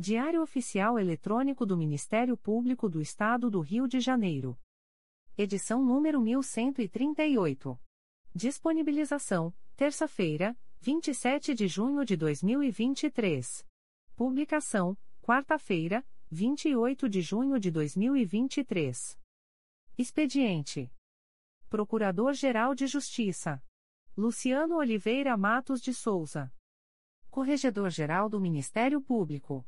Diário Oficial Eletrônico do Ministério Público do Estado do Rio de Janeiro. Edição número 1138. Disponibilização: terça-feira, 27 de junho de 2023. Publicação: quarta-feira, 28 de junho de 2023. Expediente: Procurador-Geral de Justiça Luciano Oliveira Matos de Souza. Corregedor-Geral do Ministério Público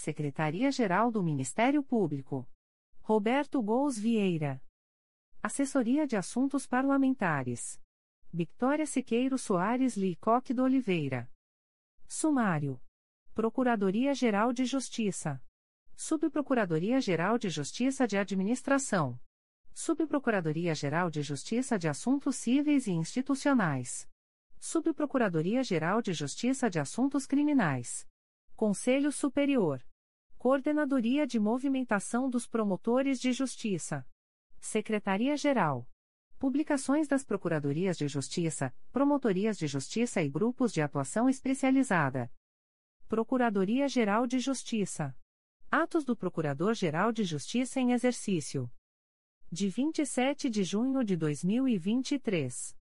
Secretaria-Geral do Ministério Público. Roberto Gous Vieira. Assessoria de Assuntos Parlamentares. Victoria Siqueiro Soares Licoque do Oliveira. Sumário. Procuradoria-Geral de Justiça. Subprocuradoria-Geral de Justiça de Administração. Subprocuradoria-Geral de Justiça de Assuntos Cíveis e Institucionais. Subprocuradoria-Geral de Justiça de Assuntos Criminais. Conselho Superior. Coordenadoria de Movimentação dos Promotores de Justiça. Secretaria-Geral. Publicações das Procuradorias de Justiça, Promotorias de Justiça e Grupos de Atuação Especializada. Procuradoria-Geral de Justiça. Atos do Procurador-Geral de Justiça em Exercício. De 27 de junho de 2023.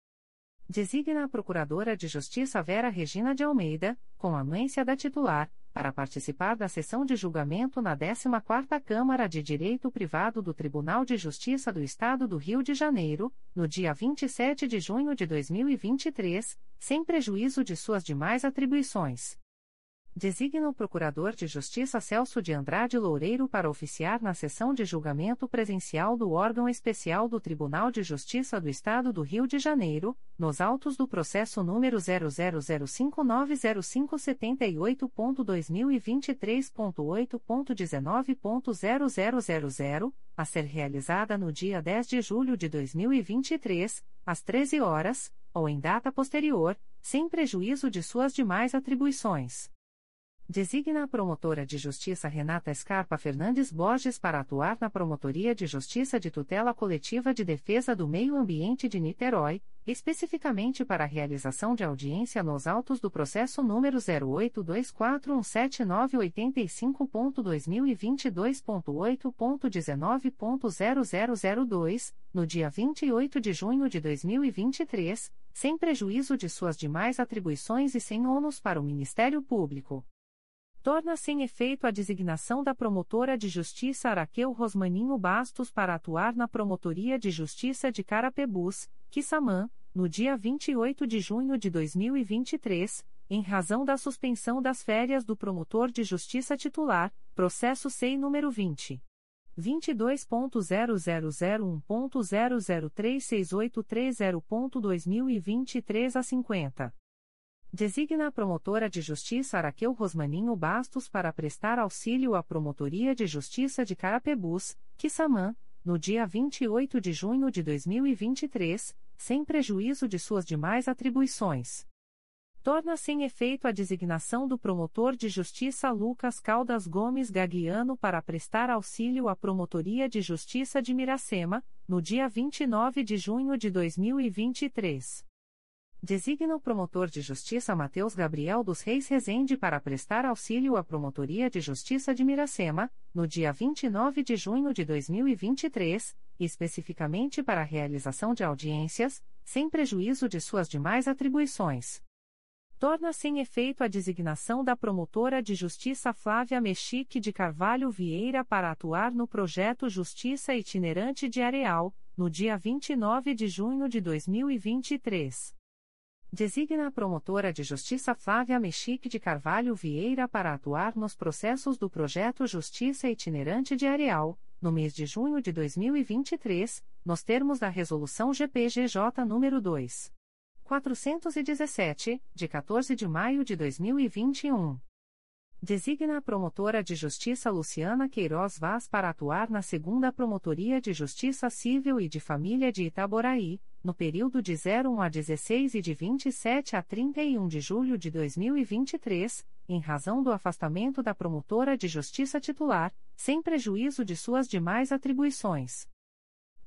Designa a Procuradora de Justiça Vera Regina de Almeida, com anuência da titular, para participar da sessão de julgamento na 14ª Câmara de Direito Privado do Tribunal de Justiça do Estado do Rio de Janeiro, no dia 27 de junho de 2023, sem prejuízo de suas demais atribuições designa o Procurador de Justiça Celso de Andrade Loureiro para oficiar na sessão de julgamento presencial do órgão especial do Tribunal de Justiça do Estado do Rio de Janeiro, nos autos do processo número 000590578.2023.8.19.0000, a ser realizada no dia 10 de julho de 2023, às 13 horas, ou em data posterior, sem prejuízo de suas demais atribuições Designa a promotora de justiça Renata Scarpa Fernandes Borges para atuar na Promotoria de Justiça de Tutela Coletiva de Defesa do Meio Ambiente de Niterói, especificamente para a realização de audiência nos autos do processo número 082417985.2022.8.19.0002, no dia 28 de junho de 2023, sem prejuízo de suas demais atribuições e sem ônus para o Ministério Público torna sem efeito a designação da promotora de justiça Araqueu Rosmaninho Bastos para atuar na Promotoria de Justiça de Carapebus, Quissamã, no dia 28 de junho de 2023, em razão da suspensão das férias do promotor de justiça titular, processo SEI número 20. 22.0001.0036830.2023 a 50. Designa a promotora de justiça Araqueu Rosmaninho Bastos para prestar auxílio à Promotoria de Justiça de Carapebus, Quissamã, no dia 28 de junho de 2023, sem prejuízo de suas demais atribuições Torna-se em efeito a designação do promotor de justiça Lucas Caldas Gomes Gagliano para prestar auxílio à Promotoria de Justiça de Miracema, no dia 29 de junho de 2023. Designa o promotor de justiça Matheus Gabriel dos Reis Rezende para prestar auxílio à Promotoria de Justiça de Miracema, no dia 29 de junho de 2023, especificamente para a realização de audiências, sem prejuízo de suas demais atribuições torna-se em efeito a designação da promotora de justiça Flávia Mexique de Carvalho Vieira para atuar no projeto Justiça Itinerante de Areal, no dia 29 de junho de 2023. Designa a promotora de justiça Flávia Mexique de Carvalho Vieira para atuar nos processos do projeto Justiça Itinerante de Areal, no mês de junho de 2023, nos termos da resolução GPGJ nº 2. 417, de 14 de maio de 2021. Designa a promotora de justiça Luciana Queiroz Vaz para atuar na segunda Promotoria de Justiça Civil e de Família de Itaboraí, no período de 01 a 16 e de 27 a 31 de julho de 2023, em razão do afastamento da promotora de justiça titular, sem prejuízo de suas demais atribuições.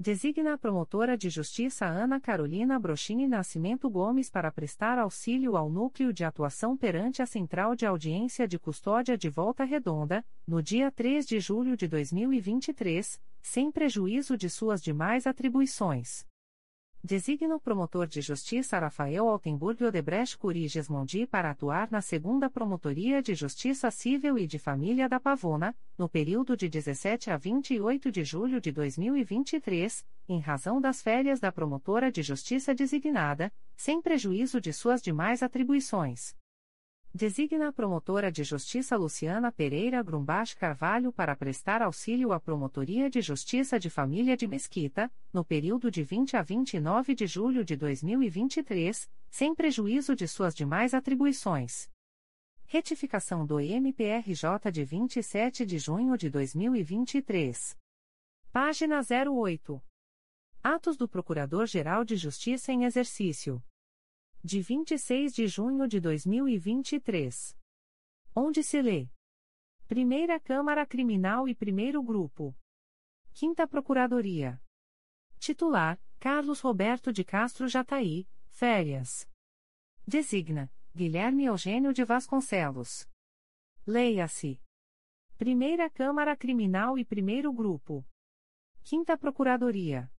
Designa a promotora de justiça Ana Carolina Brochini Nascimento Gomes para prestar auxílio ao núcleo de atuação perante a Central de Audiência de Custódia de Volta Redonda, no dia 3 de julho de 2023, sem prejuízo de suas demais atribuições. Designa o promotor de justiça Rafael Altenburg Odebrecht Curiges Mondi para atuar na segunda Promotoria de Justiça Civil e de Família da Pavona, no período de 17 a 28 de julho de 2023, em razão das férias da promotora de justiça designada, sem prejuízo de suas demais atribuições. Designa a promotora de justiça Luciana Pereira Grumbach Carvalho para prestar auxílio à Promotoria de Justiça de Família de Mesquita, no período de 20 a 29 de julho de 2023, sem prejuízo de suas demais atribuições. Retificação do MPRJ de 27 de junho de 2023. Página 08. Atos do Procurador-Geral de Justiça em Exercício de 26 de junho de 2023. Onde se lê: Primeira Câmara Criminal e Primeiro Grupo. Quinta Procuradoria. Titular: Carlos Roberto de Castro Jataí, férias. Designa: Guilherme Eugênio de Vasconcelos. Leia-se: Primeira Câmara Criminal e Primeiro Grupo. Quinta Procuradoria.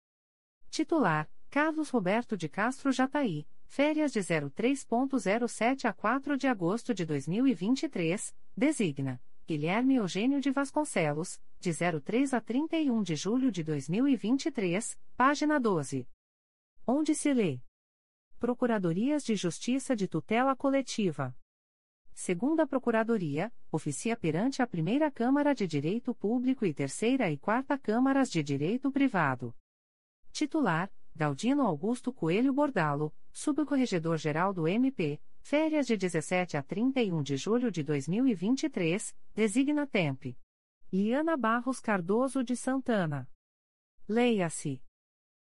Titular: Carlos Roberto de Castro Jataí, Férias de 03.07 a 4 de agosto de 2023, designa Guilherme Eugênio de Vasconcelos, de 03 a 31 de julho de 2023, página 12. Onde se lê: Procuradorias de Justiça de Tutela Coletiva. Segunda Procuradoria, oficia perante a Primeira Câmara de Direito Público e Terceira e Quarta Câmaras de Direito Privado. Titular: Galdino Augusto Coelho Bordalo, Subcorregedor-Geral do MP, férias de 17 a 31 de julho de 2023, designa Temp. Liana Barros Cardoso de Santana. Leia-se.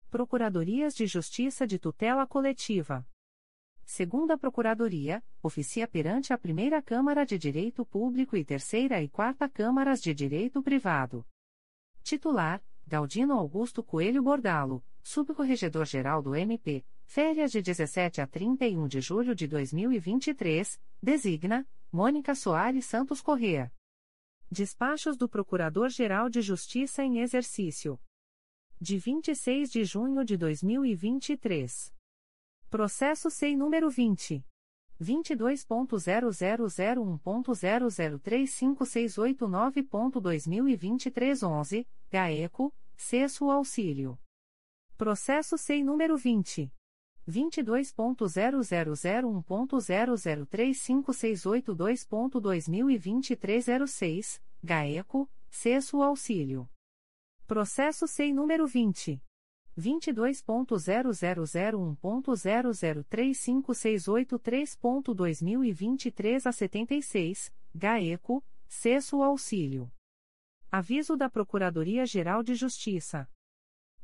Procuradorias de Justiça de Tutela Coletiva. Segunda Procuradoria, oficia perante a Primeira Câmara de Direito Público e Terceira e Quarta Câmaras de Direito Privado. Titular: Galdino Augusto Coelho Bordalo, Subcorregedor-Geral do MP, férias de 17 a 31 de julho de 2023, designa Mônica Soares Santos Correa. Despachos do Procurador-Geral de Justiça em Exercício. De 26 de junho de 2023. Processo SEI número 20. 22.0001.0035689.2023 11, GAECO, Cesso Auxílio. Processo SEI número 20. 22.0001.0035682.2023 06, GAECO, Cesso Auxílio. Processo SEI número 20. 22.0001.0035683.2023 a 76, GAECO, Cesso Auxílio. Aviso da Procuradoria-Geral de Justiça.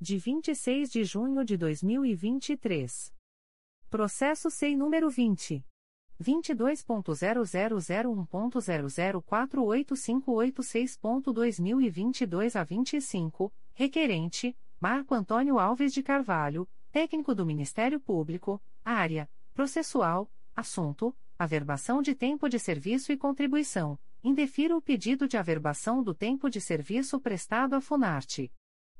de 26 de junho de 2023. Processo SEI número 20. 22.0001.0048586.2022 a 25, requerente, Marco Antônio Alves de Carvalho, técnico do Ministério Público, área, processual, assunto, averbação de tempo de serviço e contribuição, indefiro o pedido de averbação do tempo de serviço prestado à Funarte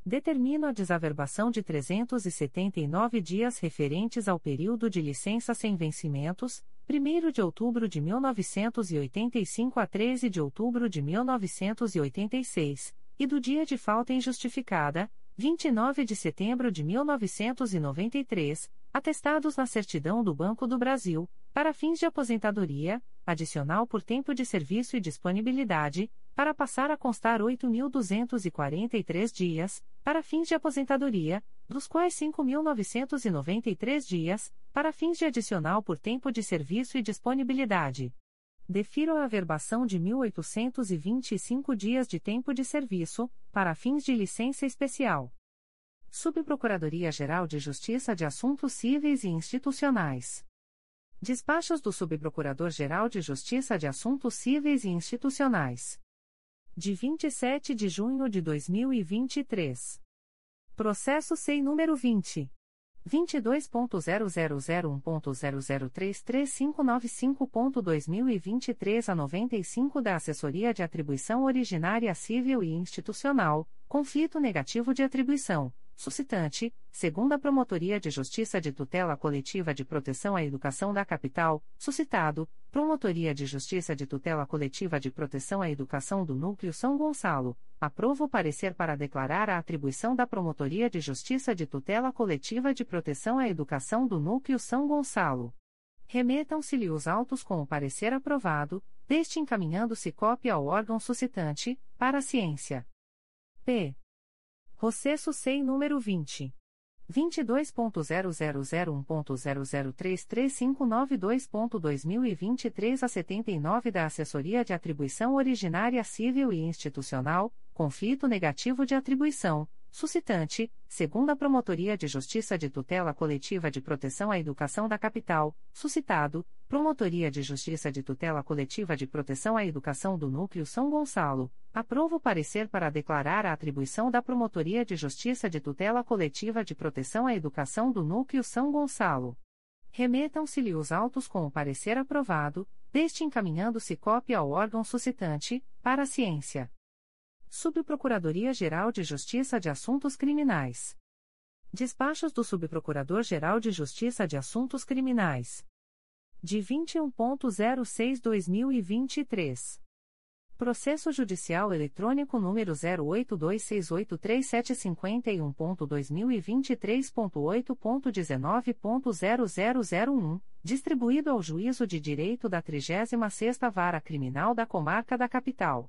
determino a desaverbação de 379 dias referentes ao período de licença sem vencimentos, 1 de outubro de 1985 a 13 de outubro de 1986, e do dia de falta injustificada, 29 de setembro de 1993, atestados na certidão do Banco do Brasil, para fins de aposentadoria, adicional por tempo de serviço e disponibilidade, para passar a constar 8.243 dias, para fins de aposentadoria, dos quais 5.993 dias, para fins de adicional por tempo de serviço e disponibilidade. Defiro a averbação de 1.825 dias de tempo de serviço, para fins de licença especial. Subprocuradoria-Geral de Justiça de Assuntos Cíveis e Institucionais. Despachos do Subprocurador-Geral de Justiça de Assuntos Cíveis e Institucionais de 27 de junho de 2023. Processo SEI número 20. 22.0001.0033595.2023 a 95 da Assessoria de Atribuição Originária Civil e Institucional, conflito negativo de atribuição suscitante, segunda Promotoria de Justiça de Tutela Coletiva de Proteção à Educação da Capital, suscitado, Promotoria de Justiça de Tutela Coletiva de Proteção à Educação do Núcleo São Gonçalo, aprovo o parecer para declarar a atribuição da Promotoria de Justiça de Tutela Coletiva de Proteção à Educação do Núcleo São Gonçalo. Remetam-se-lhe os autos com o parecer aprovado, deste encaminhando-se cópia ao órgão suscitante, para a ciência. P. Processo SEI número 20. 22.0001.0033592.2023 a 79 da Assessoria de Atribuição Originária Civil e Institucional, conflito negativo de atribuição, suscitante, segunda Promotoria de Justiça de Tutela Coletiva de Proteção à Educação da Capital, suscitado, Promotoria de Justiça de Tutela Coletiva de Proteção à Educação do Núcleo São Gonçalo, aprovo parecer para declarar a atribuição da Promotoria de Justiça de Tutela Coletiva de Proteção à Educação do Núcleo São Gonçalo. Remetam-se-lhe os autos com o parecer aprovado, deste encaminhando-se cópia ao órgão suscitante, para a ciência. Subprocuradoria-Geral de Justiça de Assuntos Criminais. Despachos do Subprocurador-Geral de Justiça de Assuntos Criminais de 21.06/2023. Processo Judicial Eletrônico número 082683751.2023.8.19.0001, distribuído ao Juízo de Direito da 36ª Vara Criminal da Comarca da Capital.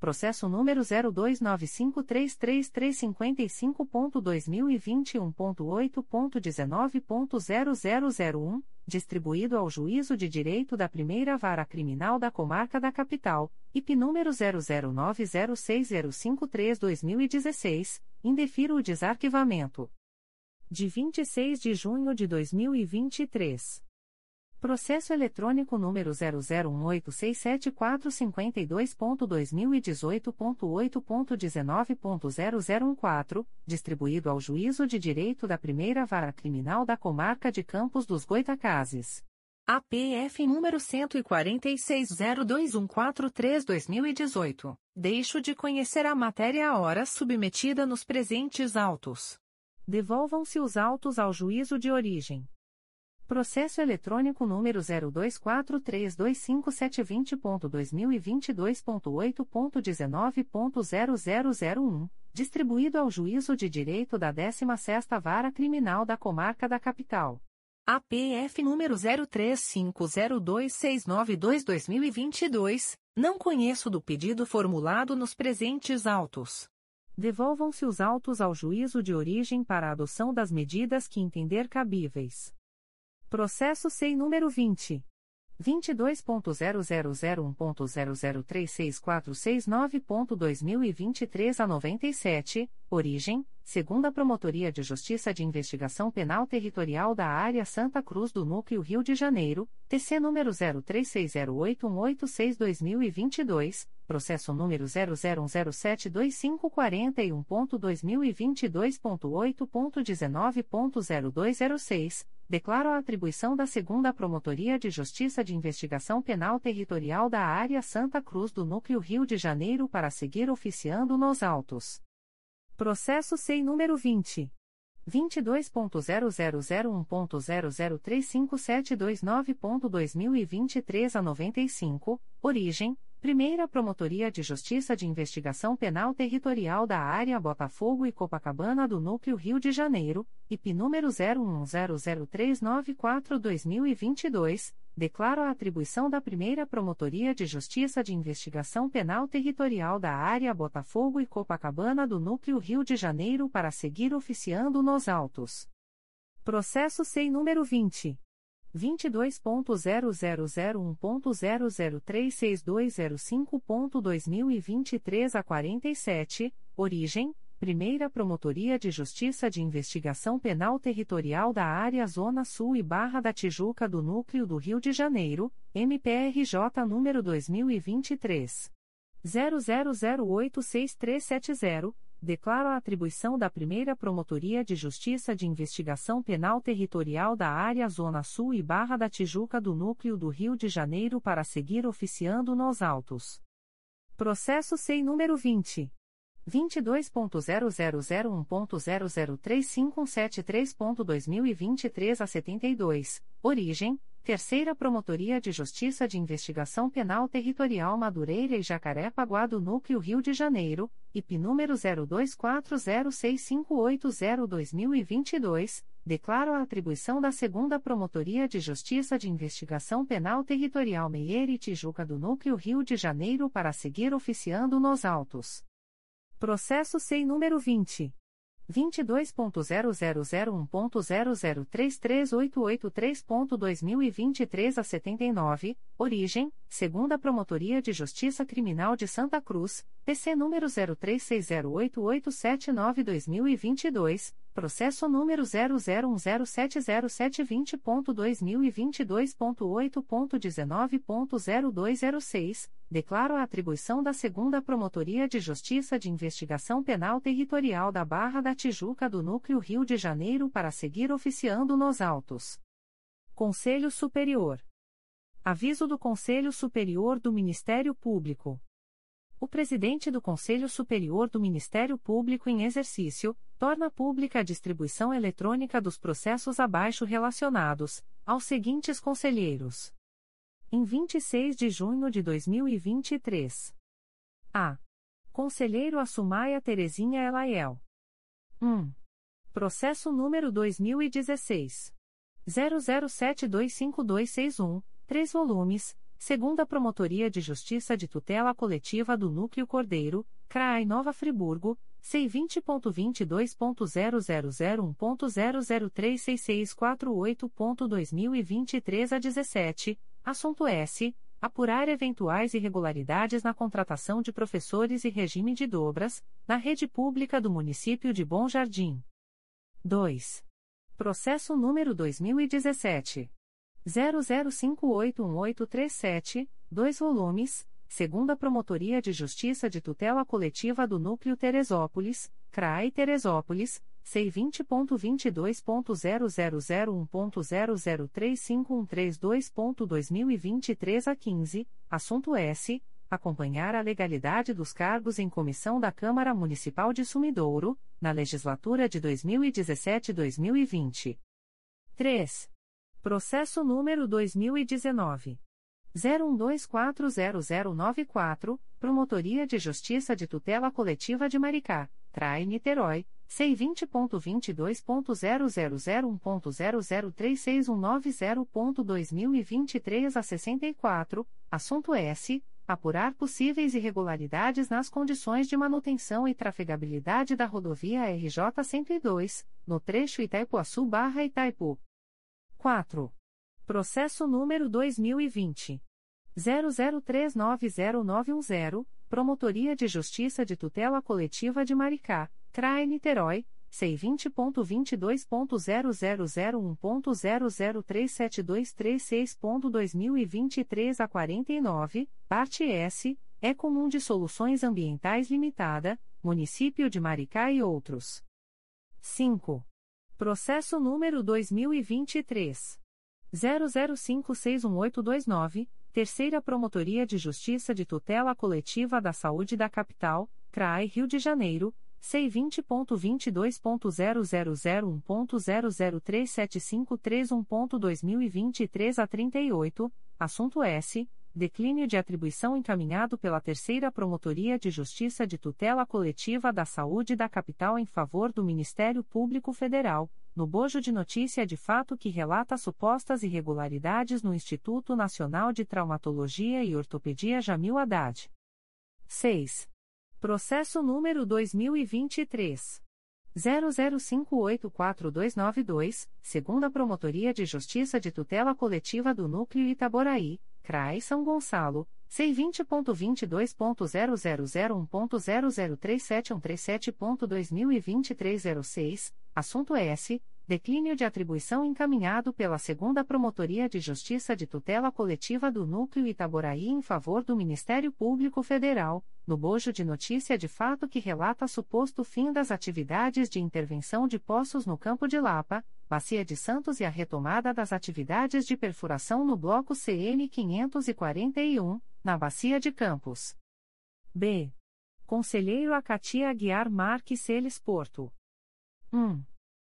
processo número 029533555.2021.8.19.0001, distribuído ao Juízo de Direito da Primeira Vara Criminal da Comarca da Capital, IP número 00906053-2016, indefiro o desarquivamento. De 26 de junho de 2023. Processo eletrônico número 001867452.2018.8.19.0014, distribuído ao Juízo de Direito da Primeira Vara Criminal da Comarca de Campos dos Goitacazes. APF número 14602143-2018. Deixo de conhecer a matéria a hora submetida nos presentes autos. Devolvam-se os autos ao juízo de origem. Processo eletrônico número 02432552022.2022.8.19.0001, distribuído ao Juízo de Direito da 16ª Vara Criminal da Comarca da Capital. APF número 03502692-2022, não conheço do pedido formulado nos presentes autos. Devolvam-se os autos ao Juízo de Origem para adoção das medidas que entender cabíveis. Processo SEI número 20. 22.0001.0036469.2023 a 97, origem, segunda Promotoria de Justiça de Investigação Penal Territorial da Área Santa Cruz do Núcleo Rio de Janeiro, TC número 03608186-2022, processo número 001072541.2022.8.19.0206, declaro a atribuição da segunda Promotoria de Justiça de Investigação Penal Territorial da Área Santa Cruz do Núcleo Rio de Janeiro para seguir oficiando nos autos. Processo SEI número 20. 22.0001.0035729.2023 a 95, origem, Primeira Promotoria de Justiça de Investigação Penal Territorial da Área Botafogo e Copacabana do Núcleo Rio de Janeiro, IP número 01100394-2022, declaro a atribuição da Primeira Promotoria de Justiça de Investigação Penal Territorial da Área Botafogo e Copacabana do Núcleo Rio de Janeiro para seguir oficiando nos autos. Processo SEI número 20. 22.0001.0036205.2023 a 47, origem, Primeira Promotoria de Justiça de Investigação Penal Territorial da Área Zona Sul e Barra da Tijuca do Núcleo do Rio de Janeiro, MPRJ número 2023. 00086370, declaro a atribuição da primeira Promotoria de Justiça de Investigação Penal Territorial da Área Zona Sul e Barra da Tijuca do Núcleo do Rio de Janeiro para seguir oficiando nos autos. Processo SEI número 20. 22.0001.0035173.2023 a 72, origem, Terceira Promotoria de Justiça de Investigação Penal Territorial Madureira e Jacaré-Paguá do Núcleo Rio de Janeiro, IP número 02406580-2022, declaro a atribuição da Segunda Promotoria de Justiça de Investigação Penal Territorial Meieira e Tijuca do Núcleo Rio de Janeiro para seguir oficiando nos autos. Processo SEI número 20. 22.0001.0033883.2023 a 79, origem, segunda Promotoria de Justiça Criminal de Santa Cruz, PC número 03608879-2022, processo número 001070720.2022.8.19.0206, declaro a atribuição da segunda Promotoria de Justiça de Investigação Penal Territorial da Barra da Tijuca do Núcleo Rio de Janeiro para seguir oficiando nos autos. Conselho Superior. Aviso do Conselho Superior do Ministério Público. O presidente do Conselho Superior do Ministério Público em exercício torna pública a distribuição eletrônica dos processos abaixo relacionados aos seguintes conselheiros. Em 26 de junho de 2023. A. Conselheiro Assumaia Terezinha Elaiel. 1. Processo número 2016. 00725261, 3 volumes, segunda Promotoria de Justiça de Tutela Coletiva do Núcleo Cordeiro, CRAI Nova Friburgo, C20.22.0001.0036648.2023 a 17, assunto S. Apurar eventuais irregularidades na contratação de professores e regime de dobras, na rede pública do município de Bom Jardim. 2. Processo número 2017. 00581837, 2 volumes, segunda Promotoria de Justiça de Tutela Coletiva do Núcleo Teresópolis, CRAE Teresópolis, C20.22.0001.0035132.2023 a 15, assunto S. Acompanhar a legalidade dos cargos em comissão da Câmara Municipal de Sumidouro, na legislatura de 2017-2020. 3. Processo número 2019. 01240094, Promotoria de Justiça de Tutela Coletiva de Maricá, CRAI Niterói, C20.22.0001.0036190.2023 a 64, assunto S. Apurar possíveis irregularidades nas condições de manutenção e trafegabilidade da rodovia RJ 102, no trecho Itaipuaçu-Itaipu. 4. Processo número 2020. 00390910, Promotoria de Justiça de Tutela Coletiva de Maricá, CRAE Niterói, C20.22.0001.0037236.2023 a 49, parte S, é comum de Soluções Ambientais Limitada, Município de Maricá e outros. 5. Processo número 2023. 00561829, Terceira Promotoria de Justiça de Tutela Coletiva da Saúde da Capital, CRAI Rio de Janeiro, C20.22.0001.0037531.2023 a 38, assunto S. Declínio de atribuição encaminhado pela Terceira Promotoria de Justiça de Tutela Coletiva da Saúde da Capital em favor do Ministério Público Federal, no bojo de notícia de fato que relata supostas irregularidades no Instituto Nacional de Traumatologia e Ortopedia Jamil Haddad. 6. Processo número 2023. 00584292, segunda Promotoria de Justiça de Tutela Coletiva do Núcleo Itaboraí, CRAI São Gonçalo, C20.22.0001.0037137.2023 06, assunto S. Declínio de atribuição encaminhado pela segunda Promotoria de Justiça de Tutela Coletiva do Núcleo Itaboraí em favor do Ministério Público Federal, no bojo de notícia de fato que relata suposto fim das atividades de intervenção de poços no Campo de Lapa, Bacia de Santos e a retomada das atividades de perfuração no Bloco CN 541, na Bacia de Campos. B. Conselheiro Acatia Aguiar Marques Celes Porto. 1.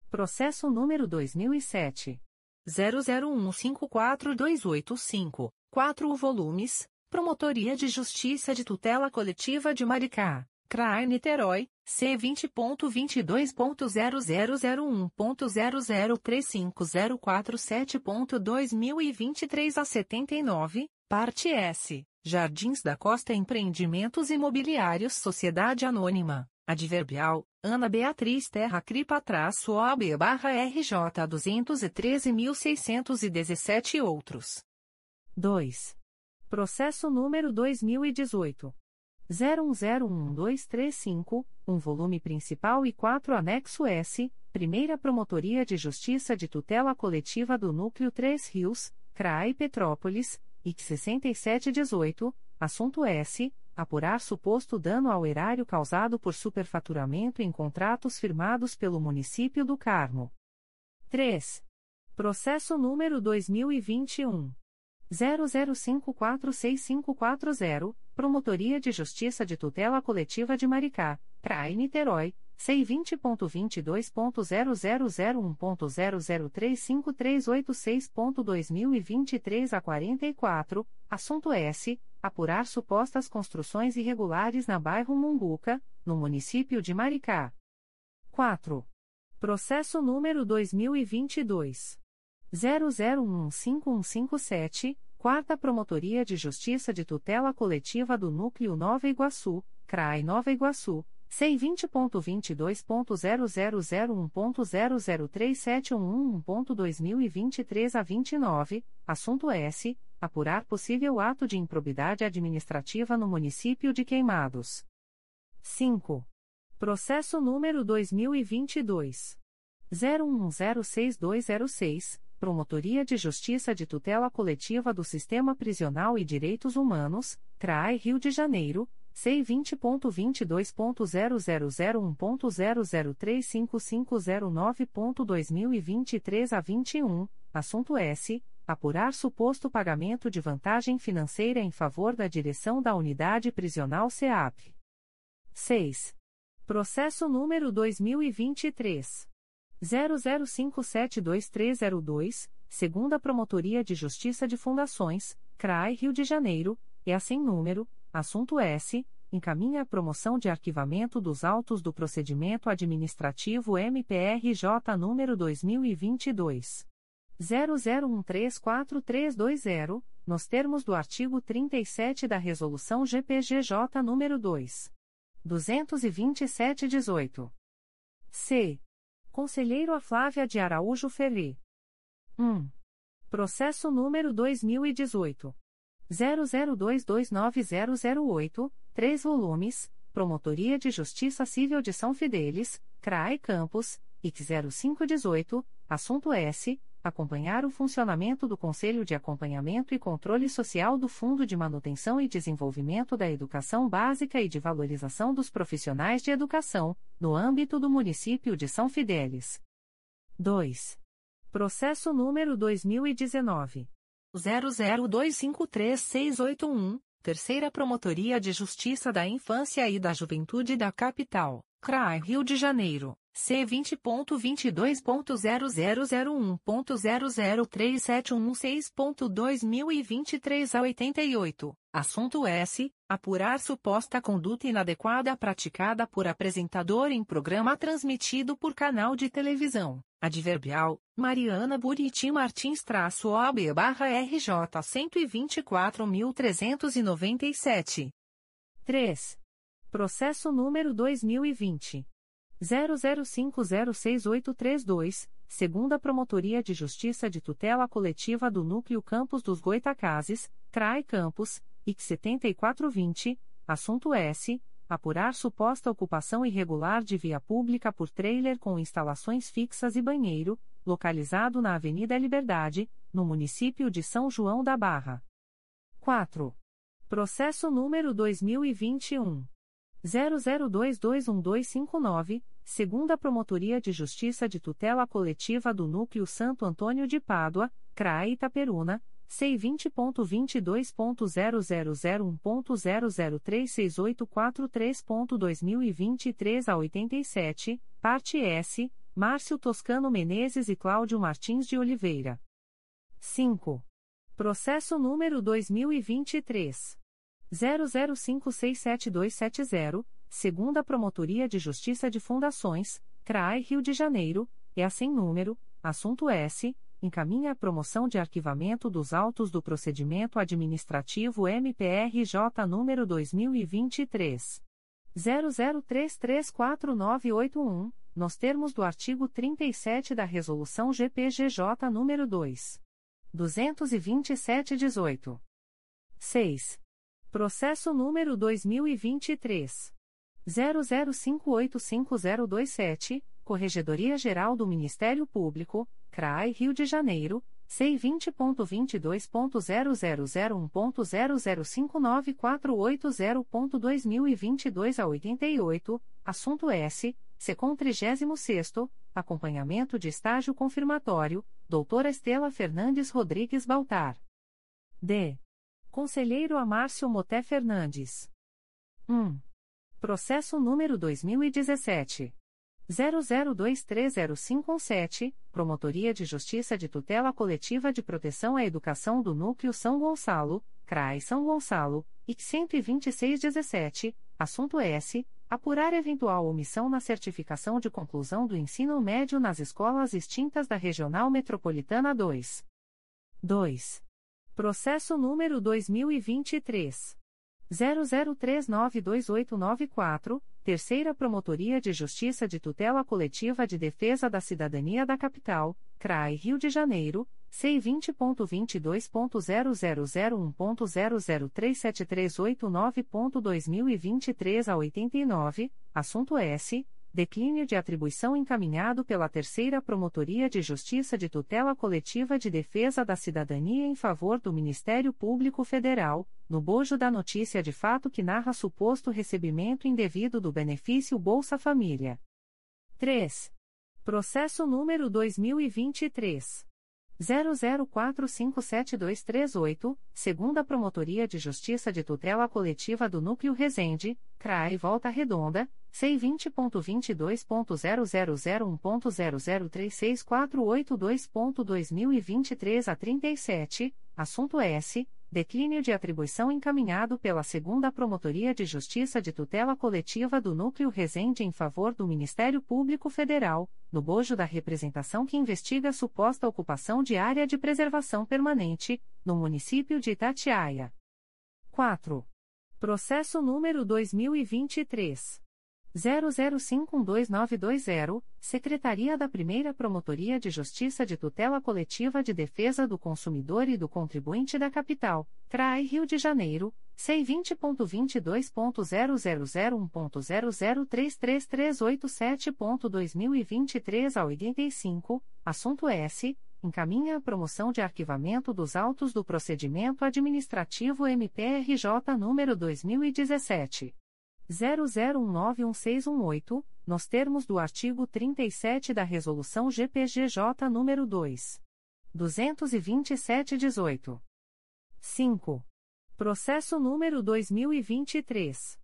Processo número 2007. 00154285, 4 volumes, Promotoria de Justiça de Tutela Coletiva de Maricá, CRAI Niterói, C20.22.0001.0035047.2023 a 79, parte S, Jardins da Costa Empreendimentos Imobiliários Sociedade Anônima. Adverbial, Ana Beatriz Terra Cripa traço OAB barra RJ 213.617 e outros. 2. Processo número 2018. 01011235, um volume principal e 4 anexo S, Primeira Promotoria de Justiça de Tutela Coletiva do Núcleo 3 Rios, CRAI Petrópolis, IC 6718, assunto S apurar suposto dano ao erário causado por superfaturamento em contratos firmados pelo município do Carmo. 3. Processo número 2021 00546540, Promotoria de Justiça de Tutela Coletiva de Maricá, CRAI Niterói, C20.22.0001.0035386.2023 a 44, assunto S apurar supostas construções irregulares na bairro Munguca, no município de Maricá. 4. Processo número 2022 00151157, Quarta Promotoria de Justiça de Tutela Coletiva do Núcleo Nova Iguaçu, CRAI Nova Iguaçu. C20.22.0001.0037111.2023 a 29, assunto S apurar possível ato de improbidade administrativa no município de Queimados. 5. Processo número 2022 01106206, Promotoria de Justiça de Tutela Coletiva do Sistema Prisional e Direitos Humanos, CRAI Rio de Janeiro, C20.22.0001.0035509.2023 a 21, assunto S. Apurar suposto pagamento de vantagem financeira em favor da direção da Unidade Prisional CEAP. 6. Processo número 2023. 00572302, segunda Promotoria de Justiça de Fundações, CRAI Rio de Janeiro, e assim número, assunto S, encaminha a promoção de arquivamento dos autos do procedimento administrativo MPRJ número 2022 00134320, nos termos do artigo 37 da Resolução GPGJ número 2 227/18. C. Conselheiro a Flávia de Araújo Ferri. 1. Processo número 2018. 00229008, 3 volumes, Promotoria de Justiça Civil de São Fidélis, CRAE Campos, IC 0518, assunto S. Acompanhar o funcionamento do Conselho de Acompanhamento e Controle Social do Fundo de Manutenção e Desenvolvimento da Educação Básica e de Valorização dos Profissionais de Educação, no âmbito do município de São Fidélis. 2. Processo número 2019. 00253681, Terceira Promotoria de Justiça da Infância e da Juventude da Capital, CRAI Rio de Janeiro, C20.22.0001.0037116.2023 a 88, assunto S. Apurar suposta conduta inadequada praticada por apresentador em programa transmitido por canal de televisão. Adverbial, Mariana Buriti Martins traço OB barra RJ 124.397. 3. Processo número 2020. 00506832, segunda Promotoria de Justiça de Tutela Coletiva do Núcleo Campos dos Goitacazes, CRAI Campos, IC 7420, assunto S. Apurar suposta ocupação irregular de via pública por trailer com instalações fixas e banheiro, localizado na Avenida Liberdade, no município de São João da Barra. 4. Processo número 2021. 00221259, segunda Promotoria de Justiça de Tutela Coletiva do Núcleo Santo Antônio de Pádua, CRAE Itaperuna, C20.22.0001.0036843.2023 a 87, parte S, Márcio Toscano Menezes e Cláudio Martins de Oliveira. 5. Processo número 2023. 00567270, segunda Promotoria de Justiça de Fundações, CRAI Rio de Janeiro, é assim número, assunto S, encaminha a promoção de arquivamento dos autos do procedimento administrativo MPRJ número 2023 00334981, nos termos do artigo 37 da Resolução GPGJ número 2 227/18. 6. Processo número 2023 00585027, Corregedoria Geral do Ministério Público, CRAI Rio de Janeiro, C20.22.0001.0059480.2022 a 88, assunto S. Secom 36 Acompanhamento de estágio confirmatório, doutora Estela Fernandes Rodrigues Baltar. D. Conselheiro Amárcio Moté Fernandes. 1. Processo número 2017. 00230517, Promotoria de Justiça de Tutela Coletiva de Proteção à Educação do Núcleo São Gonçalo, CRAI São Gonçalo, IC 12617, assunto S. Apurar eventual omissão na certificação de conclusão do ensino médio nas escolas extintas da Regional Metropolitana 2. 2. Processo número 2023. 00392894, Terceira Promotoria de Justiça de Tutela Coletiva de Defesa da Cidadania da Capital, CRAI Rio de Janeiro, C20.22.0001.0037389.2023 a 89, assunto S Declínio de atribuição encaminhado pela Terceira Promotoria de Justiça de Tutela Coletiva de Defesa da Cidadania em favor do Ministério Público Federal, no bojo da notícia de fato que narra suposto recebimento indevido do benefício Bolsa Família. 3. Processo número 2023 00457238, segunda Promotoria de Justiça de Tutela Coletiva do Núcleo Resende, CRAE Volta Redonda, C20.22.0001.0036482.2023 a 37, assunto S. Declínio de atribuição encaminhado pela Segunda Promotoria de Justiça de Tutela Coletiva do Núcleo Resende em favor do Ministério Público Federal, no bojo da representação que investiga a suposta ocupação de área de preservação permanente, no município de Itatiaia. 4. Processo número 2023 00512920, Secretaria da Primeira Promotoria de Justiça de Tutela Coletiva de Defesa do Consumidor e do Contribuinte da Capital, CRAI Rio de Janeiro, C20.22.0001.0033387.2023 a 85, assunto S. Encaminha a promoção de arquivamento dos autos do procedimento administrativo MPRJ número 2017. 00191618, nos termos do artigo 37 da Resolução GPGJ nº 2. 227-18. 5. Processo número 2023.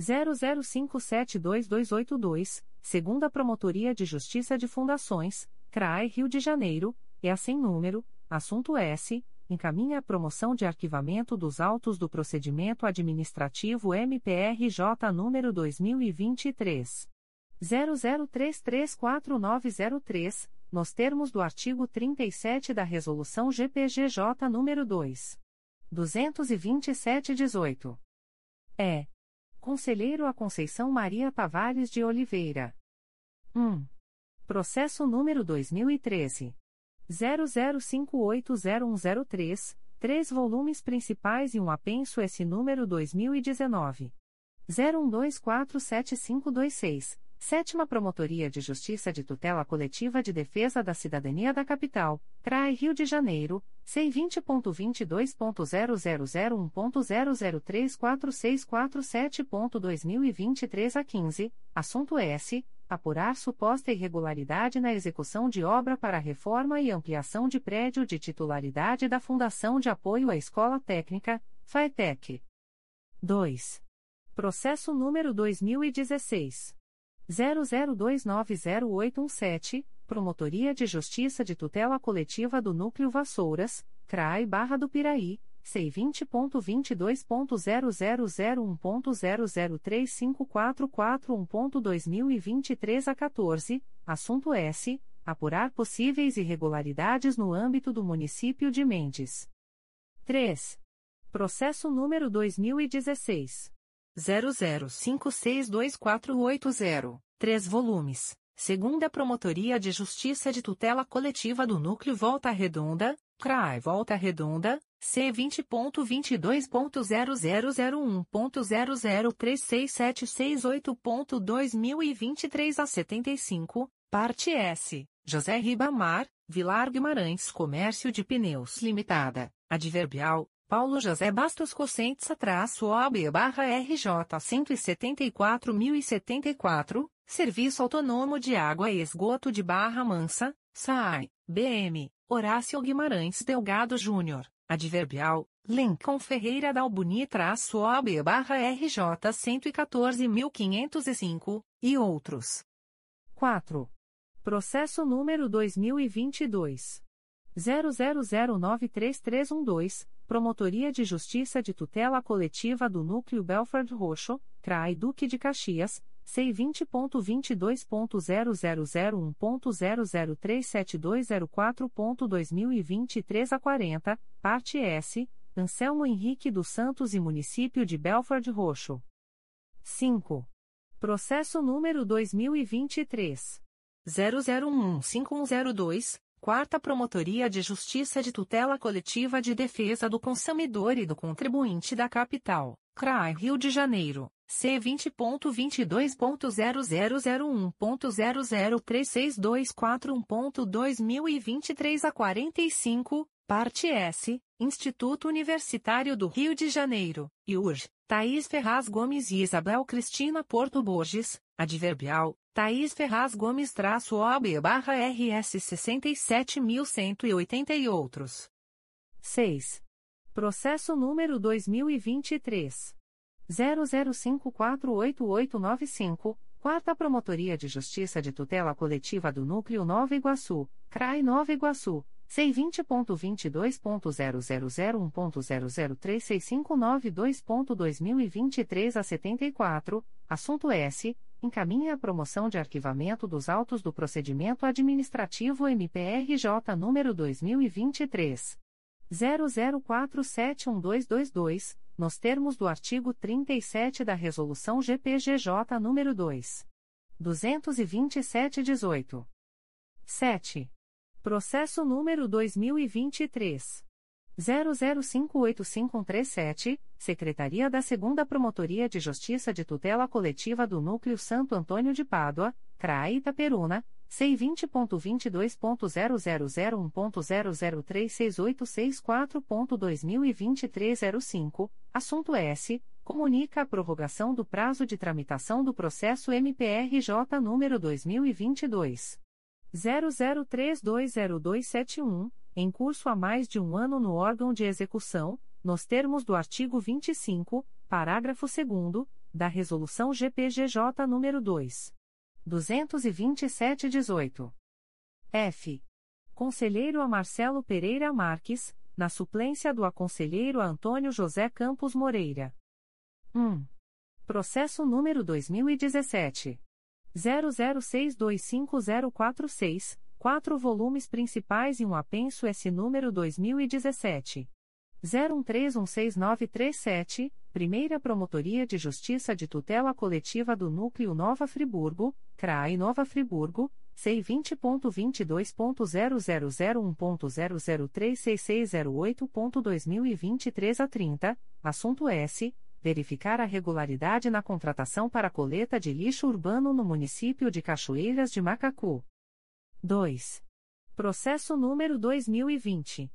00572282, segunda Promotoria de Justiça de Fundações, CRAI Rio de Janeiro, é assim número, assunto S encaminha a promoção de arquivamento dos autos do procedimento administrativo MPRJ número 2023 00334903, nos termos do artigo 37 da resolução GPGJ número 2 227/18. É Conselheiro a Conceição Maria Tavares de Oliveira. 1. Processo número 2013 00580103, três volumes principais e um apenso S número 2019 01247526. Sétima Promotoria de Justiça de Tutela Coletiva de Defesa da Cidadania da Capital, CRAI Rio de Janeiro, C20.22.0001.0034647.2023 a 15, assunto S apurar suposta irregularidade na execução de obra para reforma e ampliação de prédio de titularidade da Fundação de Apoio à Escola Técnica, FAETEC. 2. Processo número 2016. 00290817, Promotoria de Justiça de Tutela Coletiva do Núcleo Vassouras, CRAI Barra do Piraí, C20.22.0001.0035441.2023 a 14, assunto S. Apurar possíveis irregularidades no âmbito do município de Mendes. 3. Processo número 2016. 00562480, 3 volumes. Segunda Promotoria de Justiça de Tutela Coletiva do Núcleo Volta Redonda, CRAI Volta Redonda, C20.22.0001.0036768.2023 a 75, parte S, José Ribamar, Vilar Guimarães Comércio de Pneus Limitada, Adverbial, Paulo José Bastos Cocentes traço OB barra RJ 174.074, Serviço Autônomo de Água e Esgoto de Barra Mansa, SAI, BM, Horácio Guimarães Delgado Júnior. Adverbial, Lincoln Ferreira Dalbuni traço OB barra RJ 114.505, e outros. 4. Processo número 2022. 00093312, Promotoria de Justiça de Tutela Coletiva do Núcleo Belford Roxo, CRAI Duque de Caxias, C20.22.0001.0037204.2023 a 40, parte S, Anselmo Henrique dos Santos e Município de Belford Roxo. 5. Processo número 2023. 00151002, Quarta Promotoria de Justiça de Tutela Coletiva de Defesa do Consumidor e do Contribuinte da Capital, CRAI Rio de Janeiro C vinte a quarenta e cinco parte S Instituto Universitário do Rio de Janeiro IUR Thaís Ferraz Gomes e Isabel Cristina Porto Borges adverbial Thaís Ferraz Gomes traço OAB barra RS sessenta e sete mil cento e oitenta e outros. 6. processo número dois mil e vinte e três 00548895, Quarta Promotoria de Justiça de Tutela Coletiva do Núcleo Nova Iguaçu, CRAI Nova Iguaçu, C20.22.0001.0036592.2023 a 74, assunto S. Encaminha a promoção de arquivamento dos autos do procedimento administrativo MPRJ número 2023. 00471222 nos termos do artigo 37 da Resolução GPGJ nº 2. 227-18. 7. Processo número 2023. 00585137, Secretaria da 2 Promotoria de Justiça de Tutela Coletiva do Núcleo Santo Antônio de Pádua, CRAI Itaperuna, C20.22.0001.0036864.2023 05, assunto S. Comunica a prorrogação do prazo de tramitação do processo MPRJ número 2022. 00320271, em curso há mais de um ano no órgão de execução, nos termos do artigo 25, parágrafo 2 da Resolução GPGJ número 2. 227-18. F. Conselheiro a Marcelo Pereira Marques, na suplência do aconselheiro Antônio José Campos Moreira. 1. Processo número 2017. 00625046, quatro volumes principais e um apenso S número 2017. 01316937, Primeira Promotoria de Justiça de Tutela Coletiva do Núcleo Nova Friburgo, CRAI Nova Friburgo, C20.22.0001.0036608.2023 a 30, assunto S. Verificar a regularidade na contratação para coleta de lixo urbano no município de Cachoeiras de Macacu. 2. Processo número 2020.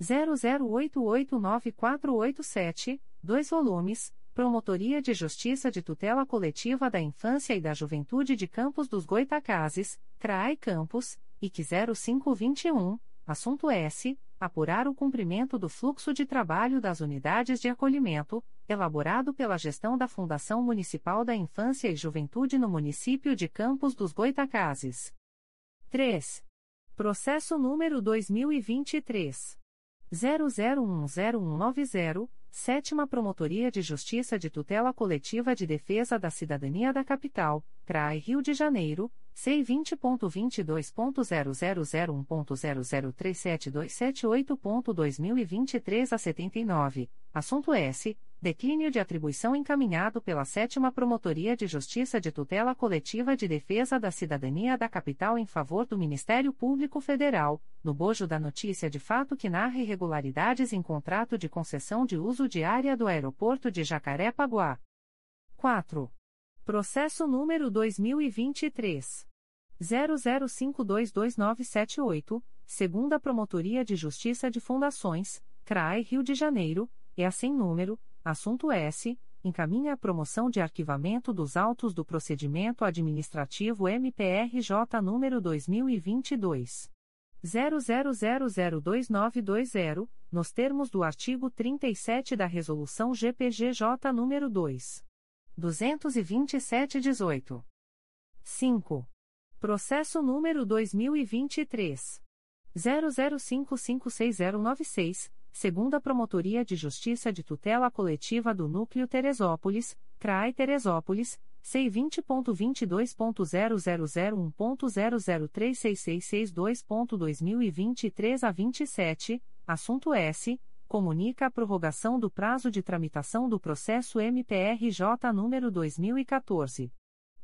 00889487, 2 volumes, Promotoria de Justiça de Tutela Coletiva da Infância e da Juventude de Campos dos Goitacazes, CRAI Campos, IC 0521, assunto S. Apurar o cumprimento do fluxo de trabalho das unidades de acolhimento, elaborado pela gestão da Fundação Municipal da Infância e Juventude no município de Campos dos Goitacazes. 3. Processo número 2023. 00101190, Sétima Promotoria de Justiça de Tutela Coletiva de Defesa da Cidadania da Capital, CRAI Rio de Janeiro, C20.22.0001.0037278.2023 a 79, assunto S. Declínio de atribuição encaminhado pela Sétima Promotoria de Justiça de Tutela Coletiva de Defesa da Cidadania da Capital em favor do Ministério Público Federal, no bojo da notícia de fato que narra irregularidades em contrato de concessão de uso de área do aeroporto de Jacaré-Paguá. 4. Processo número 2023. 00522978, segunda Promotoria de Justiça de Fundações, CRAE Rio de Janeiro, e assim número, assunto S, encaminha a promoção de arquivamento dos autos do procedimento administrativo MPRJ número 2022 00002920, nos termos do artigo 37 da Resolução GPGJ número 2. 227-18. 5. Processo número 2023. 00556096, segunda Promotoria de Justiça de Tutela Coletiva do Núcleo Teresópolis, CRAI Teresópolis, C20.22.0001.0036662.2023 a 27, assunto S. Comunica a prorrogação do prazo de tramitação do processo MPRJ número 2014.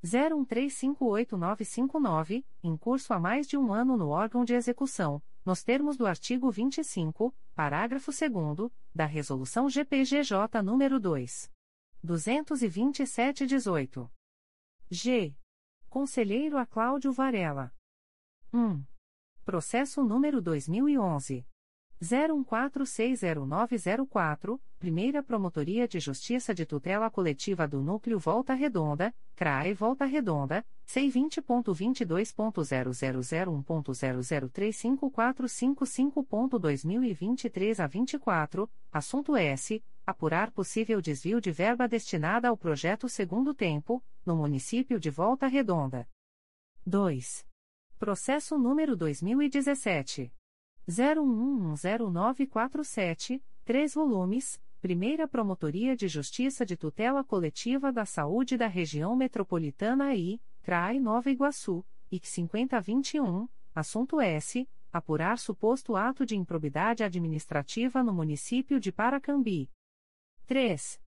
01358959, em curso há mais de um ano no órgão de execução, nos termos do artigo 25, parágrafo 2 da Resolução GPGJ nº 2. 22718. G. Conselheiro a Cláudio Varela. 1. Processo número 2011. 01460904, Primeira Promotoria de Justiça de Tutela Coletiva do Núcleo Volta Redonda, CRAE Volta Redonda, C20.22.0001.0035455.2023 a 24, assunto S. Apurar possível desvio de verba destinada ao projeto Segundo Tempo, no município de Volta Redonda. 2. Processo número 2017. 01110947, 3 volumes, Primeira Promotoria de Justiça de Tutela Coletiva da Saúde da Região Metropolitana I, CRAI Nova Iguaçu, IC 5021, assunto S. Apurar suposto ato de improbidade administrativa no município de Paracambi. 3.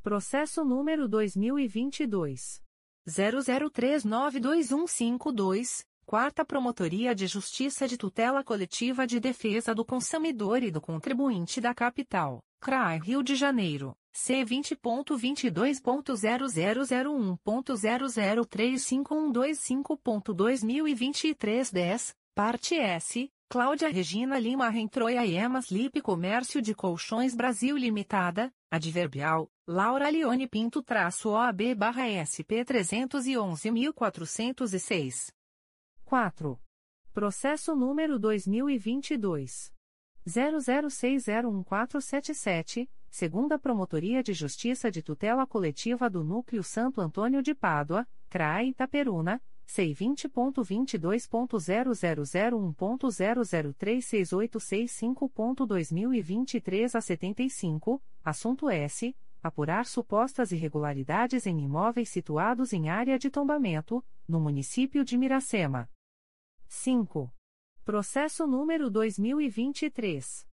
Processo número 2022. 00392152. Quarta Promotoria de Justiça de Tutela Coletiva de Defesa do Consumidor e do Contribuinte da Capital, CRAI Rio de Janeiro, C20.22.0001.0035125.2023 10, parte S, Cláudia Regina Lima Rentroia e Emas Lip Comércio de Colchões Brasil Limitada, Adverbial, Laura Leone Pinto traço OAB barra SP 311.406. 4. Processo número 2022. 00601477, segunda Promotoria de Justiça de Tutela Coletiva do Núcleo Santo Antônio de Pádua, CRAE Itaperuna, C20.22.0001.0036865.2023 a 75, assunto S. Apurar supostas irregularidades em imóveis situados em área de tombamento, no município de Miracema. 5. Processo número 2023.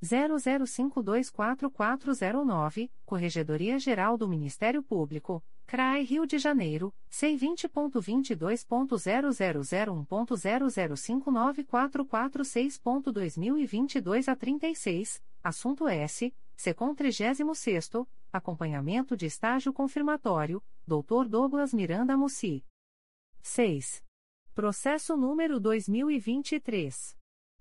00524409, Corregedoria Geral do Ministério Público, CRAE Rio de Janeiro, C20.22.0001.0059446.2022 a 36, assunto S. Secom 36 Acompanhamento de estágio confirmatório, Dr. Douglas Miranda Mussi. 6. Processo número 2023.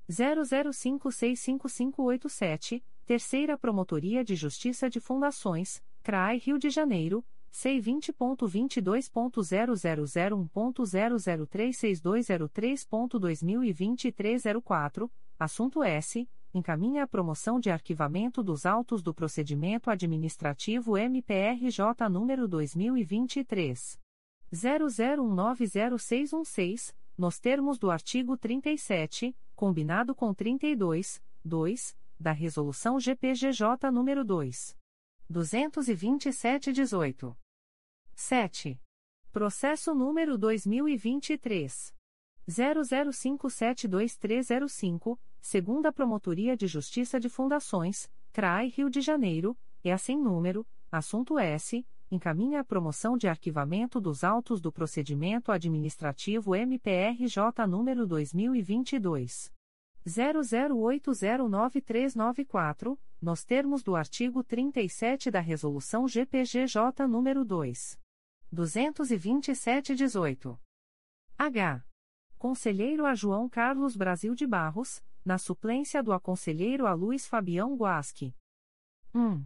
00565587, Terceira Promotoria de Justiça de Fundações, CRAI Rio de Janeiro, C20.22.0001.0036203.2023 04, assunto S. Encaminha a promoção de arquivamento dos autos do procedimento administrativo MPRJ número 2023. 00190616, nos termos do artigo 37, combinado com 32, 2, da Resolução GPGJ nº 2. 227-18. 7. Processo número 2023. 00572305, segunda Promotoria de Justiça de Fundações, CRAI Rio de Janeiro, é assim número, assunto S encaminha a promoção de arquivamento dos autos do procedimento administrativo MPRJ número 2022 00809394, nos termos do artigo 37 da resolução GPGJ número 2 227/18. H. Conselheiro a João Carlos Brasil de Barros, na suplência do aconselheiro a Luiz Fabião Guasque. 1.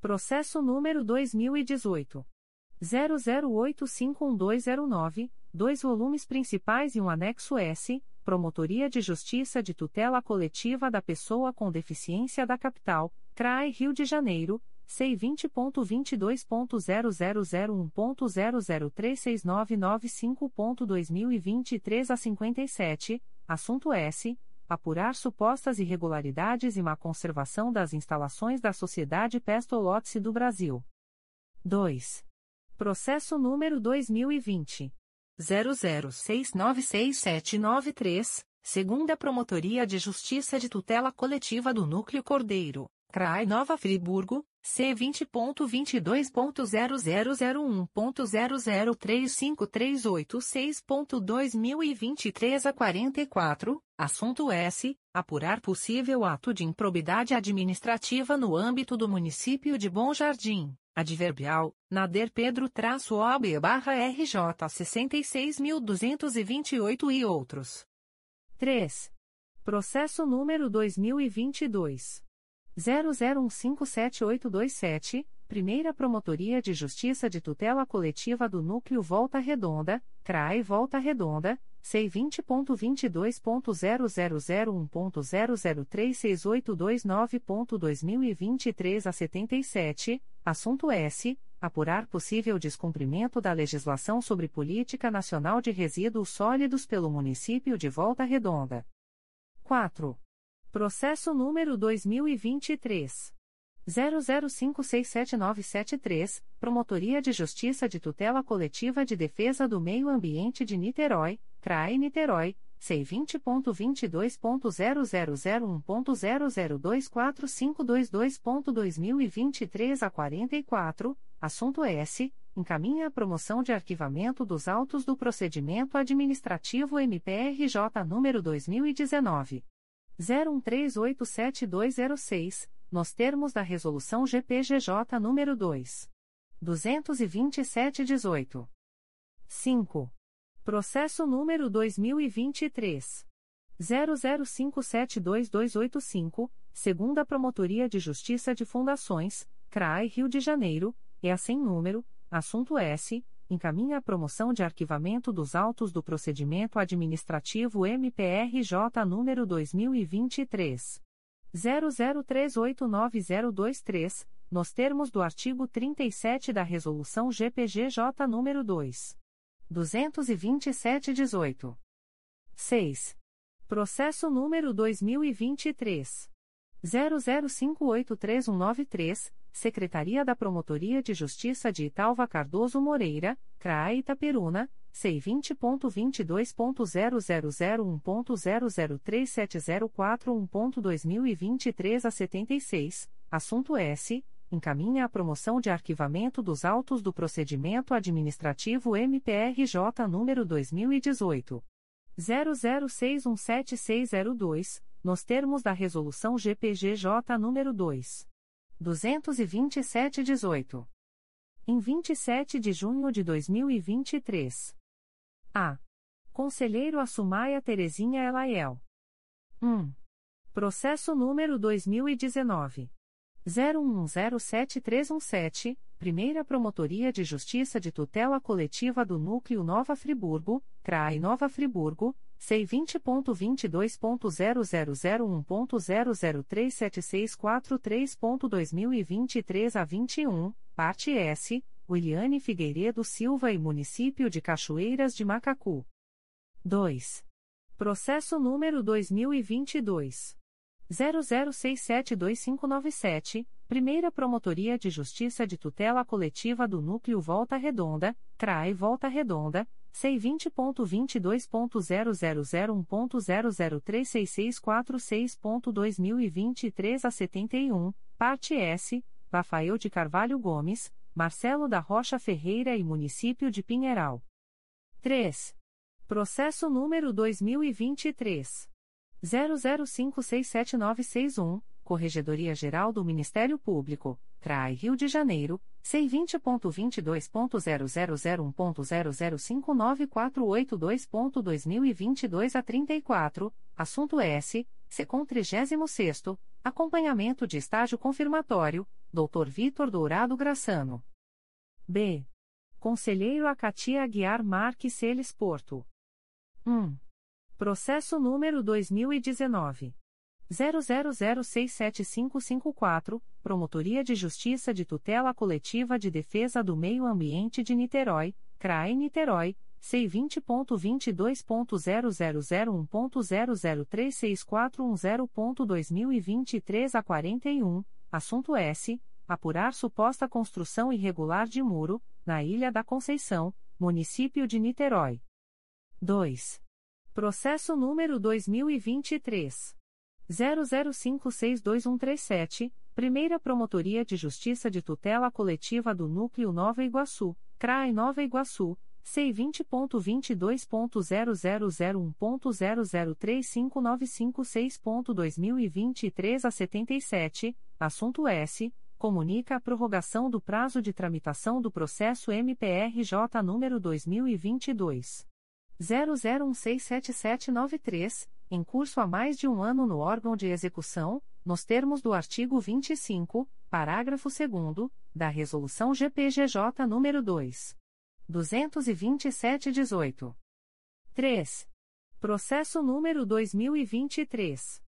Processo número 2018. 00851209, dois volumes principais e um anexo S, Promotoria de Justiça de Tutela Coletiva da Pessoa com Deficiência da Capital, CRAE Rio de Janeiro, C20.22.0001.0036995.2023 a 57, assunto S apurar supostas irregularidades e má conservação das instalações da Sociedade Pestolotse do Brasil. 2. Processo número 2020 00696793, segunda Promotoria de Justiça de Tutela Coletiva do Núcleo Cordeiro, CRAI Nova Friburgo, C20.22.0001.0035386.2023 a 44, assunto S. Apurar possível ato de improbidade administrativa no âmbito do município de Bom Jardim, Adverbial, Nader Pedro-OB barra RJ 66.228 e outros. 3. Processo número 2022. 00157827, Primeira Promotoria de Justiça de Tutela Coletiva do Núcleo Volta Redonda, CRAE Volta Redonda, C20.22.0001.0036829.2023 a 77, assunto S. Apurar possível descumprimento da legislação sobre política nacional de resíduos sólidos pelo município de Volta Redonda. 4. Processo número 2023. 00567973, Promotoria de Justiça de Tutela Coletiva de Defesa do Meio Ambiente de Niterói, CRAE Niterói, C20.22.0001.0024522.2023 a 44, assunto S. Encaminha a promoção de arquivamento dos autos do procedimento administrativo MPRJ número 2019. 01387206 nos termos da Resolução GPGJ nº 2. 227-18. 5. Processo número 2023. 00572285, segunda Promotoria de Justiça de Fundações, CRAI Rio de Janeiro, é sem número, assunto S, encaminha a promoção de arquivamento dos autos do procedimento administrativo MPRJ número 2023 00389023, nos termos do artigo 37 da Resolução GPGJ nº 2. 227-18. 6. Processo número 2023. 00583193, Secretaria da Promotoria de Justiça de Italva Cardoso Moreira, CRAE Itaperuna, C20.22.0001.0037041.2023 a 76, assunto S. Encaminha a promoção de arquivamento dos autos do procedimento administrativo MPRJ número 2018. 00617602, nos termos da Resolução GPGJ número 2. 227-18. Em 27 de junho de 2023. A. Conselheiro Assumaia Terezinha Elaiel. 1. Processo número 2019. 01107317, Primeira Promotoria de Justiça de Tutela Coletiva do Núcleo Nova Friburgo, CRAI Nova Friburgo, C20.22.0001.0037643.2023 a 21, parte S, Williane Figueiredo Silva e Município de Cachoeiras de Macacu. 2. Processo número 2022. 00672597, Primeira Promotoria de Justiça de Tutela Coletiva do Núcleo Volta Redonda, CRAE Volta Redonda, C20.22.0001.0036646.2023 a 71, parte S, Rafael de Carvalho Gomes, Marcelo da Rocha Ferreira e Município de Pinheiral. 3. Processo número 2023. 00567961, Corregedoria Geral do Ministério Público, CRAI Rio de Janeiro, C20.22.0001.0059482.2022 a 34, assunto S. Secom 36 Acompanhamento de estágio confirmatório, Dr. Vitor Dourado Graçano. B. Conselheiro Acatia Aguiar Marques Celes Porto. 1. Processo número 2019. 00067554, Promotoria de Justiça de Tutela Coletiva de Defesa do Meio Ambiente de Niterói, CRAE Niterói, C20.22.0001.0036410.2023 a 41, assunto S. Apurar suposta construção irregular de muro, na Ilha da Conceição, município de Niterói. 2. Processo número 2023. 00562137, Primeira Promotoria de Justiça de Tutela Coletiva do Núcleo Nova Iguaçu, CRAE Nova Iguaçu, C20.22.0001.0035956.2023 a 77, assunto S. comunica a prorrogação do prazo de tramitação do processo MPRJ número 2022 00167793, em curso há mais de um ano no órgão de execução, nos termos do artigo 25, parágrafo 2 da Resolução GPGJ nº 2. 227-18. 3. Processo número 2023.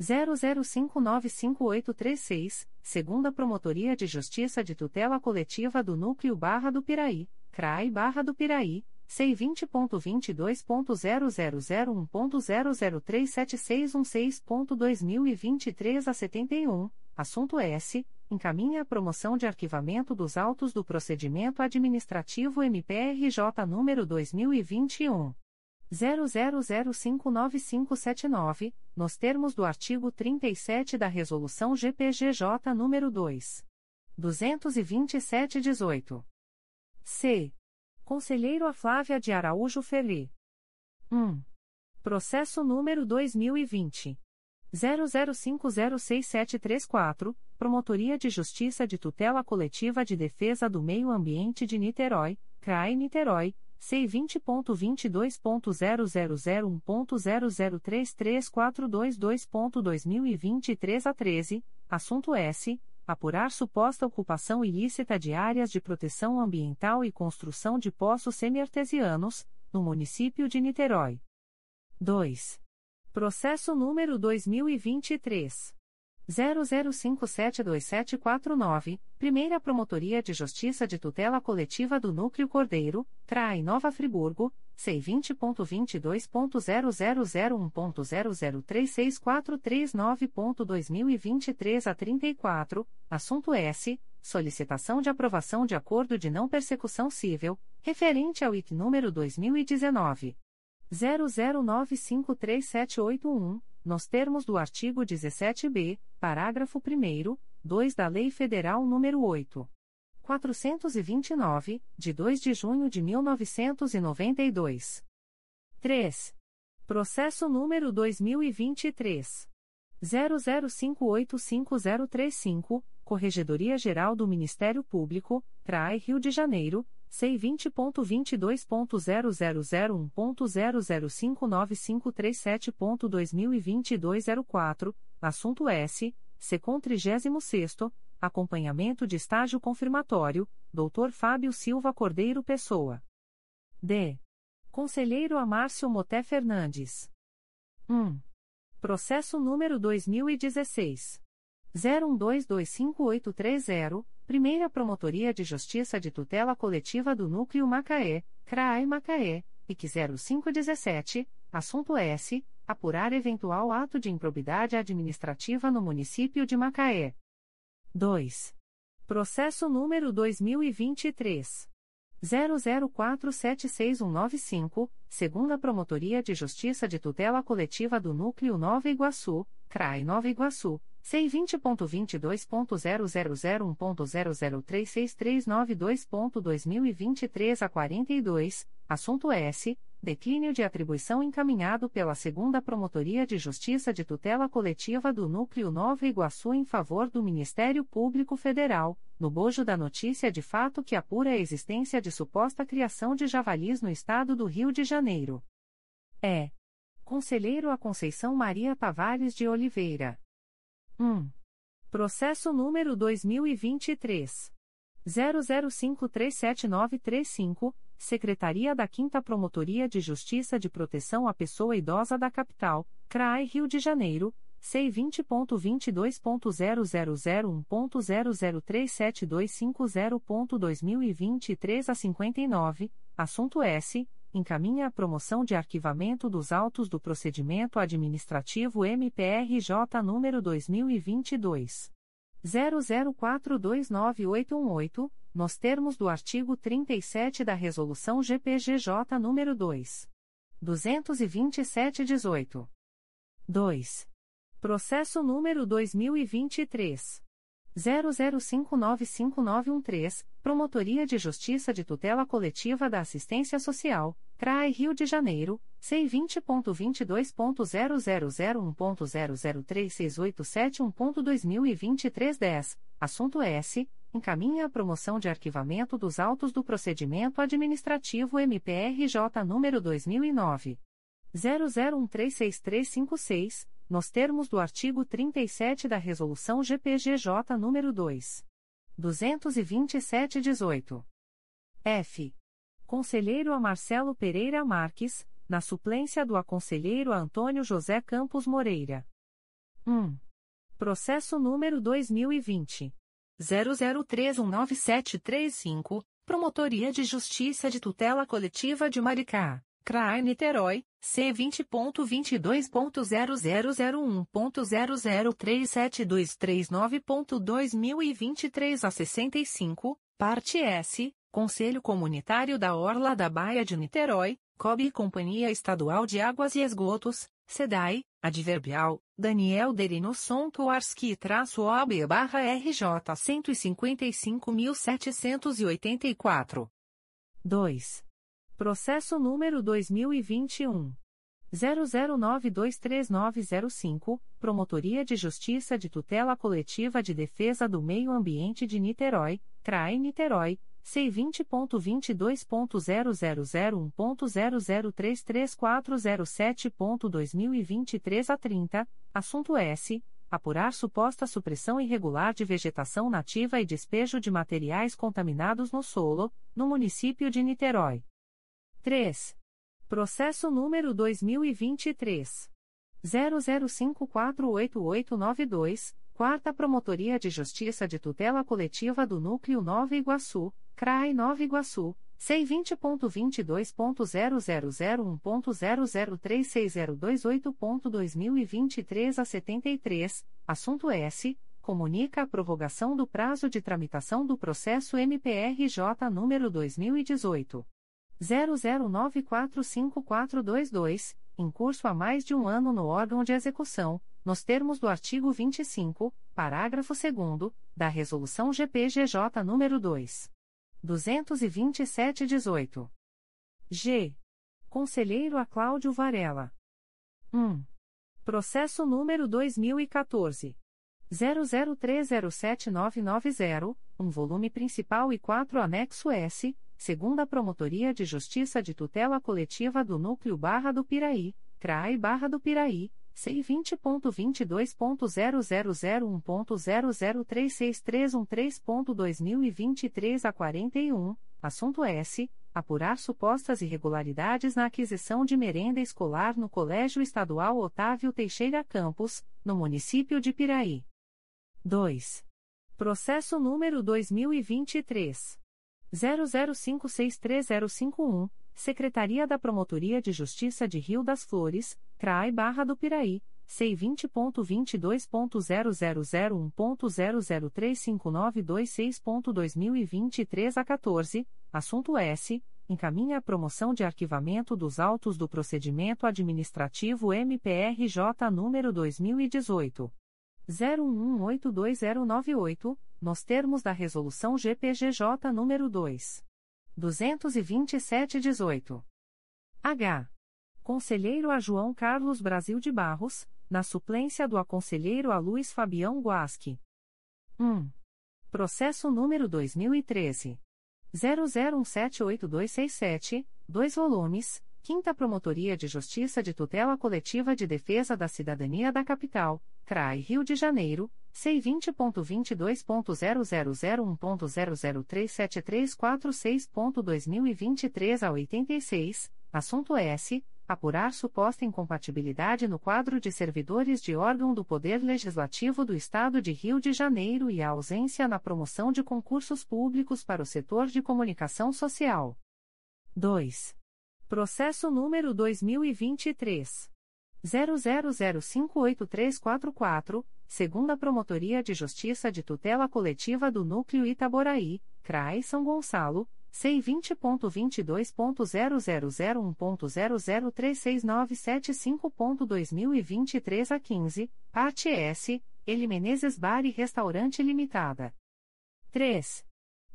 00595836, segunda Promotoria de Justiça de Tutela Coletiva do Núcleo Barra do Piraí, CRAI Barra do Piraí, C20.22.0001.0037616.2023 a 71, assunto S. Encaminha a promoção de arquivamento dos autos do procedimento administrativo MPRJ número 2021. 00059579, nos termos do artigo 37 da Resolução GPGJ nº 2. 227-18. C. Conselheiro a Flávia de Araújo Ferri. 1. Processo número 2020. 00506734, Promotoria de Justiça de Tutela Coletiva de Defesa do Meio Ambiente de Niterói, CRAI Niterói, C20.22.0001.0033422.2023 a 13, assunto S apurar suposta ocupação ilícita de áreas de proteção ambiental e construção de poços semiartesianos, no município de Niterói. 2. Processo número 2023. 00572749, Primeira Promotoria de Justiça de Tutela Coletiva do Núcleo Cordeiro, CRAI Nova Friburgo, C20.22.0001.0036439.2023 a 34, assunto S. Solicitação de aprovação de acordo de não persecução civil, referente ao IT número 2019. 00953781 nos termos do artigo 17b, parágrafo 1 2 da Lei Federal nº 8. 429, de 2 de junho de 1992. 3. Processo número 2023 00585035, Corregedoria Geral do Ministério Público, CRAI Rio de Janeiro, C20.22.0001.0059537.2022 a 04, assunto S. Secom 36 Acompanhamento de estágio confirmatório, Dr. Fábio Silva Cordeiro Pessoa. D. Conselheiro Amárcio Moté Fernandes. 1. Processo número 2016. 01225830, Primeira Promotoria de Justiça de Tutela Coletiva do Núcleo Macaé, CRAI Macaé, IC 0517, assunto S. Apurar eventual ato de improbidade administrativa no município de Macaé. 2. Processo número 2023. 00476195, segunda Promotoria de Justiça de Tutela Coletiva do Núcleo Nova Iguaçu, CRAI Nova Iguaçu, C20.22.0001.0036392.2023 a 42, assunto S. Declínio de atribuição encaminhado pela Segunda Promotoria de Justiça de Tutela Coletiva do Núcleo Nova Iguaçu em favor do Ministério Público Federal, no bojo da notícia de fato que apura a existência de suposta criação de javalis no estado do Rio de Janeiro. É. Conselheiro a Conceição Maria Tavares de Oliveira. 1. Processo número 2023. 00537935, Secretaria da 5 Promotoria de Justiça de Proteção à Pessoa Idosa da Capital, CRAI Rio de Janeiro, C20.22.0001.0037250.2023 a 59, assunto S encaminha a promoção de arquivamento dos autos do procedimento administrativo MPRJ número 2022 00429818, nos termos do artigo 37 da resolução GPGJ número 2 227/18. 2. Processo número 2023 00595913, Promotoria de Justiça de Tutela Coletiva da Assistência Social, CRAE Rio de Janeiro, C20.22.0001.0036871.2023 10, assunto S. Encaminha a promoção de arquivamento dos autos do procedimento administrativo MPRJ número 2009. 00136356, nos termos do artigo 37 da Resolução GPGJ nº 2. 227-18. F. Conselheiro a Marcelo Pereira Marques, na suplência do aconselheiro Antônio José Campos Moreira. 1. Processo número 2020. 00319735, Promotoria de Justiça de Tutela Coletiva de Maricá. CRAI Niterói, C20.22.0001.0037239.2023 a 65, parte S, Conselho Comunitário da Orla da Baía de Niterói, COB Companhia Estadual de Águas e Esgotos, SEDAI, Adverbial, Daniel Derinosson Tuarski-OB barra RJ 155.784. 2. Processo número 2021. 00923905, Promotoria de Justiça de Tutela Coletiva de Defesa do Meio Ambiente de Niterói, CRAE Niterói, C20.22.0001.0033407.2023 a 30, assunto S. Apurar suposta supressão irregular de vegetação nativa e despejo de materiais contaminados no solo, no município de Niterói. 3. Processo número 2023. 00548892, Quarta Promotoria de Justiça de Tutela Coletiva do Núcleo Nova Iguaçu, CRAI Nova Iguaçu, C20.22.0001.0036028.2023 a 73, assunto S. Comunica a prorrogação do prazo de tramitação do processo MPRJ número 2018. 00945422, em curso há mais de um ano no órgão de execução, nos termos do artigo 25, parágrafo 2 da Resolução GPGJ nº 2. 227-18. G. Conselheiro a Cláudio Varela. 1. Processo número 2014. 00307990, um volume principal e 4 anexo S, segunda Promotoria de Justiça de Tutela Coletiva do Núcleo Barra do Piraí, CRAI Barra do Piraí, C20.22.0001.0036313.2023 a 41, assunto S. Apurar supostas irregularidades na aquisição de merenda escolar no Colégio Estadual Otávio Teixeira Campos, no município de Piraí. 2. Processo número 2023. 00563051, Secretaria da Promotoria de Justiça de Rio das Flores, CRAI Barra do Piraí, C20.22.0001.0035926.2023 a 14, assunto S. Encaminha a promoção de arquivamento dos autos do procedimento administrativo MPRJ número 2018. 01182098, nos termos da Resolução GPGJ nº 2. 227-18. H. Conselheiro a João Carlos Brasil de Barros, na suplência do aconselheiro a Luiz Fabião Guasque. 1. Processo número 2013. 00178267, 2 volumes, 5 Promotoria de Justiça de Tutela Coletiva de Defesa da Cidadania da Capital, CRAI Rio de Janeiro, C20.22.0001.0037346.2023 a 86, assunto S. Apurar suposta incompatibilidade no quadro de servidores de órgão do Poder Legislativo do Estado de Rio de Janeiro e a ausência na promoção de concursos públicos para o setor de comunicação social. 2. Processo número 2023. 00058344, segunda Promotoria de Justiça de Tutela Coletiva do Núcleo Itaboraí, CRAI São Gonçalo, C20.22.0001.0036975.2023 a 15, parte S, Eli Menezes Bar e Restaurante Limitada. 3.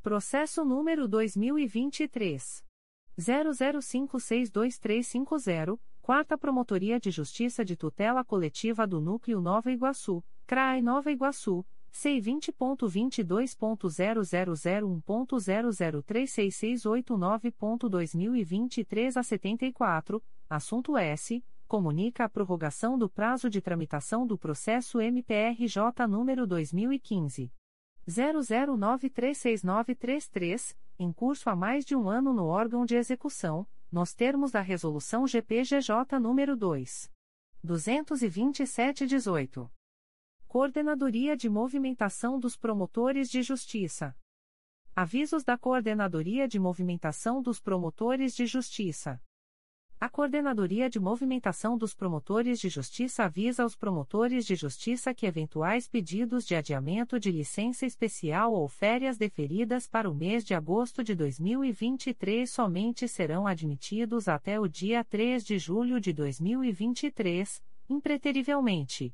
Processo número 2023. 00562350, Quarta Promotoria de Justiça de Tutela Coletiva do Núcleo Nova Iguaçu, CRAI Nova Iguaçu, C20.22.0001.0036689.2023 a 74, assunto S. Comunica a prorrogação do prazo de tramitação do processo MPRJ número 2015. 00936933, em curso há mais de um ano no órgão de execução, nos termos da Resolução GPGJ nº 2. 227-18. Coordenadoria de Movimentação dos Promotores de Justiça. Avisos da Coordenadoria de Movimentação dos Promotores de Justiça. A Coordenadoria de Movimentação dos Promotores de Justiça avisa aos promotores de justiça que eventuais pedidos de adiamento de licença especial ou férias deferidas para o mês de agosto de 2023 somente serão admitidos até o dia 3 de julho de 2023, impreterivelmente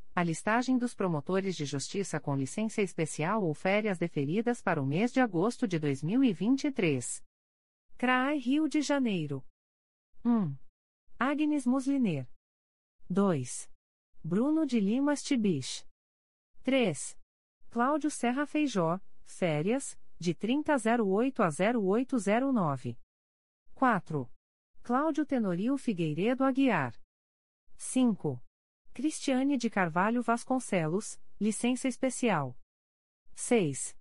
a listagem dos promotores de justiça com licença especial ou férias deferidas para o mês de agosto de 2023. CRAI Rio de Janeiro. 1. Agnes Musliner. 2. Bruno de Limas Tibich. 3. Cláudio Serra Feijó, férias, de 3008 a 0809. 4. Cláudio Tenorio Figueiredo Aguiar. 5. Cristiane de Carvalho Vasconcelos, licença especial. 6.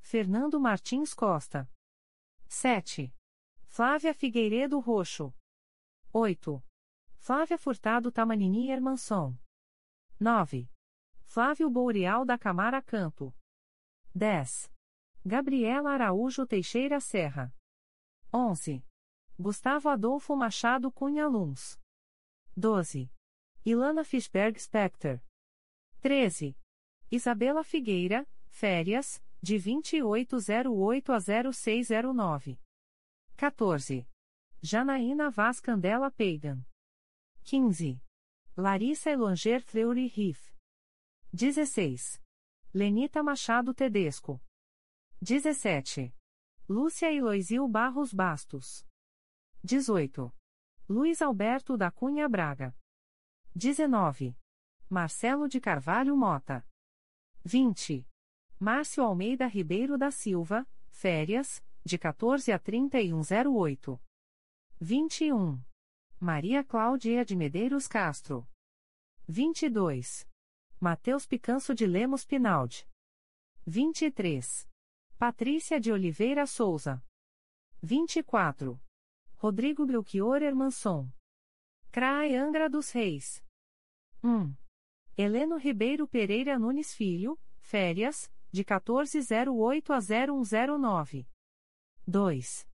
Fernando Martins Costa. 7. Flávia Figueiredo Roxo. 8. Flávia Furtado Tamanini Hermanson. 9. Flávio Boreal da Camara Canto. 10. Gabriela Araújo Teixeira Serra. 11. Gustavo Adolfo Machado Cunha Luns. 12. Ilana Fishberg Specter. 13. Isabela Figueira, férias, de 2808 a 0609. 14. Janaína Vaz Candela Peigan. 15. Larissa Elanger Fleury Riff. 16. Lenita Machado Tedesco. 17. Lúcia Eloisil Barros Bastos. 18. Luiz Alberto da Cunha Braga. 19. Marcelo de Carvalho Mota. 20. Márcio Almeida Ribeiro da Silva, férias, de 14 a 3108. 21. Maria Cláudia de Medeiros Castro. 22. Mateus Picanço de Lemos Pinaldi. 23. Patrícia de Oliveira Souza. 24. Rodrigo Belchior Hermanson. CRAE Angra dos Reis. 1. Heleno Ribeiro Pereira Nunes Filho, férias, de 1408 a 0109. 2.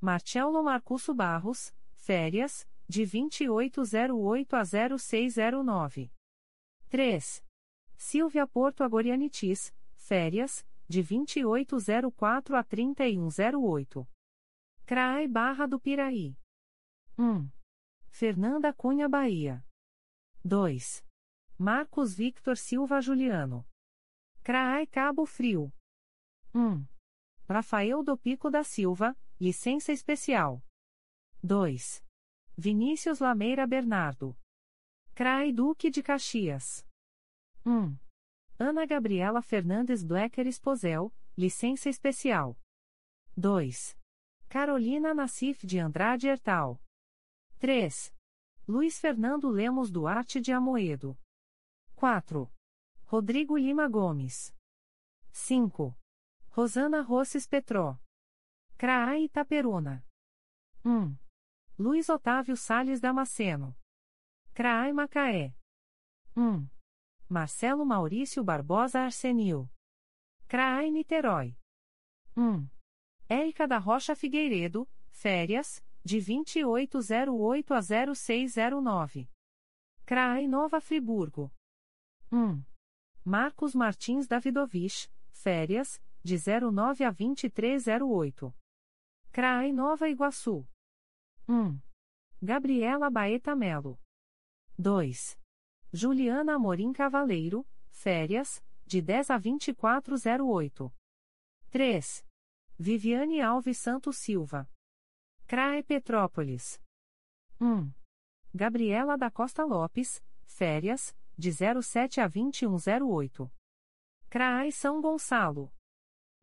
Marcelo Marcusso Barros, férias, de 2808 a 0609. 3. Silvia Porto Agorianitis, férias, de 2804 a 3108. CRAI Barra do Piraí. 1. Fernanda Cunha Bahia. 2. Marcos Victor Silva Juliano. CRAI Cabo Frio. 1. Rafael do Pico da Silva, licença especial. 2. Vinícius Lameira Bernardo. CRAI Duque de Caxias. 1. Ana Gabriela Fernandes Blecker Esposel, licença especial. 2. Carolina Nassif de Andrade Hertal. 3. Luiz Fernando Lemos Duarte de Amoedo. 4. Rodrigo Lima Gomes. 5. Rosana Rosses Petró. Craá Itaperuna. 1. Luiz Otávio Sales Damasceno. Craai Macaé. 1. Marcelo Maurício Barbosa Arsenil. Craai Niterói. 1. Érica da Rocha Figueiredo, férias, de 2808 a 0609. CRAI Nova Friburgo. 1. Marcos Martins Davidovich, férias, de 09 a 2308. CRAI Nova Iguaçu. 1. Gabriela Baeta Melo. 2. Juliana Amorim Cavaleiro, férias, de 10 a 2408. 3. Viviane Alves Santos Silva. CRAE Petrópolis. 1. Gabriela da Costa Lopes, férias, de 07 a 2108. CRAI São Gonçalo.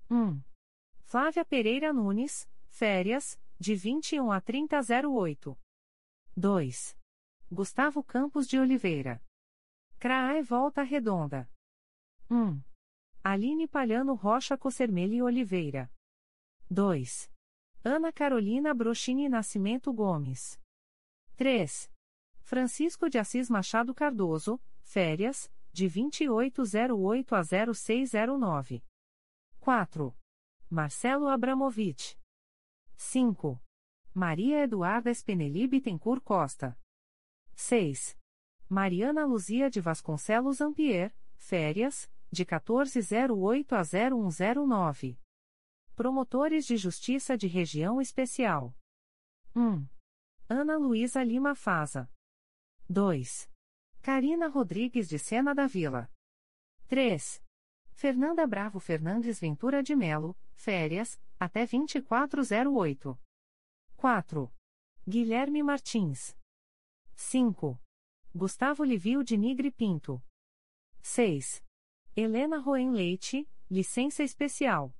1. Flávia Pereira Nunes, férias, de 21 a 3008. 2. Gustavo Campos de Oliveira. CRAE Volta Redonda. 1. Aline Palhano Rocha Cossermelli Oliveira. 2. Ana Carolina Brochini Nascimento Gomes. 3. Francisco de Assis Machado Cardoso, férias, de 2808 a 0609. 4. Marcelo Abramovich. 5. Maria Eduarda Espineli Bittencourt Costa. 6. Mariana Luzia de Vasconcelos Ampier, férias, de 1408 a 0109. Promotores de Justiça de Região Especial. 1. Ana Luísa Lima Faza. 2. Karina Rodrigues de Sena da Vila. 3. Fernanda Bravo Fernandes Ventura de Melo, férias, até 2408. 4. Guilherme Martins. 5. Gustavo Livio de Nigre Pinto. 6. Helena Roen Leite, licença especial.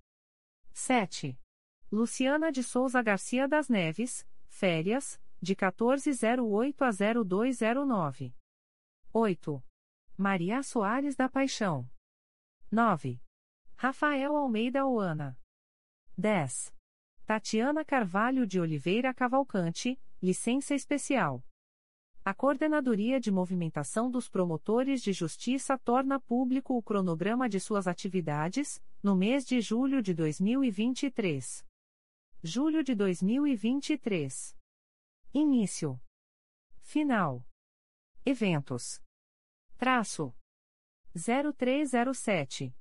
7. Luciana de Souza Garcia das Neves, férias, de 1408 a 0209. 8. Maria Soares da Paixão. 9. Rafael Almeida Oana. 10. Tatiana Carvalho de Oliveira Cavalcante, licença especial. A Coordenadoria de Movimentação dos Promotores de Justiça torna público o cronograma de suas atividades, no mês de julho de 2023. Julho de 2023. Início. Final. Eventos. Traço. 0307.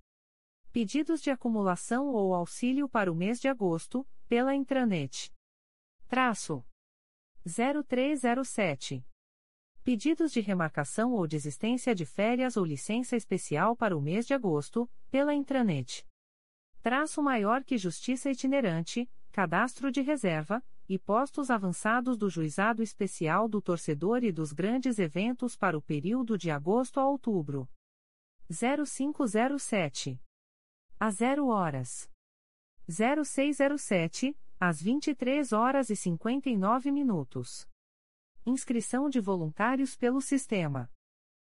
Pedidos de acumulação ou auxílio para o mês de agosto, pela intranet. Traço. 0307. Pedidos de remarcação ou desistência de férias ou licença especial para o mês de agosto, pela intranet. Traço maior que Justiça Itinerante, Cadastro de Reserva, e postos avançados do Juizado Especial do Torcedor e dos Grandes Eventos para o período de agosto a outubro. 0507. A 0 horas. 0607, às 23 horas e 59 minutos. Inscrição de voluntários pelo sistema.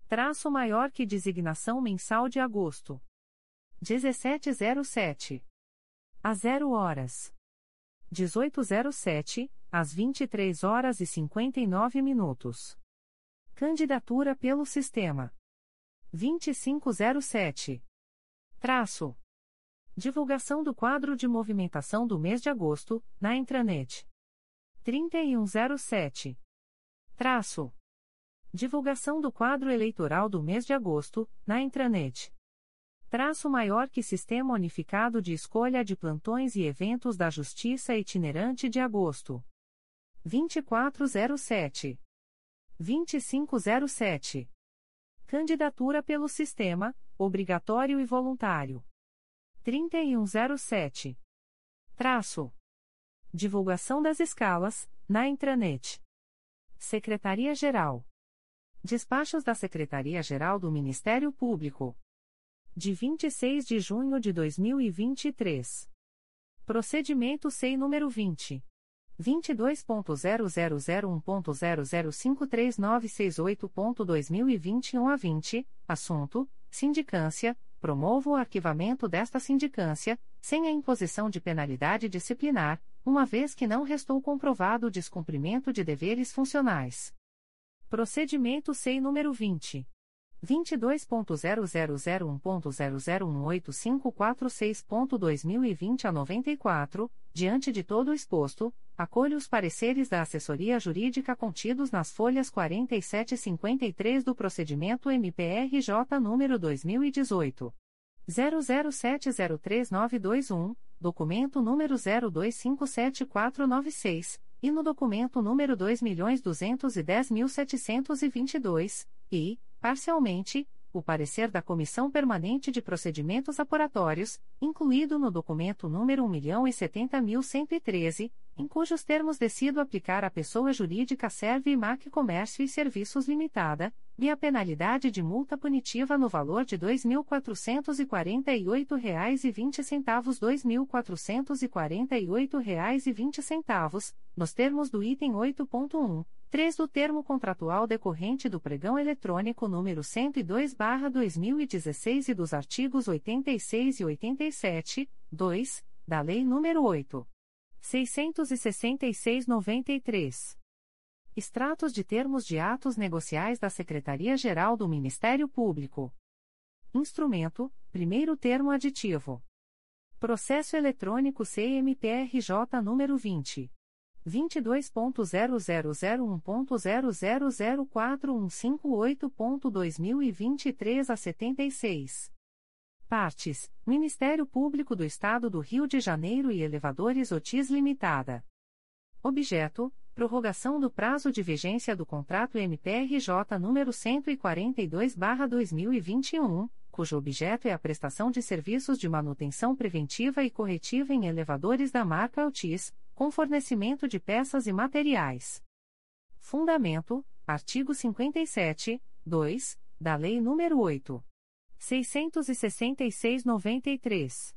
Traço maior que designação mensal de agosto. 1707. A 0 horas. 1807, às 23 horas e 59 minutos. Candidatura pelo sistema. 2507. Traço. Divulgação do quadro de movimentação do mês de agosto, na intranet. 3107. Traço. Divulgação do quadro eleitoral do mês de agosto, na intranet. Traço maior que Sistema Unificado de Escolha de Plantões e Eventos da Justiça Itinerante de agosto. 2407. 2507. Candidatura pelo Sistema, obrigatório e voluntário. 3107. Traço. Divulgação das escalas, na intranet. Secretaria-Geral. Despachos da Secretaria-Geral do Ministério Público. De 26 de junho de 2023. Procedimento SEI número 20. 22.0001.0053968.2021 a 20, assunto: Sindicância. Promovo o arquivamento desta sindicância, sem a imposição de penalidade disciplinar, uma vez que não restou comprovado o descumprimento de deveres funcionais. Procedimento SEI número 20. 22.0001.0018546.2020 a 94, diante de todo o exposto, acolho os pareceres da assessoria jurídica contidos nas folhas 47 e 53 do procedimento MPRJ número 2018 00703921, documento número 02574996 e no documento número 2.210.722, e, parcialmente, o parecer da Comissão Permanente de Procedimentos Apuratórios, incluído no documento número 1.070.113, em cujos termos decido aplicar à pessoa jurídica Serve Mac Comércio e Serviços Limitada, e a penalidade de multa punitiva no valor de R$ 2.448,20 R$ 2.448,20, nos termos do item 8.1. 3 do termo contratual decorrente do pregão eletrônico número 102/2016 e dos artigos 86 e 87, 2, da Lei nº 8. 666/93. Extratos de termos de atos negociais da Secretaria-Geral do Ministério Público. Instrumento: Primeiro termo aditivo. Processo eletrônico CMPRJ número 20 22.0001.0004158.2023 a 76. Partes: Ministério Público do Estado do Rio de Janeiro e Elevadores Otis Limitada. Objeto: Prorrogação do prazo de vigência do contrato MPRJ número 142/2021, cujo objeto é a prestação de serviços de manutenção preventiva e corretiva em elevadores da marca Otis com fornecimento de peças e materiais. Fundamento: artigo 57, 2, da Lei nº 8. 666/93.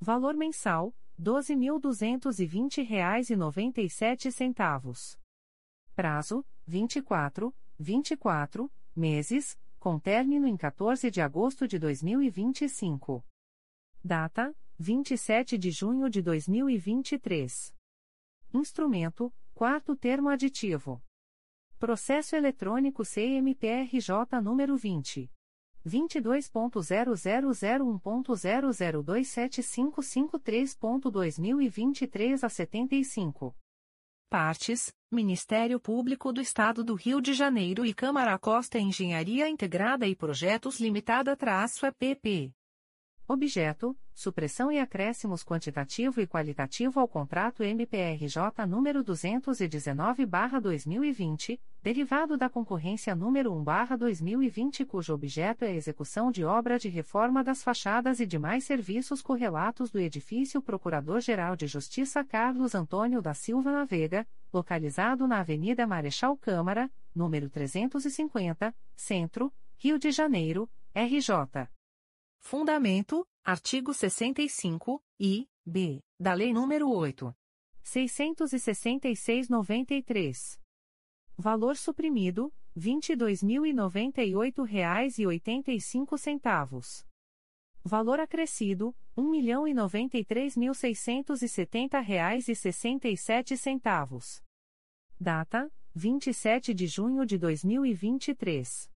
Valor mensal: R$ 12.220,97. Prazo: 24, 24 meses, com término em 14 de agosto de 2025. Data: 27 de junho de 2023. Instrumento: quarto termo aditivo. Processo eletrônico CMPRJ número 20 22.0001.0027553.2023 a 75. Partes: Ministério Público do Estado do Rio de Janeiro e Câmara Costa Engenharia Integrada e Projetos Limitada-EPP. Objeto: supressão e acréscimos quantitativo e qualitativo ao contrato MPRJ número 219/2020, derivado da concorrência número 1/2020, cujo objeto é a execução de obra de reforma das fachadas e demais serviços correlatos do edifício Procurador-Geral de Justiça Carlos Antônio da Silva Navega, localizado na Avenida Marechal Câmara, número 350, Centro, Rio de Janeiro, RJ. Fundamento: artigo 65 e b da Lei nº 8. 666/93. Valor suprimido: R$ 22.098,85. Valor acrescido: R$ 1.093.670,67. Data: 27 de junho de 2023.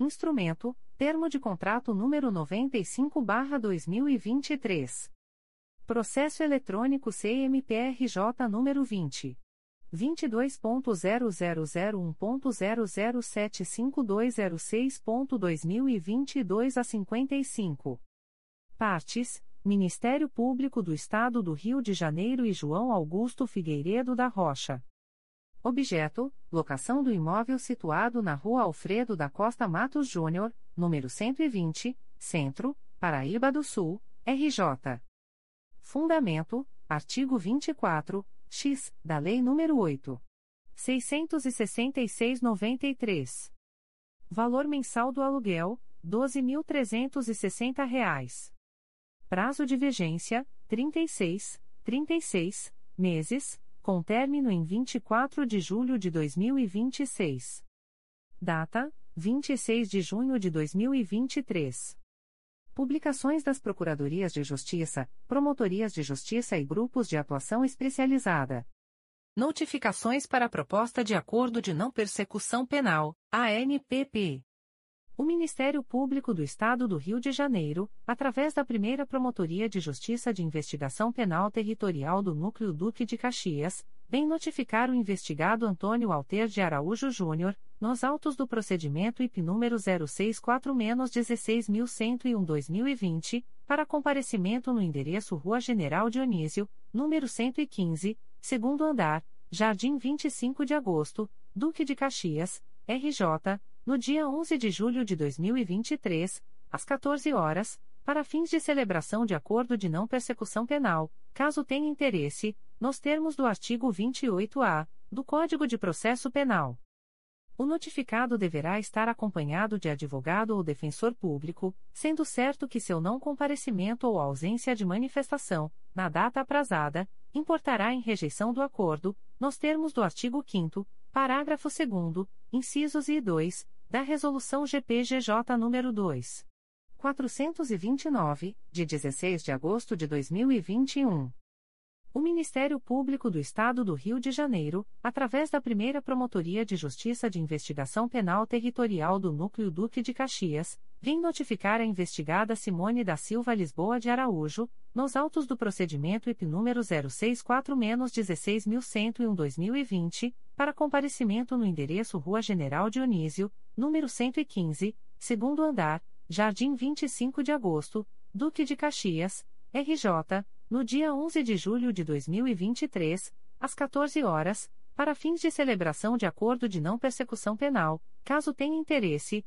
Instrumento: Termo de contrato número 95/2023. Processo eletrônico CMPRJ número 20 22.0001.0075206.2022 a 55. Partes: Ministério Público do Estado do Rio de Janeiro e João Augusto Figueiredo da Rocha. Objeto: locação do imóvel situado na Rua Alfredo da Costa Matos Júnior, número 120, Centro, Paraíba do Sul, RJ. Fundamento: artigo 24, x, da Lei nº 8. 666/93. Valor mensal do aluguel: R$ 12.360. Prazo de vigência: 36, 36 meses com término em 24 de julho de 2026. Data: 26 de junho de 2023. Publicações das Procuradorias de Justiça, Promotorias de Justiça e Grupos de Atuação Especializada. Notificações para a Proposta de Acordo de Não Persecução Penal, ANPP. O Ministério Público do Estado do Rio de Janeiro, através da primeira Promotoria de Justiça de Investigação Penal Territorial do Núcleo Duque de Caxias, vem notificar o investigado Antônio Alter de Araújo Júnior, nos autos do procedimento IP número 064-16101-2020, para comparecimento no endereço Rua General Dionísio, número 115, segundo andar, Jardim 25 de Agosto, Duque de Caxias, RJ, no dia 11 de julho de 2023, às 14 horas, para fins de celebração de acordo de não persecução penal, caso tenha interesse, nos termos do artigo 28-A do Código de Processo Penal. O notificado deverá estar acompanhado de advogado ou defensor público, sendo certo que seu não comparecimento ou ausência de manifestação, na data aprazada, importará em rejeição do acordo, nos termos do artigo 5 parágrafo 2 incisos e 2, da Resolução GPGJ nº 2. 429, de 16 de agosto de 2021. O Ministério Público do Estado do Rio de Janeiro, através da primeira Promotoria de Justiça de Investigação Penal Territorial do Núcleo Duque de Caxias, vem notificar a investigada Simone da Silva Lisboa de Araújo, nos autos do procedimento IP número 064-16101-2020, para comparecimento no endereço Rua General Dionísio, número 115, segundo andar, Jardim 25 de Agosto, Duque de Caxias, RJ, no dia 11 de julho de 2023, às 14 horas, para fins de celebração de acordo de não persecução penal, caso tenha interesse,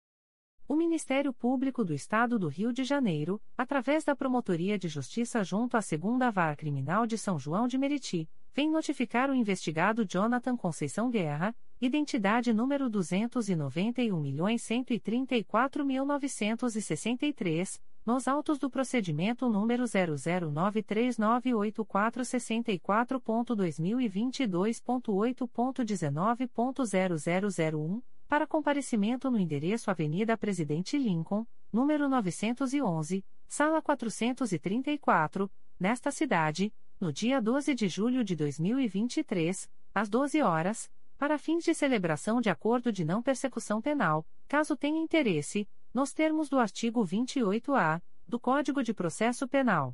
O Ministério Público do Estado do Rio de Janeiro, através da Promotoria de Justiça junto à Segunda Vara Criminal de São João de Meriti, vem notificar o investigado Jonathan Conceição Guerra, identidade número 291.134.963, nos autos do procedimento número 009398464.2022.8.19.0001 para comparecimento no endereço Avenida Presidente Lincoln, número 911, sala 434, nesta cidade, no dia 12 de julho de 2023, às 12 horas, para fins de celebração de acordo de não persecução penal, caso tenha interesse, nos termos do artigo 28-A do Código de Processo Penal.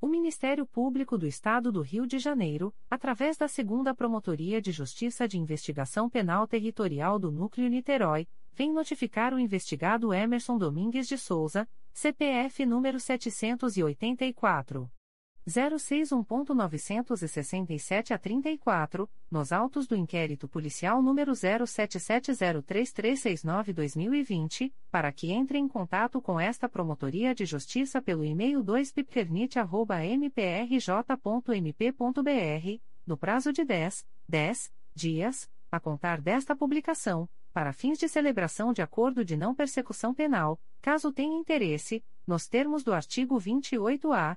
O Ministério Público do Estado do Rio de Janeiro, através da Segunda Promotoria de Justiça de Investigação Penal Territorial do Núcleo Niterói, vem notificar o investigado Emerson Domingues de Souza, CPF número 784. 061.967 a 34, nos autos do inquérito policial número 07703369-2020, para que entre em contato com esta Promotoria de Justiça pelo e-mail 2pipernit.mprj.mp.br, no prazo de 10, 10 dias, a contar desta publicação, para fins de celebração de acordo de não persecução penal, caso tenha interesse, nos termos do artigo 28-A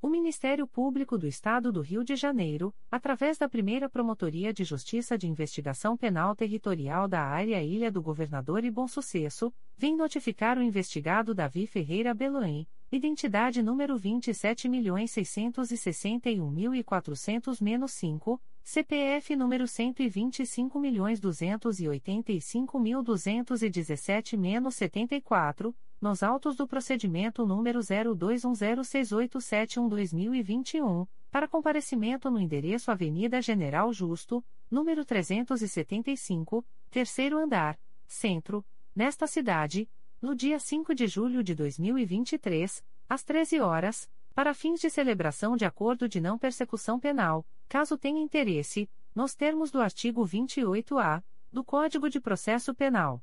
O Ministério Público do Estado do Rio de Janeiro, através da primeira Promotoria de Justiça de Investigação Penal Territorial da Área Ilha do Governador e Bom Sucesso, vem notificar o investigado Davi Ferreira Beloim, identidade número 27.661.400-5, CPF número 125.285.217-74, nos autos do procedimento número 02106871-2021, para comparecimento no endereço Avenida General Justo, número 375, terceiro andar, centro, nesta cidade, no dia 5 de julho de 2023, às 13 horas, para fins de celebração de acordo de não persecução penal, caso tenha interesse, nos termos do artigo 28-A do Código de Processo Penal.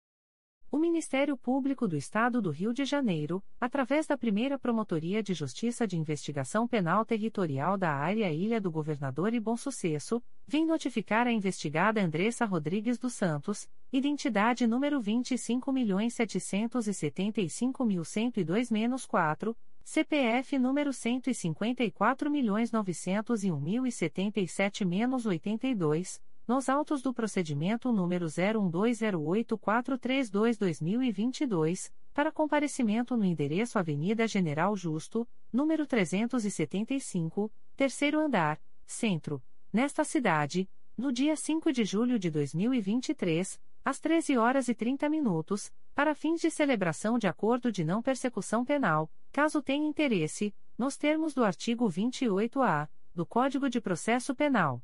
O Ministério Público do Estado do Rio de Janeiro, através da primeira Promotoria de Justiça de Investigação Penal Territorial da Área Ilha do Governador e Bom Sucesso, vem notificar a investigada Andressa Rodrigues dos Santos, identidade número 25.775.102-4, CPF número 154.901.077-82, nos autos do procedimento número 01208432-2022, para comparecimento no endereço Avenida General Justo, número 375, terceiro andar, centro, nesta cidade, no dia 5 de julho de 2023, às 13 horas e 30 minutos, para fins de celebração de acordo de não persecução penal, caso tenha interesse, nos termos do artigo 28-A do Código de Processo Penal.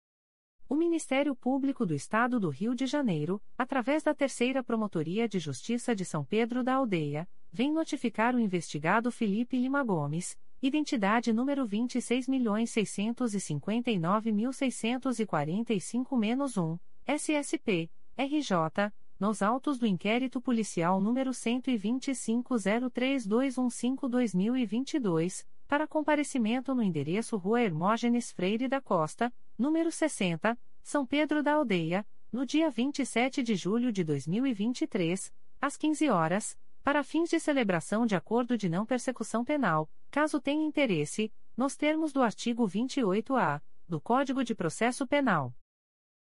O Ministério Público do Estado do Rio de Janeiro, através da Terceira Promotoria de Justiça de São Pedro da Aldeia, vem notificar o investigado Felipe Lima Gomes, identidade número 26.659.645-1, SSP, RJ, nos autos do inquérito policial número 125.03215-2022, para comparecimento no endereço Rua Hermógenes Freire da Costa, número 60, São Pedro da Aldeia, no dia 27 de julho de 2023, às 15 horas, para fins de celebração de acordo de não persecução penal, caso tenha interesse, nos termos do artigo 28-A do Código de Processo Penal.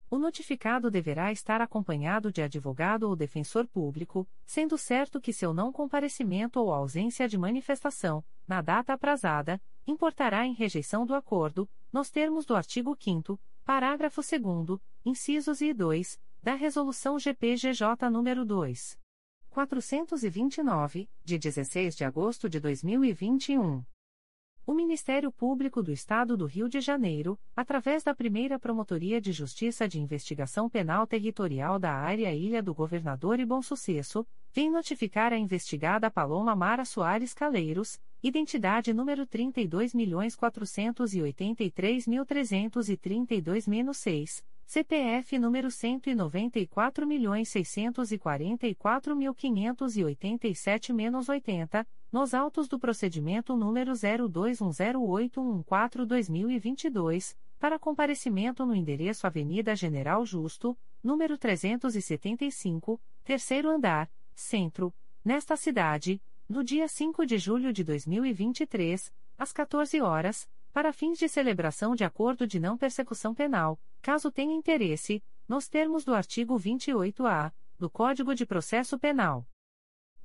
O notificado deverá estar acompanhado de advogado ou defensor público, sendo certo que seu não comparecimento ou ausência de manifestação, na data aprazada, importará em rejeição do acordo, nos termos do artigo 5 parágrafo 2 incisos e 2, da Resolução GPGJ nº 2. 429, de 16 de agosto de 2021. O Ministério Público do Estado do Rio de Janeiro, através da primeira Promotoria de Justiça de Investigação Penal Territorial da Área Ilha do Governador e Bom Sucesso, vem notificar a investigada Paloma Mara Soares Caleiros, identidade número 32.483.332-6, CPF número 194.644.587-80, nos autos do procedimento número 02108114-2022, para comparecimento no endereço Avenida General Justo, número 375, terceiro andar, centro, nesta cidade, no dia 5 de julho de 2023, às 14 horas, para fins de celebração de acordo de não persecução penal, caso tenha interesse, nos termos do artigo 28-A do Código de Processo Penal.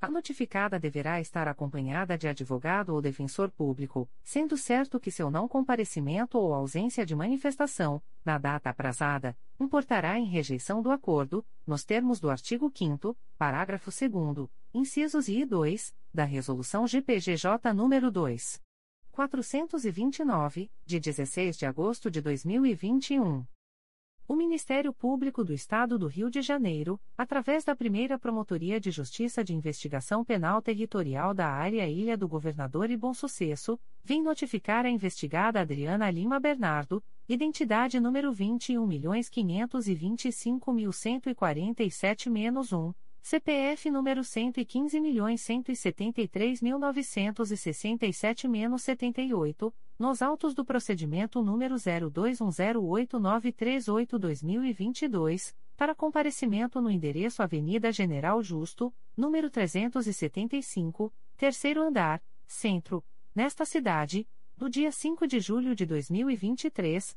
A notificada deverá estar acompanhada de advogado ou defensor público, sendo certo que seu não comparecimento ou ausência de manifestação, na data aprazada, importará em rejeição do acordo, nos termos do artigo 5 parágrafo 2 incisos I e 2, da Resolução GPGJ nº 2. 429, de 16 de agosto de 2021. O Ministério Público do Estado do Rio de Janeiro, através da primeira Promotoria de Justiça de Investigação Penal Territorial da Área Ilha do Governador e Bom Sucesso, vem notificar a investigada Adriana Lima Bernardo, identidade número 21.525.147-1, CPF número 115.173.967-78, nos autos do procedimento número 02108938-2022, para comparecimento no endereço Avenida General Justo, número 375, terceiro andar, centro, nesta cidade, no dia 5 de julho de 2023,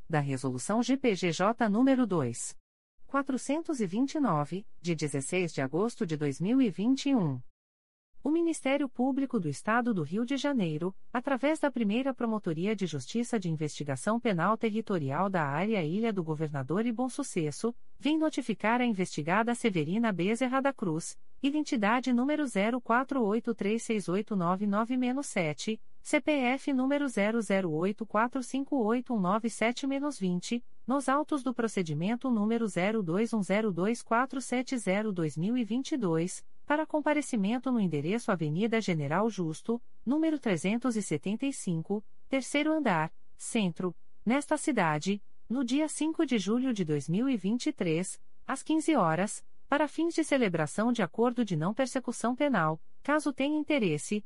da Resolução GPGJ nº 2. 429, de 16 de agosto de 2021. O Ministério Público do Estado do Rio de Janeiro, através da primeira Promotoria de Justiça de Investigação Penal Territorial da Área Ilha do Governador e Bom Sucesso, vem notificar a investigada Severina Bezerra da Cruz, identidade número 04836899-7, CPF número 0084581997-20, nos autos do procedimento número 02102470-2022 para comparecimento no endereço Avenida General Justo, número 375, terceiro andar, centro, nesta cidade, no dia 5 de julho de 2023, às 15 horas, para fins de celebração de acordo de não persecução penal, caso tenha interesse,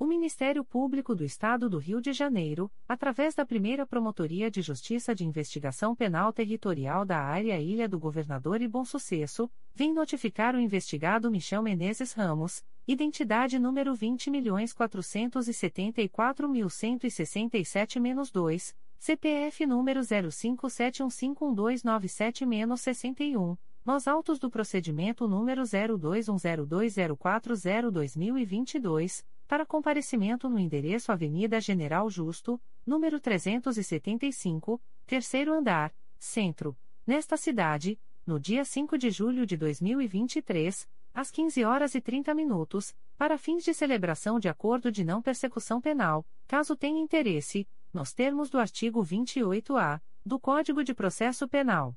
O Ministério Público do Estado do Rio de Janeiro, através da primeira Promotoria de Justiça de Investigação Penal Territorial da Área Ilha do Governador e Bom Sucesso, vem notificar o investigado Michel Menezes Ramos, identidade número 20.474.167-2, CPF número 0571512997-61, nos autos do procedimento número 021020402022 para comparecimento no endereço Avenida General Justo, número 375, terceiro andar, centro, nesta cidade, no dia 5 de julho de 2023, às 15 horas e 30 minutos, para fins de celebração de acordo de não persecução penal, caso tenha interesse, nos termos do artigo 28-A do Código de Processo Penal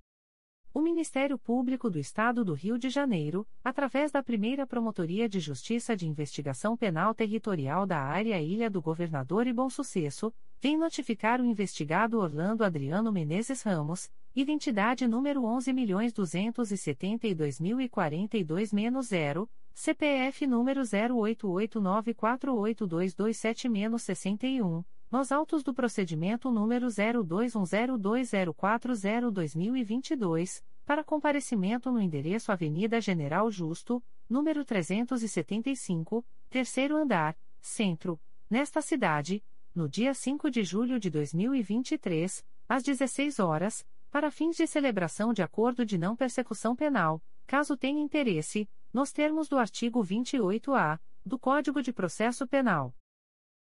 O Ministério Público do Estado do Rio de Janeiro, através da primeira Promotoria de Justiça de Investigação Penal Territorial da Área Ilha do Governador e Bom Sucesso, vem notificar o investigado Orlando Adriano Menezes Ramos, identidade número 11.272.042-0, CPF número 0889482227-61 nos autos do procedimento número 02102040-2022, para comparecimento no endereço Avenida General Justo, número 375, terceiro andar, centro, nesta cidade, no dia 5 de julho de 2023, às 16 horas, para fins de celebração de acordo de não persecução penal, caso tenha interesse, nos termos do artigo 28-A do Código de Processo Penal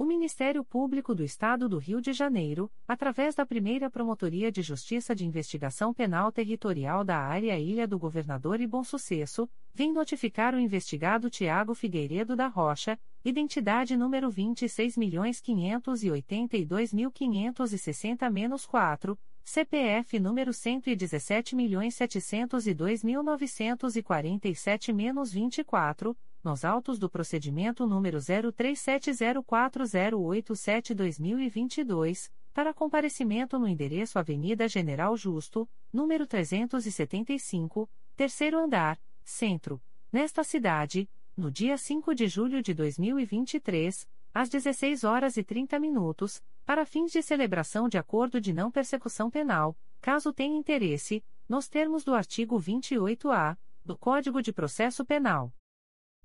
O Ministério Público do Estado do Rio de Janeiro, através da primeira Promotoria de Justiça de Investigação Penal Territorial da Área Ilha do Governador e Bom Sucesso, vem notificar o investigado Tiago Figueiredo da Rocha, identidade número 26.582.560-4, CPF número 117.702.947-24, nos autos do procedimento número 03704087-2022, para comparecimento no endereço Avenida General Justo, número 375, terceiro andar, centro, nesta cidade, no dia 5 de julho de 2023, às 16 horas e 30 minutos, para fins de celebração de acordo de não persecução penal, caso tenha interesse, nos termos do artigo 28-A do Código de Processo Penal.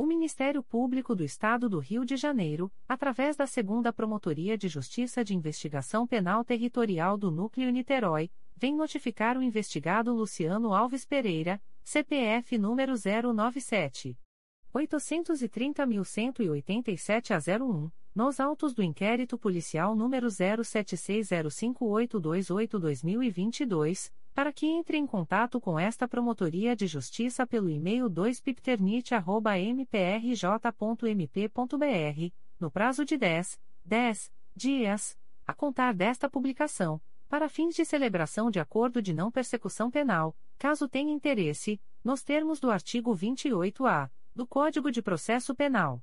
O Ministério Público do Estado do Rio de Janeiro, através da Segunda Promotoria de Justiça de Investigação Penal Territorial do Núcleo Niterói, vem notificar o investigado Luciano Alves Pereira, CPF número 097. 830.187 a 01, nos autos do inquérito policial número 07605828-2022, para que entre em contato com esta Promotoria de Justiça pelo e-mail 2pipternit.mprj.mp.br, no prazo de 10, 10 dias, a contar desta publicação, para fins de celebração de acordo de não persecução penal, caso tenha interesse, nos termos do artigo 28-A do Código de Processo Penal.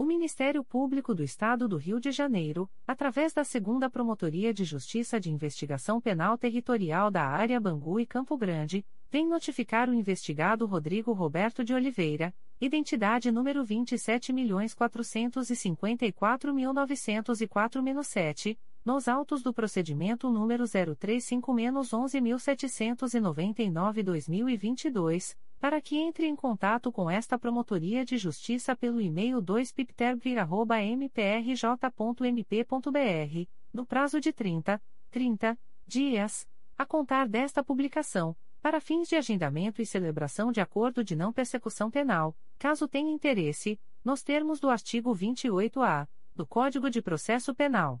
O Ministério Público do Estado do Rio de Janeiro, através da Segunda Promotoria de Justiça de Investigação Penal Territorial da Área Bangu e Campo Grande, vem notificar o investigado Rodrigo Roberto de Oliveira, identidade número 27.454.904-7, nos autos do procedimento número 035-11.799-2022 para que entre em contato com esta Promotoria de Justiça pelo e-mail 2piptergri.mprj.mp.br, no prazo de 30, 30 dias, a contar desta publicação, para fins de agendamento e celebração de acordo de não persecução penal, caso tenha interesse, nos termos do artigo 28-A do Código de Processo Penal.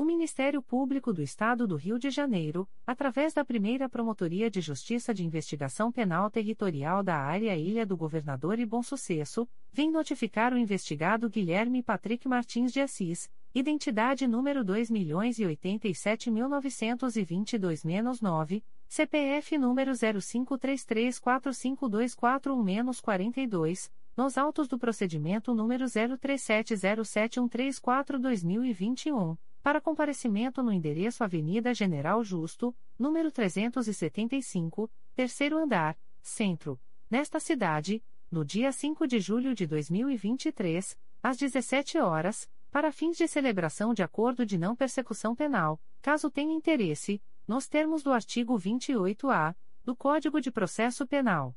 O Ministério Público do Estado do Rio de Janeiro, através da primeira Promotoria de Justiça de Investigação Penal Territorial da Área Ilha do Governador e Bom Sucesso, vem notificar o investigado Guilherme Patrick Martins de Assis, identidade número 2.087.922-9, CPF número 0533452441-42, nos autos do procedimento número 03707134-2021 para comparecimento no endereço Avenida General Justo, número 375, terceiro andar, centro, nesta cidade, no dia 5 de julho de 2023, às 17 horas, para fins de celebração de acordo de não persecução penal, caso tenha interesse, nos termos do artigo 28-A do Código de Processo Penal.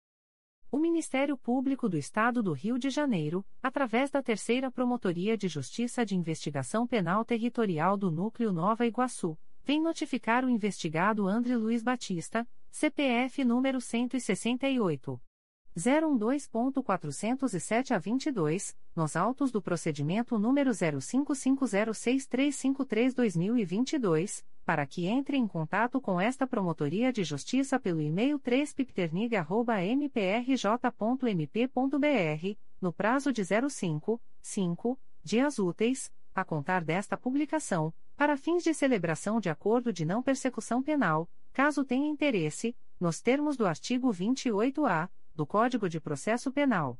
O Ministério Público do Estado do Rio de Janeiro, através da Terceira Promotoria de Justiça de Investigação Penal Territorial do Núcleo Nova Iguaçu, vem notificar o investigado André Luiz Batista, CPF número 168. 012.407 a 22, nos autos do procedimento número 05506353-2022, para que entre em contato com esta Promotoria de Justiça pelo e-mail 3pipternig.mprj.mp.br, no prazo de 05, 5, dias úteis, a contar desta publicação, para fins de celebração de acordo de não persecução penal, caso tenha interesse, nos termos do artigo 28-A do Código de Processo Penal.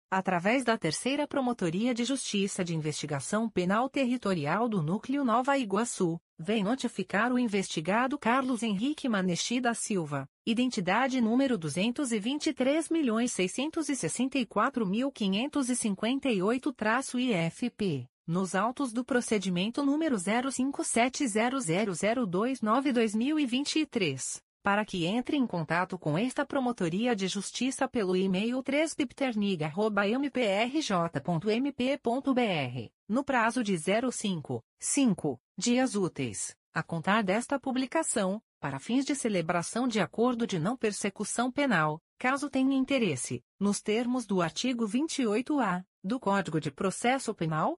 através da Terceira Promotoria de Justiça de Investigação Penal Territorial do Núcleo Nova Iguaçu, vem notificar o investigado Carlos Henrique Manesti da Silva, identidade número 223.664.558-IFP, nos autos do procedimento número 05700029-2023 para que entre em contato com esta Promotoria de Justiça pelo e-mail 3pipternig.mprj.mp.br, no prazo de 05, 5 dias úteis, a contar desta publicação, para fins de celebração de acordo de não persecução penal, caso tenha interesse, nos termos do artigo 28-A do Código de Processo Penal,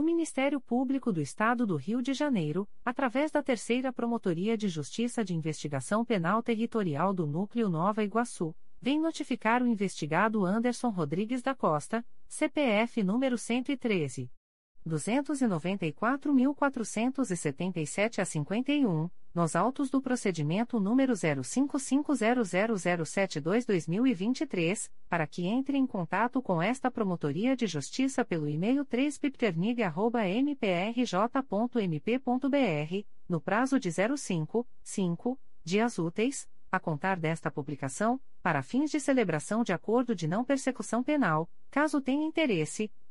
O Ministério Público do Estado do Rio de Janeiro, através da Terceira Promotoria de Justiça de Investigação Penal Territorial do Núcleo Nova Iguaçu, vem notificar o investigado Anderson Rodrigues da Costa, CPF número 113. 294.477 a 51, nos autos do procedimento número 05500072-2023, para que entre em contato com esta Promotoria de Justiça pelo e-mail 3pipternig.mprj.mp.br, no prazo de 05, 5, dias úteis, a contar desta publicação, para fins de celebração de acordo de não persecução penal, caso tenha interesse,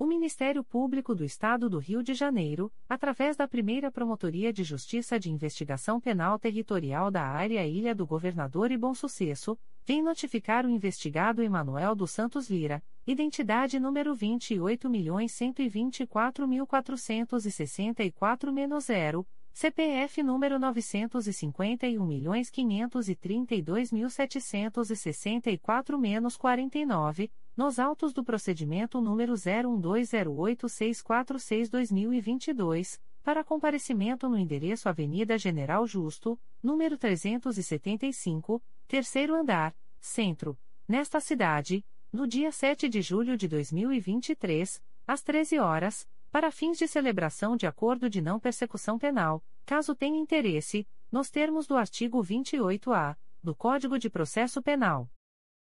O Ministério Público do Estado do Rio de Janeiro, através da primeira Promotoria de Justiça de Investigação Penal Territorial da Área Ilha do Governador e Bom Sucesso, vem notificar o investigado Emanuel dos Santos Lira, identidade número 28.124.464-0, CPF número 951.532.764-49, nos autos do procedimento número 01208646-2022, para comparecimento no endereço Avenida General Justo, número 375, terceiro andar, centro, nesta cidade, no dia 7 de julho de 2023, às 13 horas, para fins de celebração de acordo de não persecução penal, caso tenha interesse, nos termos do artigo 28-A do Código de Processo Penal.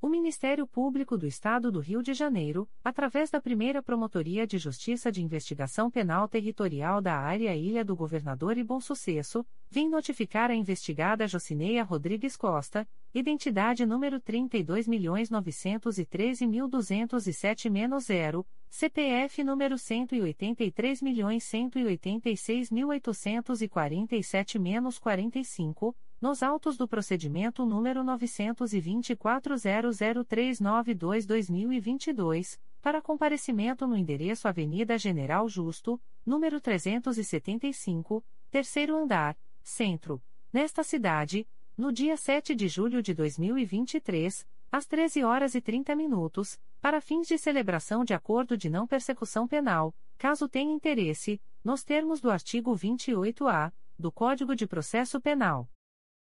O Ministério Público do Estado do Rio de Janeiro, através da primeira Promotoria de Justiça de Investigação Penal Territorial da Área Ilha do Governador e Bom Sucesso, vem notificar a investigada Jocineia Rodrigues Costa, identidade número 32.913.207-0, CPF número 183.186.847-45, nos autos do procedimento número 924.00392-2022, para comparecimento no endereço Avenida General Justo, número 375, terceiro andar, centro, nesta cidade, no dia 7 de julho de 2023, às 13 horas e 30 minutos, para fins de celebração de acordo de não persecução penal, caso tenha interesse, nos termos do artigo 28-A do Código de Processo Penal.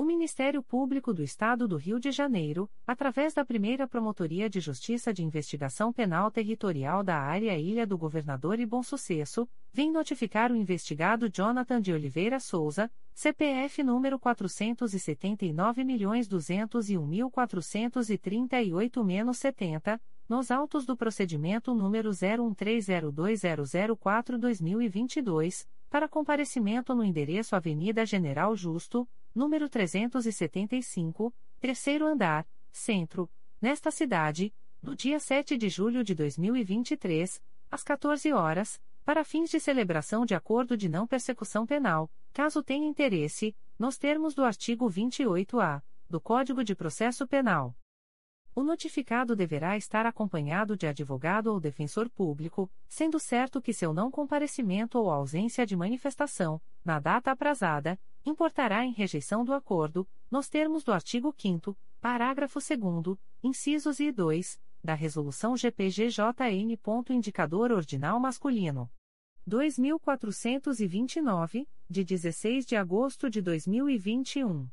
O Ministério Público do Estado do Rio de Janeiro, através da primeira Promotoria de Justiça de Investigação Penal Territorial da Área Ilha do Governador e Bom Sucesso, vem notificar o investigado Jonathan de Oliveira Souza, CPF número 479.201.438-70, nos autos do procedimento número 01302004-2022, para comparecimento no endereço Avenida General Justo, número 375, terceiro andar, centro, nesta cidade, no dia 7 de julho de 2023, às 14 horas, para fins de celebração de acordo de não persecução penal, caso tenha interesse, nos termos do artigo 28-A do Código de Processo Penal. O notificado deverá estar acompanhado de advogado ou defensor público, sendo certo que seu não comparecimento ou ausência de manifestação, na data aprazada, importará em rejeição do acordo, nos termos do artigo 5 parágrafo 2 incisos e 2, da Resolução GPGJN. Indicador Ordinal Masculino. 2429, de 16 de agosto de 2021.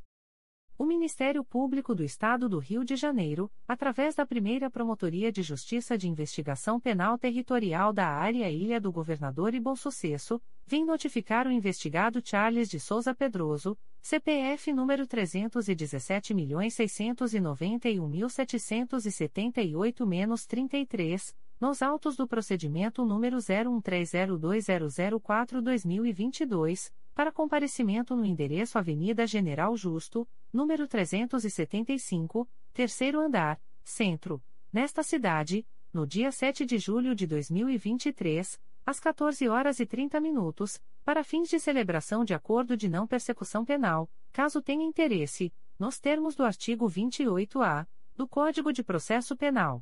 O Ministério Público do Estado do Rio de Janeiro, através da primeira Promotoria de Justiça de Investigação Penal Territorial da Área Ilha do Governador e Bom Sucesso, vem notificar o investigado Charles de Souza Pedroso, CPF número 317.691.778-33, nos autos do procedimento número 01302004-2022 para comparecimento no endereço Avenida General Justo, número 375, terceiro andar, centro, nesta cidade, no dia 7 de julho de 2023, às 14 horas e 30 minutos, para fins de celebração de acordo de não persecução penal, caso tenha interesse, nos termos do artigo 28-A do Código de Processo Penal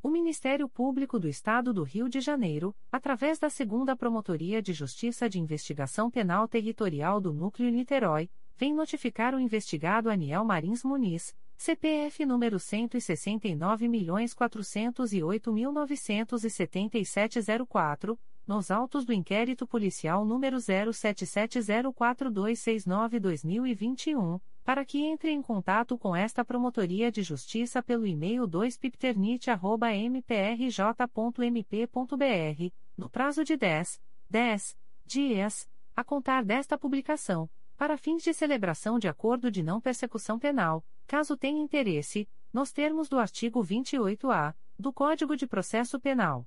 O Ministério Público do Estado do Rio de Janeiro, através da Segunda Promotoria de Justiça de Investigação Penal Territorial do Núcleo Niterói, vem notificar o investigado Aniel Marins Muniz, CPF número 165.408.977.04, nos autos do inquérito policial número 07704269-2021 para que entre em contato com esta Promotoria de Justiça pelo e-mail 2pipternit.mprj.mp.br, no prazo de 10, 10 dias, a contar desta publicação, para fins de celebração de acordo de não persecução penal, caso tenha interesse, nos termos do artigo 28-A do Código de Processo Penal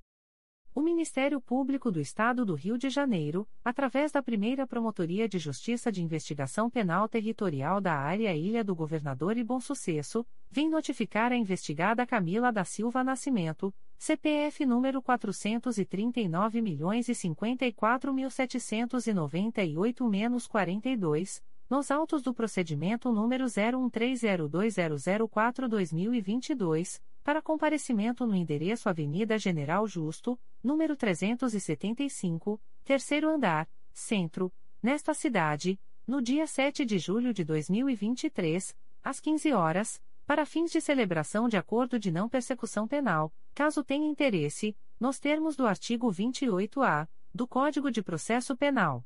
O Ministério Público do Estado do Rio de Janeiro, através da primeira Promotoria de Justiça de Investigação Penal Territorial da Área Ilha do Governador e Bom Sucesso, vem notificar a investigada Camila da Silva Nascimento, CPF número 439.054.798-42, nos autos do procedimento número 01302004-2022 para comparecimento no endereço Avenida General Justo, número 375, terceiro andar, centro, nesta cidade, no dia 7 de julho de 2023, às 15 horas, para fins de celebração de acordo de não persecução penal, caso tenha interesse, nos termos do artigo 28-A do Código de Processo Penal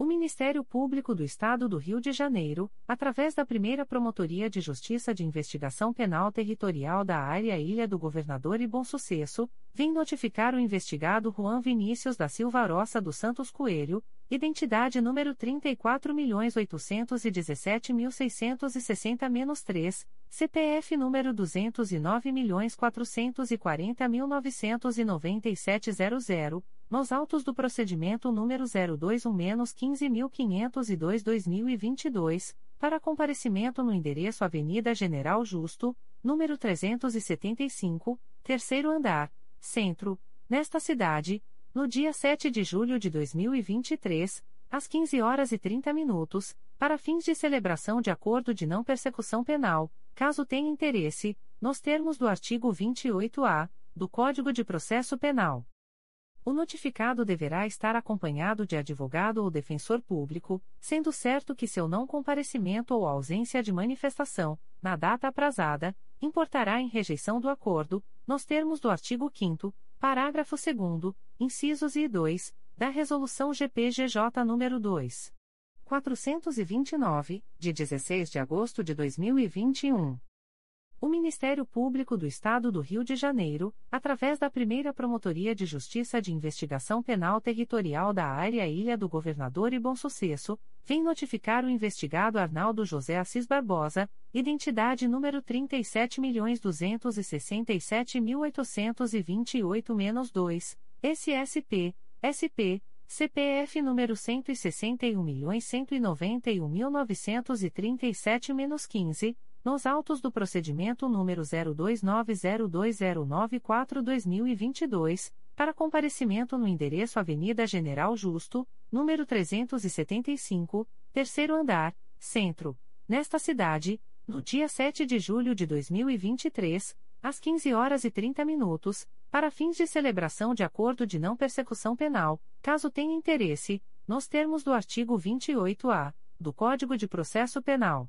O Ministério Público do Estado do Rio de Janeiro, através da primeira Promotoria de Justiça de Investigação Penal Territorial da Área Ilha do Governador e Bom Sucesso, vem notificar o investigado Juan Vinícius da Silva Roça dos Santos Coelho, identidade número 34.817.660-3, CPF número 209.440.99700 nos autos do procedimento número 021-15502-2022, para comparecimento no endereço Avenida General Justo, número 375, terceiro andar, centro, nesta cidade, no dia 7 de julho de 2023, às 15 horas e 30 minutos, para fins de celebração de acordo de não persecução penal, caso tenha interesse, nos termos do artigo 28-A do Código de Processo Penal. O notificado deverá estar acompanhado de advogado ou defensor público, sendo certo que seu não comparecimento ou ausência de manifestação, na data aprazada, importará em rejeição do acordo, nos termos do artigo 5 parágrafo 2 incisos e 2, da Resolução GPGJ nº 2. 429, de 16 de agosto de 2021. O Ministério Público do Estado do Rio de Janeiro, através da primeira Promotoria de Justiça de Investigação Penal Territorial da Área Ilha do Governador e Bom Sucesso, vem notificar o investigado Arnaldo José Assis Barbosa, identidade número 37.267.828-2, SSP, SP, CPF número 161.191.937-15, nos autos do procedimento número 02902094-2022, para comparecimento no endereço Avenida General Justo, número 375, terceiro andar, centro, nesta cidade, no dia 7 de julho de 2023, às 15 horas e 30 minutos, para fins de celebração de acordo de não persecução penal, caso tenha interesse, nos termos do artigo 28-A do Código de Processo Penal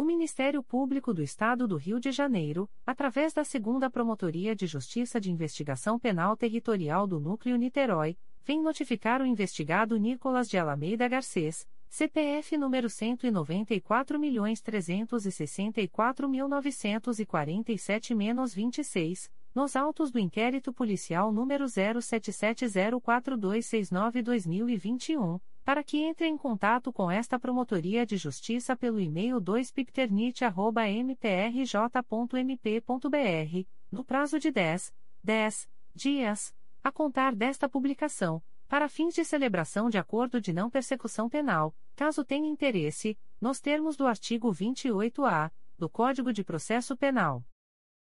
O Ministério Público do Estado do Rio de Janeiro, através da Segunda Promotoria de Justiça de Investigação Penal Territorial do Núcleo Niterói, vem notificar o investigado Nicolas de Alameida Garcês, CPF número 194.364.947-26, nos autos do inquérito policial número 07704269-2021 para que entre em contato com esta Promotoria de Justiça pelo e-mail 2pipternit.mprj.mp.br, no prazo de 10, 10 dias, a contar desta publicação, para fins de celebração de acordo de não persecução penal, caso tenha interesse, nos termos do artigo 28-A do Código de Processo Penal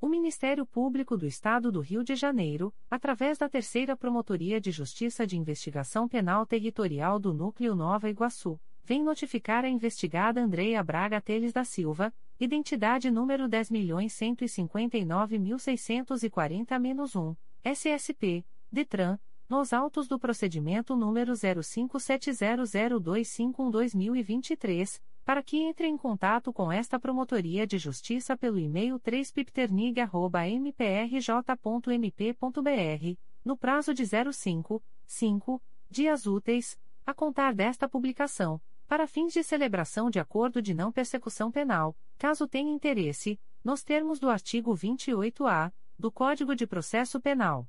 O Ministério Público do Estado do Rio de Janeiro, através da Terceira Promotoria de Justiça de Investigação Penal Territorial do Núcleo Nova Iguaçu, vem notificar a investigada Andreia Braga Teles da Silva, identidade número 10.159.640-1, SSP, DETRAN, nos autos do procedimento número 05700251-2023 para que entre em contato com esta Promotoria de Justiça pelo e-mail 3pipternig.mprj.mp.br, no prazo de 05, 5 dias úteis, a contar desta publicação, para fins de celebração de acordo de não persecução penal, caso tenha interesse, nos termos do artigo 28-A do Código de Processo Penal.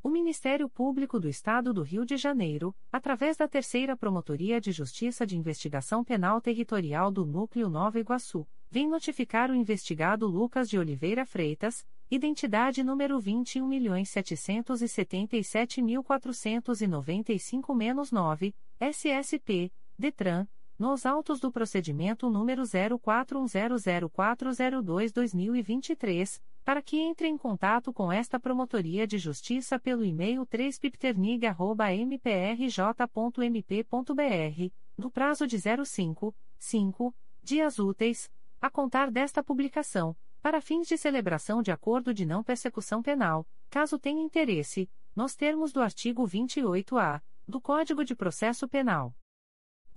O Ministério Público do Estado do Rio de Janeiro, através da Terceira Promotoria de Justiça de Investigação Penal Territorial do Núcleo Nova Iguaçu, vem notificar o investigado Lucas de Oliveira Freitas, identidade número 21.797.495-9, SSP, DETRAN, nos autos do procedimento número 04100402-2023 para que entre em contato com esta Promotoria de Justiça pelo e-mail 3pipternig.mprj.mp.br, no prazo de 05, 5 dias úteis, a contar desta publicação, para fins de celebração de acordo de não persecução penal, caso tenha interesse, nos termos do artigo 28-A do Código de Processo Penal.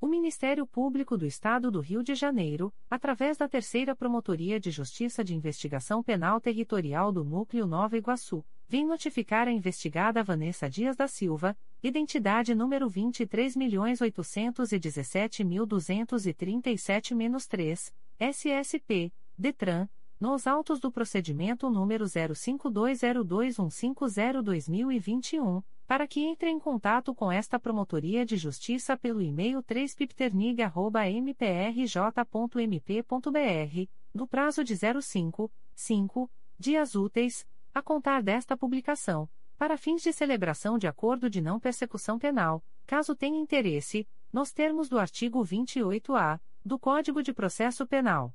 O Ministério Público do Estado do Rio de Janeiro, através da Terceira Promotoria de Justiça de Investigação Penal Territorial do Núcleo Nova Iguaçu, vem notificar a investigada Vanessa Dias da Silva, identidade número 23.817.237-3, SSP, DETRAN, nos autos do procedimento número 05202150-2021 para que entre em contato com esta Promotoria de Justiça pelo e-mail 3pipternig.mprj.mp.br, no prazo de 05, 5 dias úteis, a contar desta publicação, para fins de celebração de acordo de não persecução penal, caso tenha interesse, nos termos do artigo 28-A do Código de Processo Penal.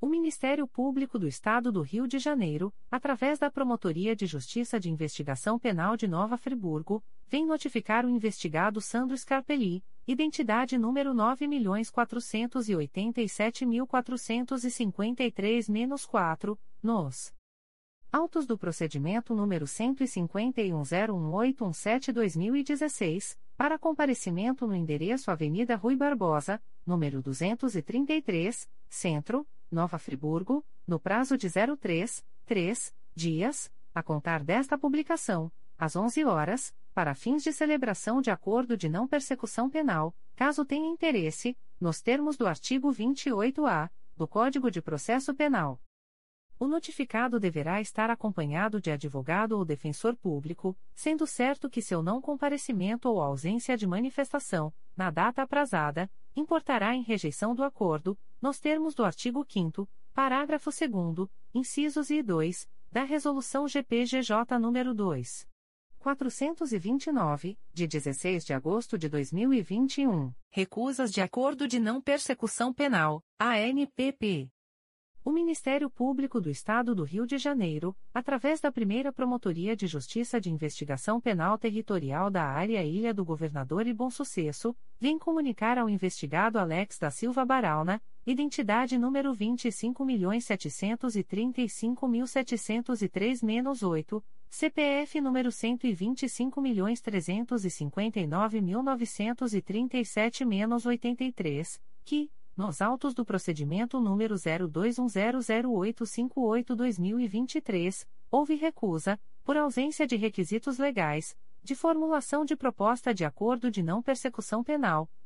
O Ministério Público do Estado do Rio de Janeiro, através da Promotoria de Justiça de Investigação Penal de Nova Friburgo, vem notificar o investigado Sandro Scarpelli, identidade número 9.487.453-4, nos autos do procedimento número 151.01817-2016, para comparecimento no endereço Avenida Rui Barbosa, número 233, Centro, Nova Friburgo, no prazo de 03, 3 dias, a contar desta publicação, às 11 horas, para fins de celebração de acordo de não persecução penal, caso tenha interesse, nos termos do artigo 28-A do Código de Processo Penal. O notificado deverá estar acompanhado de advogado ou defensor público, sendo certo que seu não comparecimento ou ausência de manifestação, na data aprazada, importará em rejeição do acordo, nos termos do artigo 5 parágrafo 2 incisos e 2, da Resolução GPGJ nº 2. 429, de 16 de agosto de 2021, recusas de acordo de não persecução penal, ANPP. O Ministério Público do Estado do Rio de Janeiro, através da primeira Promotoria de Justiça de Investigação Penal Territorial da Área Ilha do Governador e Bom Sucesso, vem comunicar ao investigado Alex da Silva Baralna, identidade número 25.735.703-8, CPF número 125.359.937-83, que, nos autos do procedimento número 02100858-2023, houve recusa, por ausência de requisitos legais, de formulação de proposta de acordo de não persecução penal,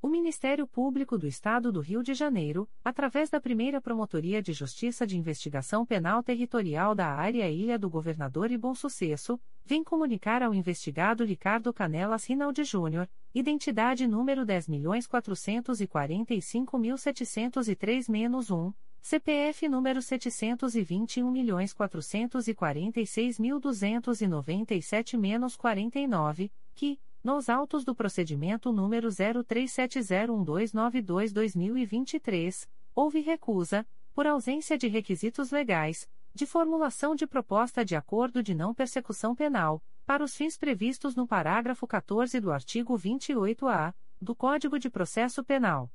O Ministério Público do Estado do Rio de Janeiro, através da primeira Promotoria de Justiça de Investigação Penal Territorial da Área Ilha do Governador e Bom Sucesso, vem comunicar ao investigado Ricardo Canelas Rinaldi Júnior, identidade número 10.445.703-1, CPF número 721.446.297-49, que, nos autos do procedimento número 03701292-2023, houve recusa, por ausência de requisitos legais, de formulação de proposta de acordo de não persecução penal, para os fins previstos no parágrafo 14 do artigo 28-A do Código de Processo Penal.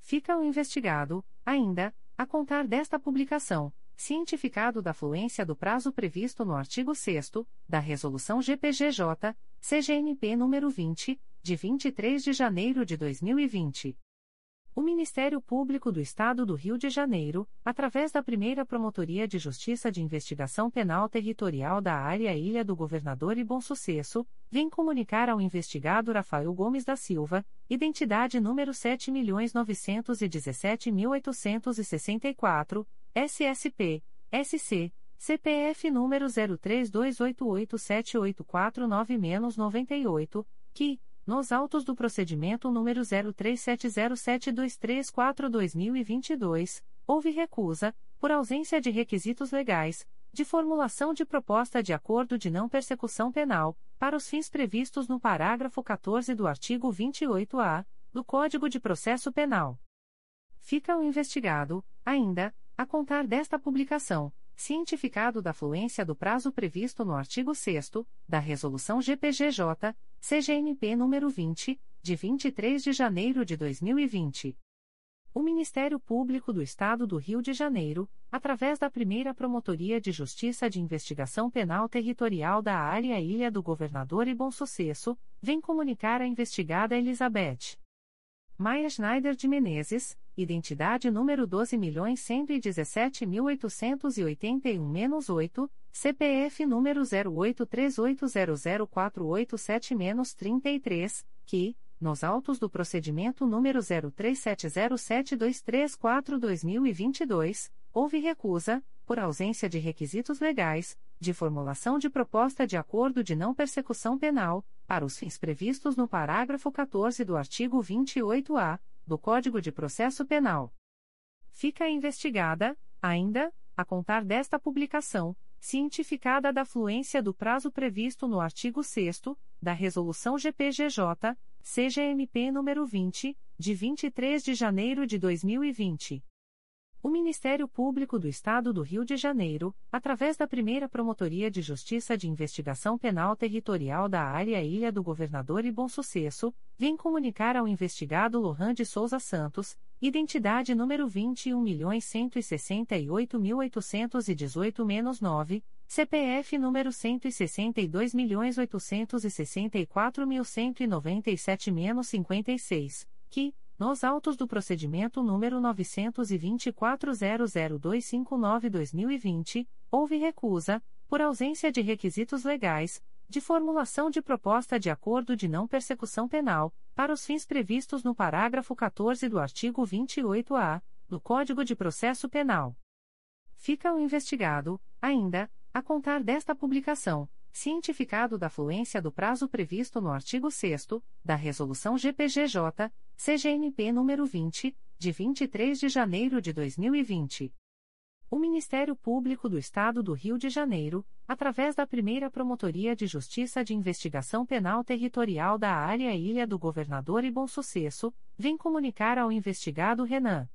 Fica o investigado, ainda, a contar desta publicação, cientificado da fluência do prazo previsto no artigo 6 da Resolução GPGJ, CGNP nº 20, de 23 de janeiro de 2020. O Ministério Público do Estado do Rio de Janeiro, através da primeira Promotoria de Justiça de Investigação Penal Territorial da Área Ilha do Governador e Bom Sucesso, vem comunicar ao investigado Rafael Gomes da Silva, identidade número 7.917.864, SSP, SC, CPF número 0328878499-98, que, nos autos do procedimento número 03707234-2022, houve recusa, por ausência de requisitos legais, de formulação de proposta de acordo de não persecução penal, para os fins previstos no parágrafo 14 do artigo 28-A do Código de Processo Penal. Fica o investigado, ainda, a contar desta publicação cientificado da fluência do prazo previsto no artigo 6 da Resolução GPGJ, CGNP nº 20, de 23 de janeiro de 2020. O Ministério Público do Estado do Rio de Janeiro, através da primeira Promotoria de Justiça de Investigação Penal Territorial da Área Ilha do Governador e Bom Sucesso, vem comunicar a investigada Elizabeth Maia Schneider de Menezes, identidade número 12.117.881-8, CPF número 0838004887-33, que, nos autos do procedimento número 03707234-2022, houve recusa, por ausência de requisitos legais, de formulação de proposta de acordo de não persecução penal, para os fins previstos no parágrafo 14 do artigo 28-A do Código de Processo Penal. Fica investigada, ainda, a contar desta publicação, cientificada da fluência do prazo previsto no artigo 6 da Resolução GPGJ, CGMP nº 20, de 23 de janeiro de 2020. O Ministério Público do Estado do Rio de Janeiro, através da primeira Promotoria de Justiça de Investigação Penal Territorial da Área Ilha do Governador e Bom Sucesso, vem comunicar ao investigado Lohan de Souza Santos, identidade número 21.168.818-9, CPF número 162.864.197-56, que, nos autos do procedimento número 924.00259-2020, houve recusa, por ausência de requisitos legais, de formulação de proposta de acordo de não persecução penal, para os fins previstos no parágrafo 14 do artigo 28-A do Código de Processo Penal. Fica o investigado, ainda, a contar desta publicação, cientificado da fluência do prazo previsto no artigo 6 da Resolução GPGJ, CGNP nº 20, de 23 de janeiro de 2020. O Ministério Público do Estado do Rio de Janeiro, através da primeira Promotoria de Justiça de Investigação Penal Territorial da Área Ilha do Governador e Bom Sucesso, vem comunicar ao investigado Renan.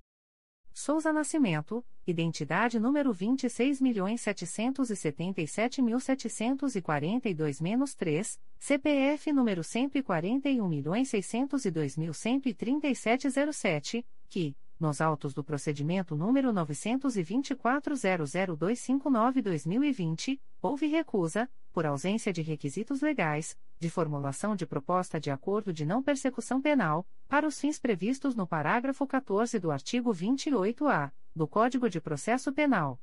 Souza Nascimento, identidade número 26.777.742-3, CPF número 141.602.13707, que, nos autos do procedimento número 924.00259-2020, houve recusa, por ausência de requisitos legais, de formulação de proposta de acordo de não persecução penal, para os fins previstos no parágrafo 14 do artigo 28-A do Código de Processo Penal.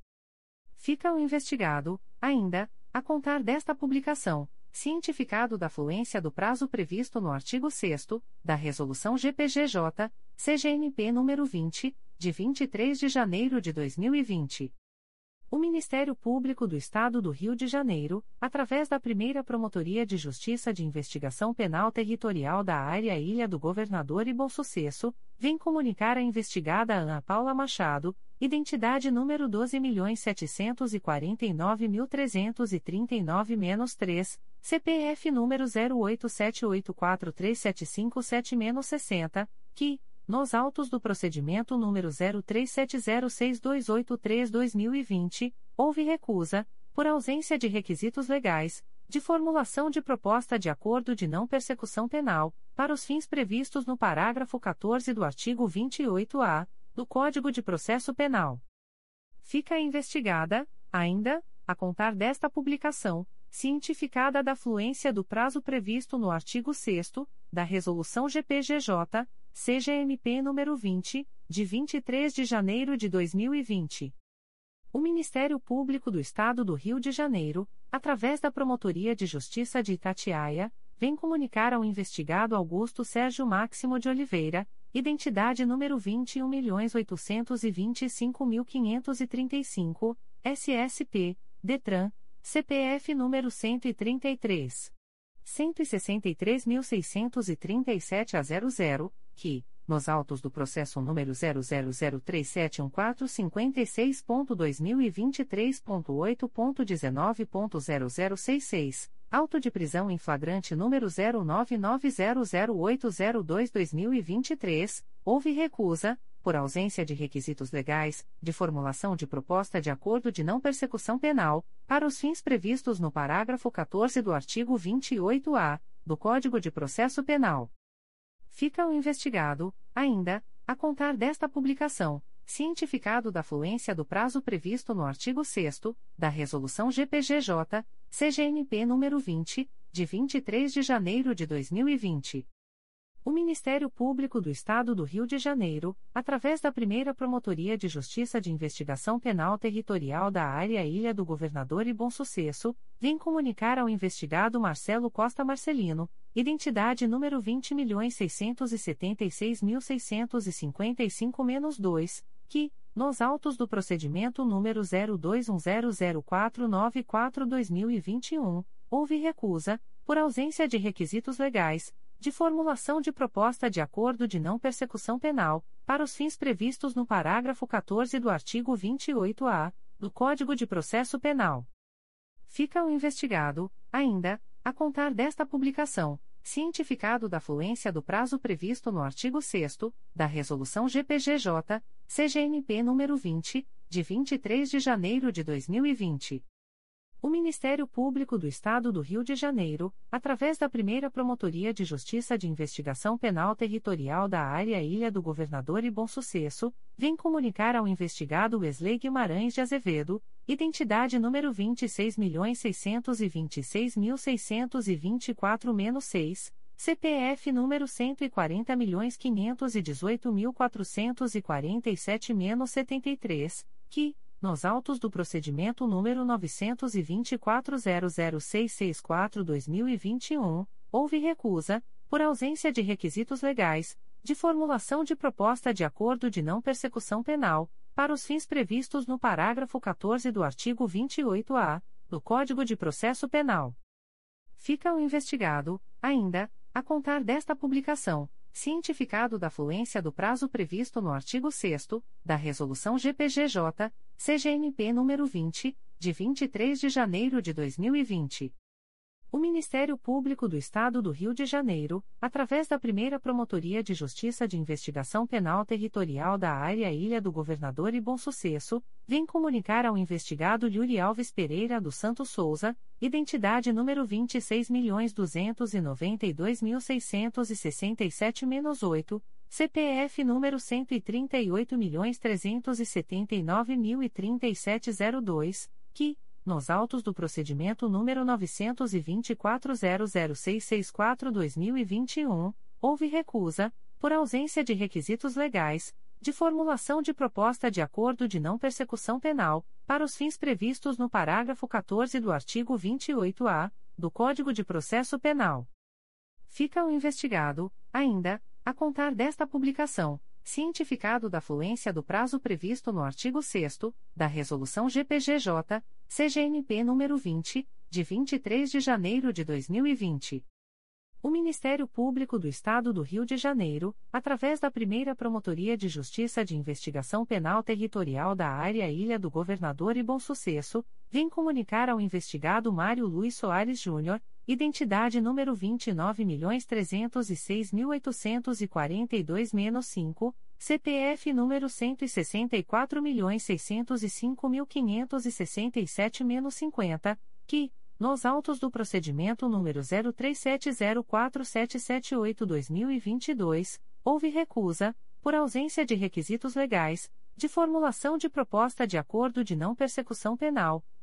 Fica o investigado, ainda, a contar desta publicação, cientificado da fluência do prazo previsto no artigo 6 da Resolução GPGJ, CGNP nº 20, de 23 de janeiro de 2020. O Ministério Público do Estado do Rio de Janeiro, através da primeira Promotoria de Justiça de Investigação Penal Territorial da Área Ilha do Governador e Bom Sucesso, vem comunicar a investigada Ana Paula Machado, identidade número 12.749.339-3, CPF número 0878437577-60, que, nos autos do procedimento número 03706283-2020, houve recusa, por ausência de requisitos legais, de formulação de proposta de acordo de não persecução penal, para os fins previstos no parágrafo 14 do artigo 28-A do Código de Processo Penal. Fica investigada, ainda, a contar desta publicação, cientificada da fluência do prazo previsto no artigo 6 da Resolução GPGJ, CGMP número 20, de 23 de janeiro de 2020. O Ministério Público do Estado do Rio de Janeiro, através da Promotoria de Justiça de Itatiaia, vem comunicar ao investigado Augusto Sérgio Máximo de Oliveira, identidade número 21.825.535, SSP, DETRAN, CPF número 133. 163.637 a 00, que, nos autos do processo número 000371456.2023.8.19.0066, auto de prisão em flagrante número 09900802-2023, houve recusa, por ausência de requisitos legais, de formulação de proposta de acordo de não persecução penal, para os fins previstos no parágrafo 14 do artigo 28-A do Código de Processo Penal fica o investigado, ainda, a contar desta publicação, cientificado da fluência do prazo previsto no artigo 6 da Resolução GPGJ, CGNP nº 20, de 23 de janeiro de 2020. O Ministério Público do Estado do Rio de Janeiro, através da primeira Promotoria de Justiça de Investigação Penal Territorial da Área Ilha do Governador e Bom Sucesso, vem comunicar ao investigado Marcelo Costa Marcelino, identidade número 20.656.655-2, que, nos autos do procedimento número 02100494-2021, houve recusa, por ausência de requisitos legais de formulação de proposta de acordo de não persecução penal, para os fins previstos no parágrafo 14 do artigo 28-A do Código de Processo Penal. Fica o investigado, ainda, a contar desta publicação, cientificado da fluência do prazo previsto no artigo 6 da Resolução GPGJ, CGNP nº 20, de 23 de janeiro de 2020. O Ministério Público do Estado do Rio de Janeiro, através da primeira Promotoria de Justiça de Investigação Penal Territorial da Área Ilha do Governador e Bom Sucesso, vem comunicar ao investigado Wesley Guimarães de Azevedo, identidade número 26.626.624-6, CPF número 140.518.447-73, que, nos autos do procedimento número 924.00664-2021, houve recusa, por ausência de requisitos legais, de formulação de proposta de acordo de não persecução penal, para os fins previstos no parágrafo 14 do artigo 28-A do Código de Processo Penal. Fica o investigado, ainda, a contar desta publicação, cientificado da fluência do prazo previsto no artigo 6 da Resolução GPGJ, CGNP nº 20, de 23 de janeiro de 2020. O Ministério Público do Estado do Rio de Janeiro, através da primeira Promotoria de Justiça de Investigação Penal Territorial da Área Ilha do Governador e Bom Sucesso, vem comunicar ao investigado Yuri Alves Pereira dos Santos Souza, identidade número 26.292.667-8, CPF número 138.379.03702, que, nos autos do procedimento número 924.00664-2021, houve recusa, por ausência de requisitos legais, de formulação de proposta de acordo de não persecução penal, para os fins previstos no parágrafo 14 do artigo 28-A do Código de Processo Penal. Fica o investigado, ainda, a contar desta publicação cientificado da fluência do prazo previsto no artigo 6 da Resolução GPGJ, CGNP nº 20, de 23 de janeiro de 2020. O Ministério Público do Estado do Rio de Janeiro, através da primeira Promotoria de Justiça de Investigação Penal Territorial da Área Ilha do Governador e Bom Sucesso, vem comunicar ao investigado Mário Luiz Soares Júnior, identidade número 29.306.842-5, CPF número 164.605.567-50, que, nos autos do procedimento número 03704778-2022, houve recusa, por ausência de requisitos legais, de formulação de proposta de acordo de não persecução penal,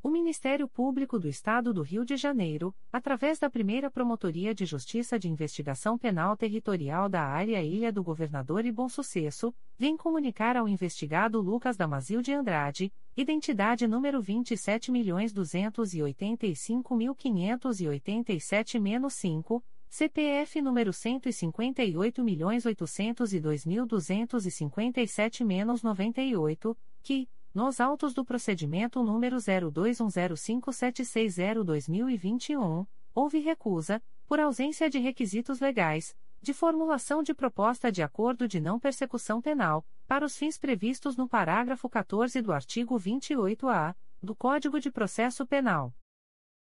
O Ministério Público do Estado do Rio de Janeiro, através da primeira Promotoria de Justiça de Investigação Penal Territorial da Área Ilha do Governador e Bom Sucesso, vem comunicar ao investigado Lucas Damazil de Andrade, identidade número 27.285.587-5, CPF número 158.802.257-98, que, nos autos do procedimento número 02105760-2021, houve recusa, por ausência de requisitos legais, de formulação de proposta de acordo de não persecução penal, para os fins previstos no parágrafo 14 do artigo 28-A do Código de Processo Penal.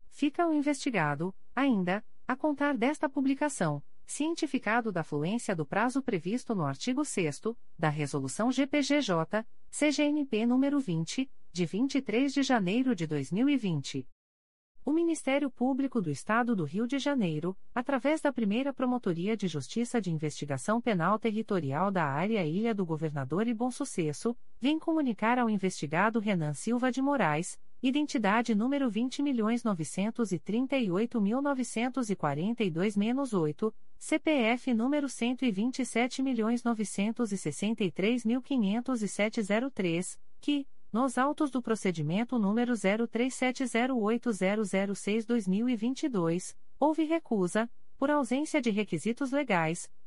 Fica o investigado, ainda, a contar desta publicação cientificado da fluência do prazo previsto no artigo 6 da Resolução GPGJ, CGNP nº 20, de 23 de janeiro de 2020. O Ministério Público do Estado do Rio de Janeiro, através da primeira Promotoria de Justiça de Investigação Penal Territorial da Área Ilha do Governador e Bom Sucesso, vem comunicar ao investigado Renan Silva de Moraes, identidade número 20.938.942-8, CPF número 127.963.507-03, que, nos autos do procedimento número 03708006-2022, houve recusa, por ausência de requisitos legais,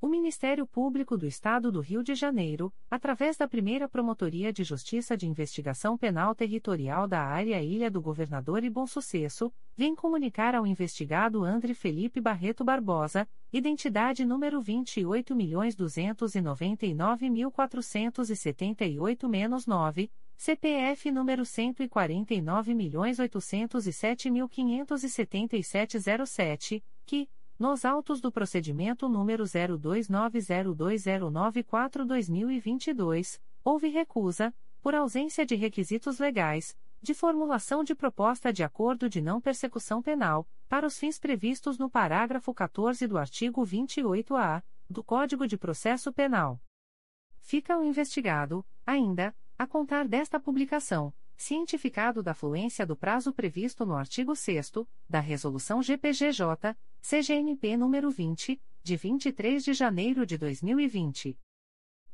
O Ministério Público do Estado do Rio de Janeiro, através da primeira Promotoria de Justiça de Investigação Penal Territorial da Área Ilha do Governador e Bom Sucesso, vem comunicar ao investigado André Felipe Barreto Barbosa, identidade número 28.299.478-9, CPF número 149.807.57707, que nos autos do procedimento número 02902094-2022, houve recusa, por ausência de requisitos legais, de formulação de proposta de acordo de não persecução penal, para os fins previstos no parágrafo 14 do artigo 28-A do Código de Processo Penal. Fica o investigado, ainda, a contar desta publicação, cientificado da fluência do prazo previsto no artigo 6 da Resolução GPGJ, CGNP nº 20, de 23 de janeiro de 2020.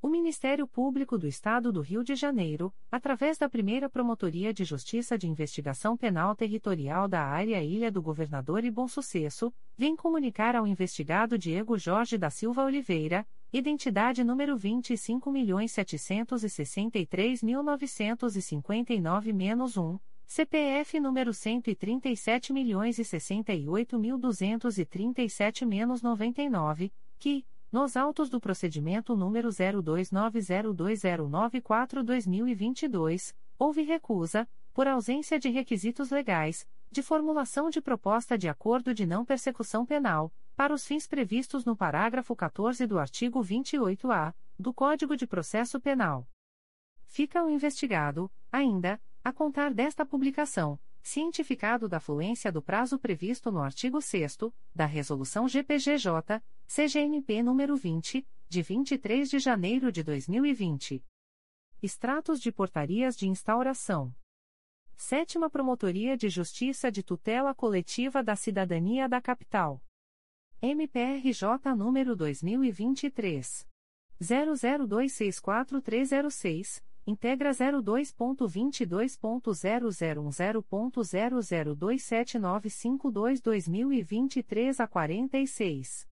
O Ministério Público do Estado do Rio de Janeiro, através da primeira Promotoria de Justiça de Investigação Penal Territorial da Área Ilha do Governador e Bom Sucesso, vem comunicar ao investigado Diego Jorge da Silva Oliveira, identidade número 25.763.959-1, CPF número 130.068.237-99, que, nos autos do procedimento número 02902094-2022, houve recusa, por ausência de requisitos legais, de formulação de proposta de acordo de não persecução penal, para os fins previstos no parágrafo 14 do artigo 28-A do Código de Processo Penal. Fica o investigado, ainda, a contar desta publicação cientificado da fluência do prazo previsto no artigo 6 da Resolução GPGJ, CGNP nº 20, de 23 de janeiro de 2020. Extratos de portarias de instauração. Sétima Promotoria de Justiça de Tutela Coletiva da Cidadania da Capital. MPRJ número 2023 00264306 integra 02.22.0010.0027952-2023 a 46.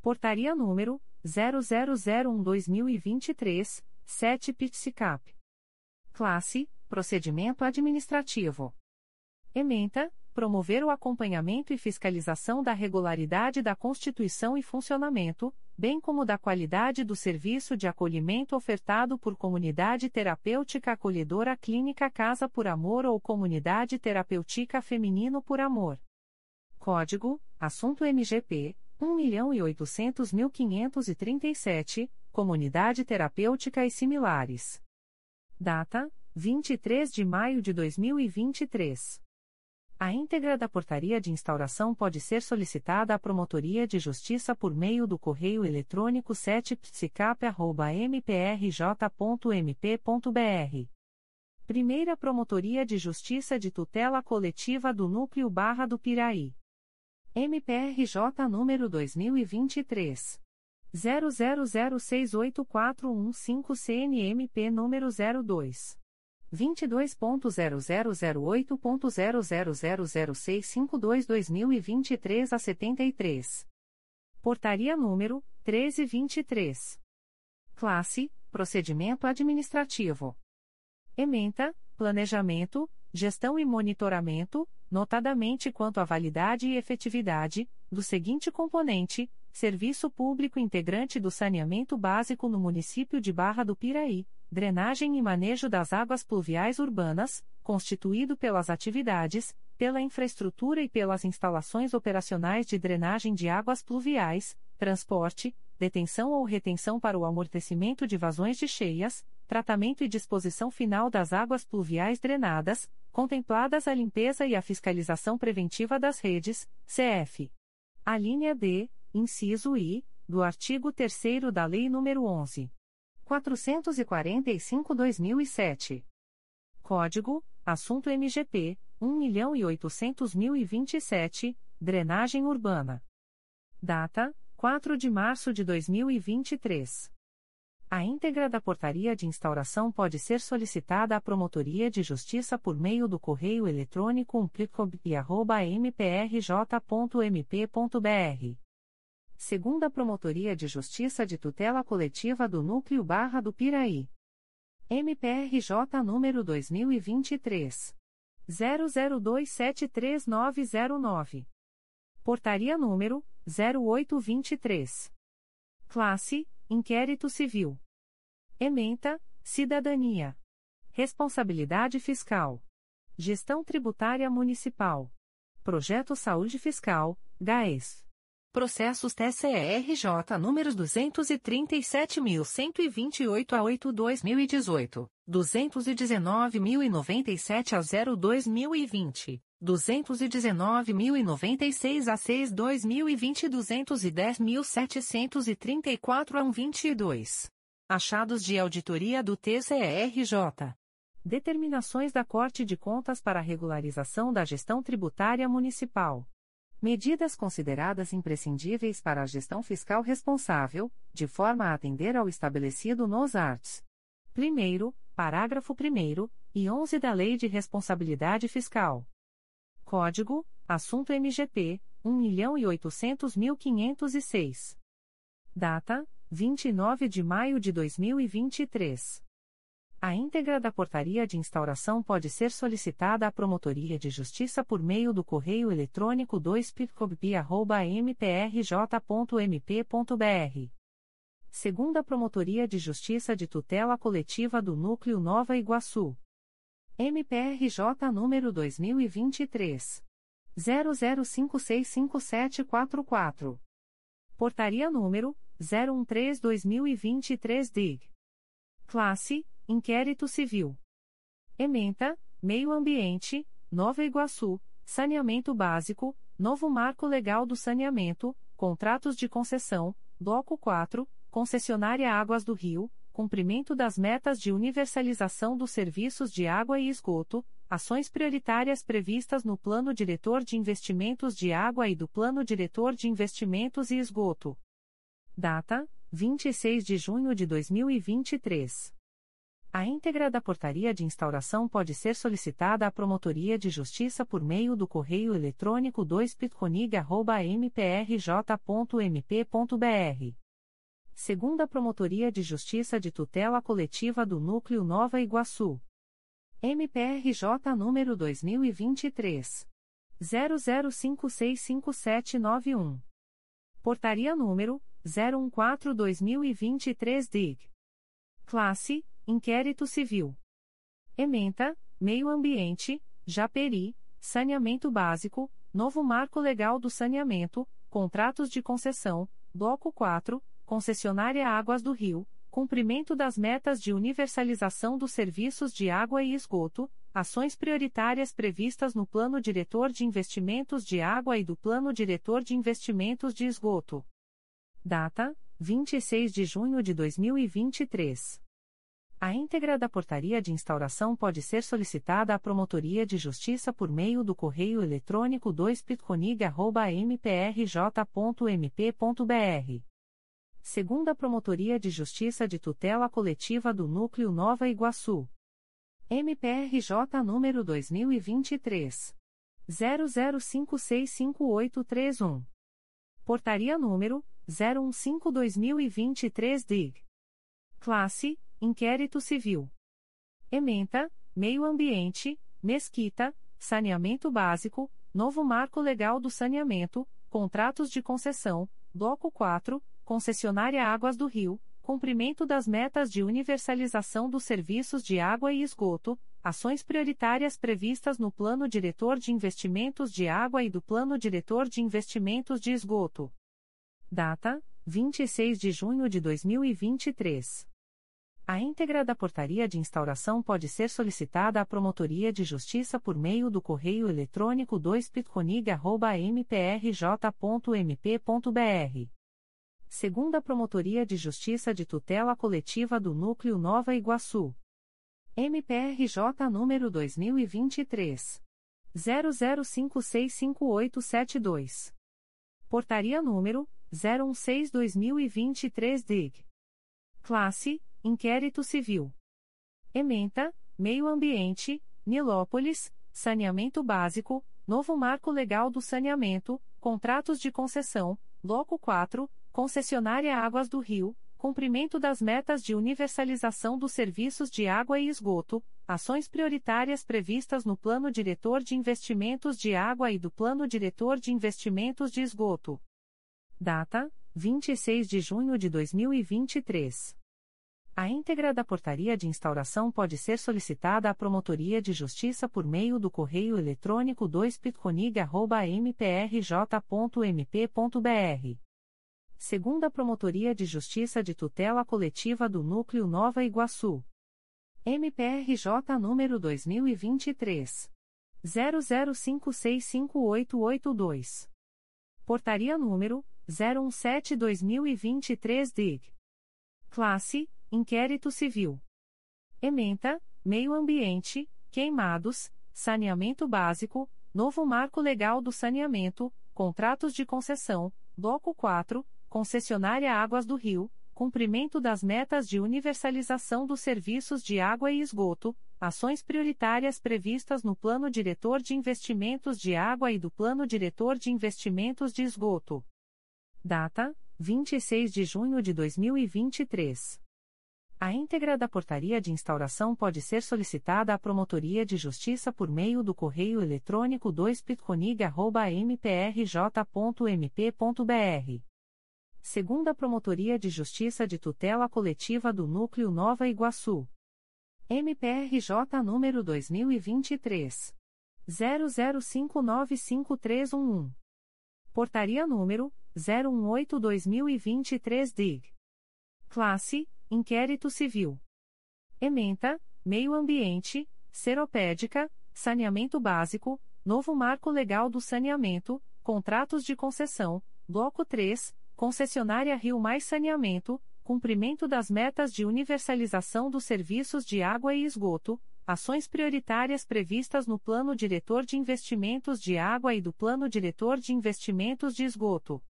Portaria número 0001-2023, 7 Pitsicap. Classe: Procedimento Administrativo. Ementa: Promover o acompanhamento e fiscalização da regularidade da constituição e funcionamento, bem como da qualidade do serviço de acolhimento ofertado por Comunidade Terapêutica Acolhedora Clínica Casa por Amor ou Comunidade Terapêutica Feminino por Amor. Código: Assunto MGP 1.800.537, Comunidade Terapêutica e similares. Data: 23 de maio de 2023. A íntegra da portaria de instauração pode ser solicitada à Promotoria de Justiça por meio do correio eletrônico 7psicap.mprj.mp.br. Primeira Promotoria de Justiça de Tutela Coletiva do Núcleo Barra do Piraí. MPRJ número 2023. 00068415 CNMP número 02. 22.0008.0000652-2023 a 73. Portaria número 1323. Classe: Procedimento Administrativo. Ementa: Planejamento, Gestão e Monitoramento, notadamente quanto à validade e efetividade, do seguinte componente: Serviço Público Integrante do Saneamento Básico no município de Barra do Piraí drenagem e manejo das águas pluviais urbanas, constituído pelas atividades, pela infraestrutura e pelas instalações operacionais de drenagem de águas pluviais, transporte, detenção ou retenção para o amortecimento de vazões de cheias, tratamento e disposição final das águas pluviais drenadas, contempladas a limpeza e a fiscalização preventiva das redes, CF. A linha D, inciso I, do artigo 3 da Lei nº 11. 445-2007. Código: Assunto MGP 1.800.027, Drenagem Urbana. Data: 4 de março de 2023. A íntegra da portaria de instauração pode ser solicitada à Promotoria de Justiça por meio do correio eletrônico umplicob.mprj.mp.br segunda Promotoria de Justiça de Tutela Coletiva do Núcleo Barra do Piraí. MPRJ número 2023 00273909. Portaria número 0823. Classe: Inquérito Civil. Ementa: Cidadania. Responsabilidade Fiscal. Gestão Tributária Municipal. Projeto Saúde Fiscal, GAES. Processos TCRJ números 237.128 a 8-2018, 219.097 a 0-2020, 219.096 a 6-2020 e 210.734 a 1-22. Achados de auditoria do TCRJ. Determinações da Corte de Contas para regularização da gestão tributária municipal. Medidas consideradas imprescindíveis para a gestão fiscal responsável, de forma a atender ao estabelecido nos arts. Primeiro, parágrafo 1 e 11 da Lei de Responsabilidade Fiscal. Código: Assunto MGP 1.800.506. Data: 29 de maio de 2023. A íntegra da portaria de instauração pode ser solicitada à Promotoria de Justiça por meio do correio eletrônico 2picobp.mprj.mp.br. Segunda Promotoria de Justiça de Tutela Coletiva do Núcleo Nova Iguaçu. MPRJ número 2023. 00565744. Portaria número 013-2023 DIG. Classe Inquérito Civil. Ementa, Meio Ambiente, Nova Iguaçu, Saneamento Básico, Novo Marco Legal do Saneamento, Contratos de Concessão, Bloco 4, Concessionária Águas do Rio, Cumprimento das metas de universalização dos serviços de água e esgoto, ações prioritárias previstas no Plano Diretor de Investimentos de Água e do Plano Diretor de Investimentos e Esgoto. Data: 26 de junho de 2023. A íntegra da portaria de instauração pode ser solicitada à Promotoria de Justiça por meio do correio eletrônico 2pitconig.mprj.mp.br. Segunda Promotoria de Justiça de Tutela Coletiva do Núcleo Nova Iguaçu. MPRJ número 2023. 00565791. Portaria número 014-2023 DIG. Classe Inquérito Civil. Ementa, Meio Ambiente, Japeri, Saneamento Básico, Novo Marco Legal do Saneamento, Contratos de Concessão, Bloco 4, Concessionária Águas do Rio, Cumprimento das metas de universalização dos serviços de água e esgoto, ações prioritárias previstas no Plano Diretor de Investimentos de Água e do Plano Diretor de Investimentos de Esgoto. Data: 26 de junho de 2023. A íntegra da portaria de instauração pode ser solicitada à Promotoria de Justiça por meio do correio eletrônico 2pitconig.mprj.mp.br. Segunda Promotoria de Justiça de Tutela Coletiva do Núcleo Nova Iguaçu. MPRJ número 2023. 00565831. Portaria número 015-2023 DIG. Classe Inquérito Civil. Ementa, Meio Ambiente, Mesquita, Saneamento Básico, Novo Marco Legal do Saneamento, Contratos de Concessão, Bloco 4, Concessionária Águas do Rio, Cumprimento das metas de universalização dos serviços de água e esgoto, ações prioritárias previstas no Plano Diretor de Investimentos de Água e do Plano Diretor de Investimentos de Esgoto. Data: 26 de junho de 2023. A íntegra da portaria de instauração pode ser solicitada à Promotoria de Justiça por meio do correio eletrônico 2pitconig.mprj.mp.br. Segunda Promotoria de Justiça de Tutela Coletiva do Núcleo Nova Iguaçu. MPRJ número 2023. 00565872. Portaria número 016-2023 DIG. Classe Inquérito Civil. Ementa, Meio Ambiente, Nilópolis, Saneamento Básico, Novo Marco Legal do Saneamento, Contratos de Concessão, Bloco 4, Concessionária Águas do Rio, Cumprimento das metas de universalização dos serviços de água e esgoto, ações prioritárias previstas no Plano Diretor de Investimentos de Água e do Plano Diretor de Investimentos de Esgoto. Data: 26 de junho de 2023. A íntegra da portaria de instauração pode ser solicitada à Promotoria de Justiça por meio do correio eletrônico 2pitconig.mprj.mp.br. Segunda Promotoria de Justiça de Tutela Coletiva do Núcleo Nova Iguaçu. MPRJ número 2023. 00565882. Portaria número 017-2023 DIG. Classe Inquérito Civil. Ementa, Meio Ambiente, Queimados, Saneamento Básico, Novo Marco Legal do Saneamento, Contratos de Concessão, Bloco 4, Concessionária Águas do Rio, Cumprimento das metas de universalização dos serviços de água e esgoto, ações prioritárias previstas no Plano Diretor de Investimentos de Água e do Plano Diretor de Investimentos de Esgoto. Data: 26 de junho de 2023. A íntegra da portaria de instauração pode ser solicitada à Promotoria de Justiça por meio do correio eletrônico 2pitconig.mprj.mp.br. Segunda Promotoria de Justiça de Tutela Coletiva do Núcleo Nova Iguaçu. MPRJ número 2023. 00595311. Portaria número 018-2023 DIG. Classe Inquérito Civil. Ementa, Meio Ambiente, Seropédica, Saneamento Básico, Novo Marco Legal do Saneamento, Contratos de Concessão, Bloco 3, Concessionária Rio Mais Saneamento, Cumprimento das metas de universalização dos serviços de água e esgoto, ações prioritárias previstas no Plano Diretor de Investimentos de Água e do Plano Diretor de Investimentos de Esgoto.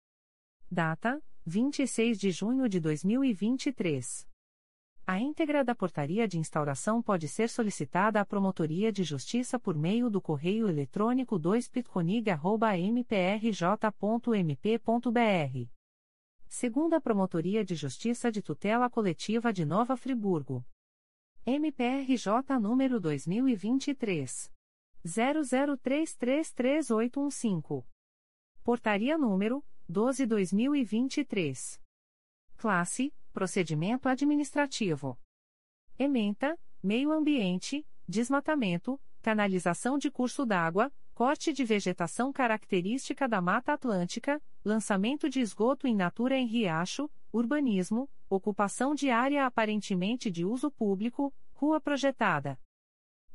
Data: 26 de junho de 2023. A íntegra da portaria de instauração pode ser solicitada à Promotoria de Justiça por meio do correio eletrônico 2pitconig.mprj.mp.br. Segunda Promotoria de Justiça de Tutela Coletiva de Nova Friburgo. MPRJ número 2023. 00333815. Portaria número 12/2023. Classe: Procedimento administrativo. Ementa: Meio Ambiente, Desmatamento, Canalização de curso d'água, corte de vegetação característica da Mata Atlântica, lançamento de esgoto in natura em riacho, urbanismo, ocupação de área aparentemente de uso público, rua projetada.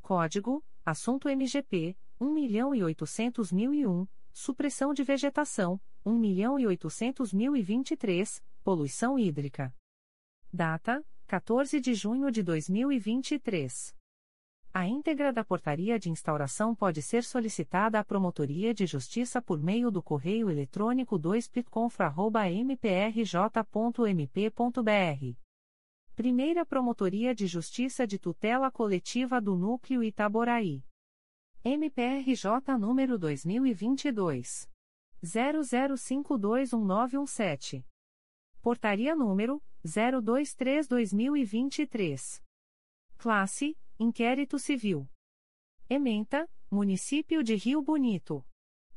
Código: Assunto MGP 1.800.001, supressão de vegetação 1.800.023, poluição hídrica. Data: 14 de junho de 2023. A íntegra da portaria de instauração pode ser solicitada à Promotoria de Justiça por meio do correio eletrônico 2pitconfra.mprj.mp.br. Primeira Promotoria de Justiça de Tutela Coletiva do Núcleo Itaboraí. MPRJ número 2022 00521917. Portaria número 023/2023. Classe: Inquérito Civil. Ementa: Município de Rio Bonito.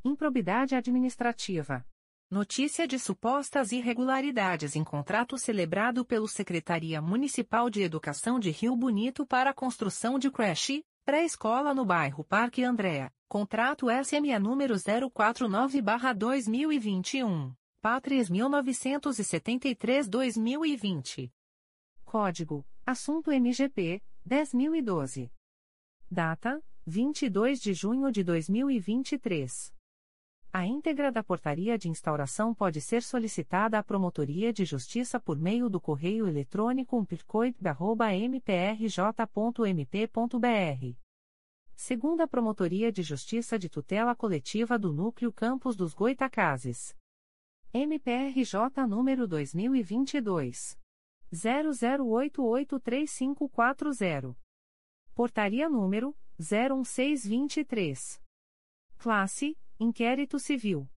Improbidade administrativa. Notícia de supostas irregularidades em contrato celebrado pelo Secretaria Municipal de Educação de Rio Bonito para a construção de creche, pré-escola no bairro Parque Andréa, contrato SME número 049/2021, Pátrias 1973-2020. Código: Assunto MGP 10012. Data: 22 de junho de 2023. A íntegra da portaria de instauração pode ser solicitada à Promotoria de Justiça por meio do correio eletrônico umpircoit.mprj.mp.br. Segunda Promotoria de Justiça de Tutela Coletiva do Núcleo Campos dos Goitacazes. MPRJ número 2022. 00883540. Portaria número 01623. Classe: Inquérito Civil.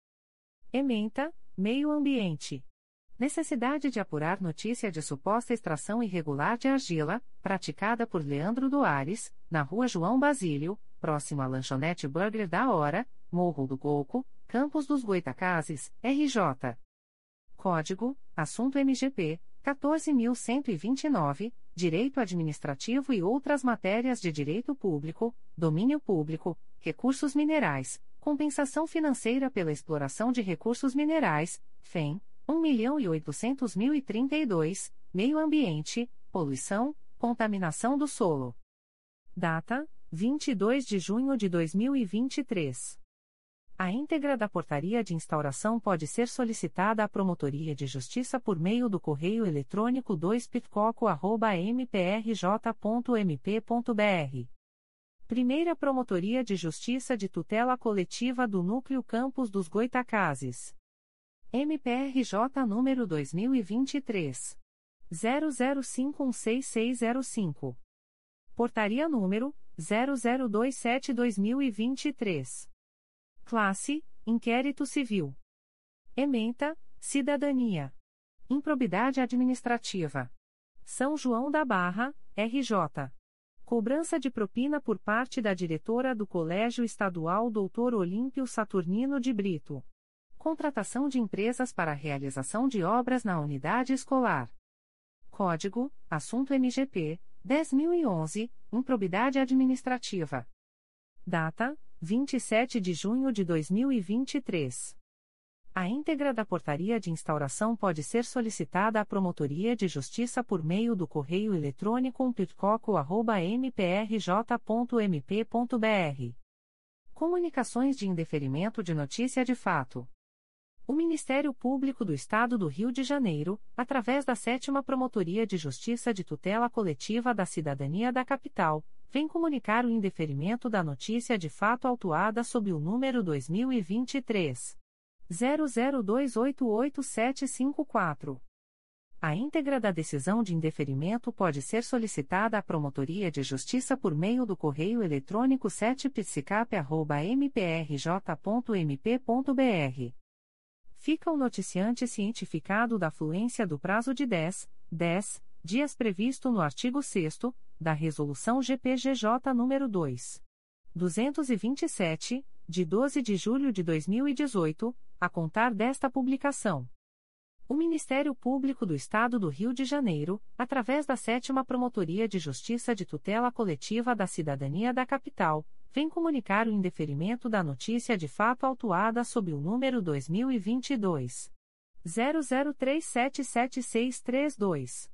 Ementa: Meio Ambiente. Necessidade de apurar notícia de suposta extração irregular de argila, praticada por Leandro Duares, na rua João Basílio, próximo à lanchonete Burger da Hora, Morro do Golco, Campos dos Goitacazes, RJ. Código: Assunto MGP 14.129, Direito Administrativo e outras matérias de Direito Público, Domínio Público, Recursos Minerais, Compensação Financeira pela Exploração de Recursos Minerais, FEM, 1.800.032, Meio Ambiente, Poluição, Contaminação do Solo. Data: 22 de junho de 2023. A íntegra da portaria de instauração pode ser solicitada à Promotoria de Justiça por meio do correio eletrônico 2pitcoco.mprj.mp.br. Primeira Promotoria de Justiça de Tutela Coletiva do Núcleo Campos dos Goitacazes. MPRJ número 2023. 00516605. Portaria número 0027-2023. Classe: Inquérito Civil. Ementa: Cidadania. Improbidade Administrativa. São João da Barra, RJ. Cobrança de propina por parte da diretora do Colégio Estadual Dr. Olímpio Saturnino de Brito. Contratação de empresas para realização de obras na unidade escolar. Código: Assunto MGP 10011, Improbidade Administrativa. Data: 27 de junho de 2023. A íntegra da portaria de instauração pode ser solicitada à Promotoria de Justiça por meio do correio eletrônico pitcoco.mprj.mp.br. Comunicações de indeferimento de notícia de fato. O Ministério Público do Estado do Rio de Janeiro, através da Sétima Promotoria de Justiça de Tutela Coletiva da Cidadania da Capital, vem comunicar o indeferimento da notícia de fato autuada sob o número 2023 00288754. A íntegra da decisão de indeferimento pode ser solicitada à Promotoria de Justiça por meio do correio eletrônico 7psicap.mprj.mp.br. Fica o noticiante cientificado da fluência do prazo de 10, 10 dias previsto no artigo 6 da Resolução GPGJ nº 2. 227, de 12 de julho de 2018, a contar desta publicação. O Ministério Público do Estado do Rio de Janeiro, através da Sétima Promotoria de Justiça de Tutela Coletiva da Cidadania da Capital, vem comunicar o indeferimento da notícia de fato autuada sob o número 2022 00377632.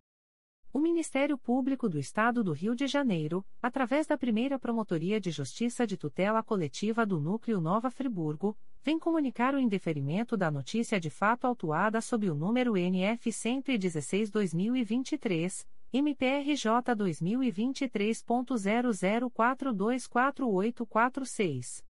O Ministério Público do Estado do Rio de Janeiro, através da primeira Promotoria de Justiça de Tutela Coletiva do Núcleo Nova Friburgo, vem comunicar o indeferimento da notícia de fato autuada sob o número NF 116-2023, MPRJ 2023.00424846.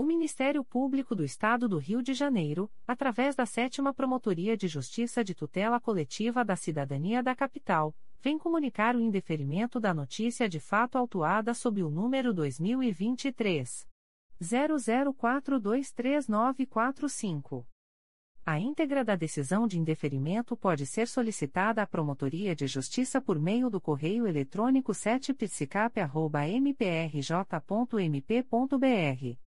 O Ministério Público do Estado do Rio de Janeiro, através da Sétima Promotoria de Justiça de Tutela Coletiva da Cidadania da Capital, vem comunicar o indeferimento da notícia de fato autuada sob o número 2023 00423945. A íntegra da decisão de indeferimento pode ser solicitada à Promotoria de Justiça por meio do correio eletrônico 7psicap.mprj.mp.br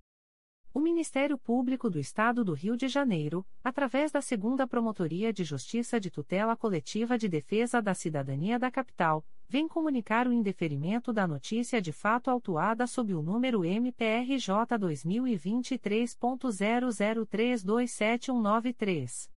O Ministério Público do Estado do Rio de Janeiro, através da Segunda Promotoria de Justiça de Tutela Coletiva de Defesa da Cidadania da Capital, vem comunicar o indeferimento da notícia de fato autuada sob o número MPRJ 2023.00327193.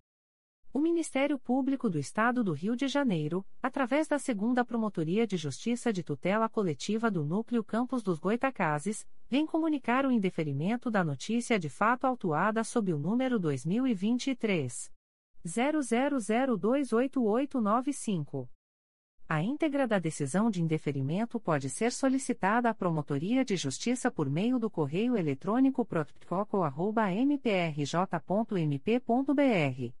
O Ministério Público do Estado do Rio de Janeiro, através da Segunda Promotoria de Justiça de Tutela Coletiva do Núcleo Campos dos Goitacazes, vem comunicar o indeferimento da notícia de fato autuada sob o número 2023 00028895. A íntegra da decisão de indeferimento pode ser solicitada à Promotoria de Justiça por meio do correio eletrônico protocolo@mprj.mp.br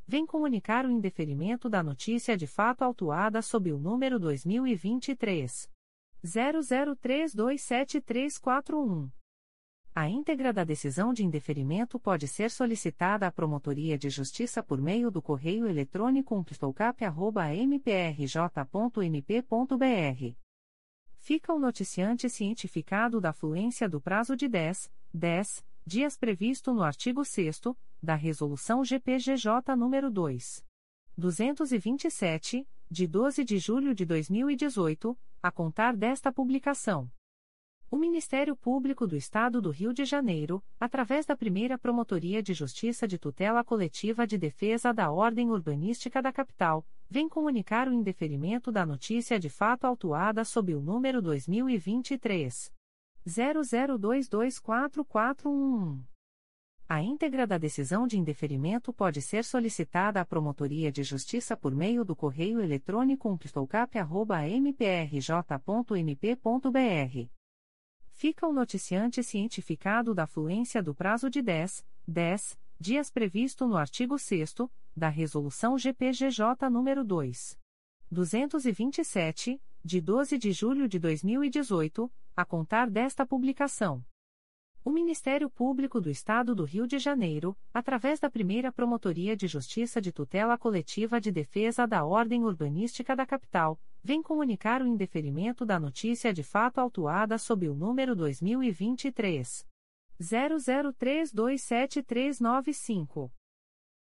vem comunicar o indeferimento da notícia de fato autuada sob o número 2023 00327341. A íntegra da decisão de indeferimento pode ser solicitada à Promotoria de Justiça por meio do correio eletrônico umpistolcap.mprj.mp.br. Fica o noticiante cientificado da fluência do prazo de 10, 10 dias previsto no artigo 6 da Resolução GPGJ nº 2. 227, de 12 de julho de 2018, a contar desta publicação. O Ministério Público do Estado do Rio de Janeiro, através da primeira Promotoria de Justiça de Tutela Coletiva de Defesa da Ordem Urbanística da Capital, vem comunicar o indeferimento da notícia de fato autuada sob o número 2023 00224411. A íntegra da decisão de indeferimento pode ser solicitada à Promotoria de Justiça por meio do correio eletrônico umpistolcap.mprj.mp.br. Fica o noticiante cientificado da fluência do prazo de 10, 10 dias previsto no artigo 6 da Resolução GPGJ nº 2. 227, de 12 de julho de 2018, a contar desta publicação. O Ministério Público do Estado do Rio de Janeiro, através da primeira Promotoria de Justiça de Tutela Coletiva de Defesa da Ordem Urbanística da Capital, vem comunicar o indeferimento da notícia de fato autuada sob o número 2023 00327395.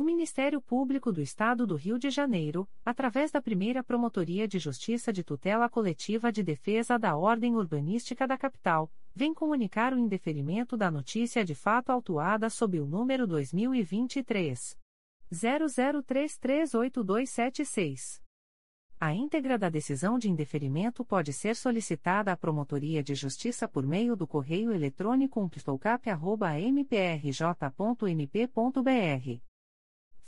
O Ministério Público do Estado do Rio de Janeiro, através da primeira Promotoria de Justiça de Tutela Coletiva de Defesa da Ordem Urbanística da Capital, vem comunicar o indeferimento da notícia de fato autuada sob o número 2023 00338276. A íntegra da decisão de indeferimento pode ser solicitada à Promotoria de Justiça por meio do correio eletrônico umpistolcap.mprj.mp.br.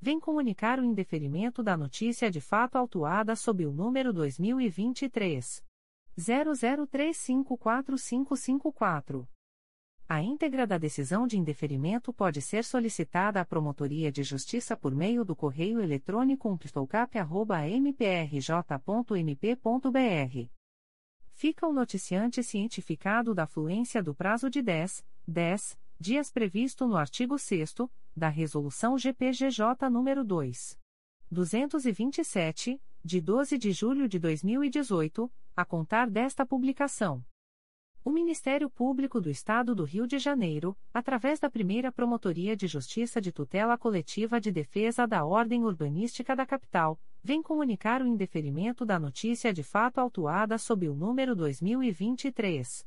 vem comunicar o indeferimento da notícia de fato autuada sob o número 2023 00354554. A íntegra da decisão de indeferimento pode ser solicitada à Promotoria de Justiça por meio do correio eletrônico umpistolcap.mprj.mp.br. Fica o noticiante cientificado da fluência do prazo de 10, 10 dias previsto no artigo 6 da Resolução GPGJ nº 2. 227, de 12 de julho de 2018, a contar desta publicação. O Ministério Público do Estado do Rio de Janeiro, através da primeira Promotoria de Justiça de Tutela Coletiva de Defesa da Ordem Urbanística da Capital, vem comunicar o indeferimento da notícia de fato autuada sob o número 2023.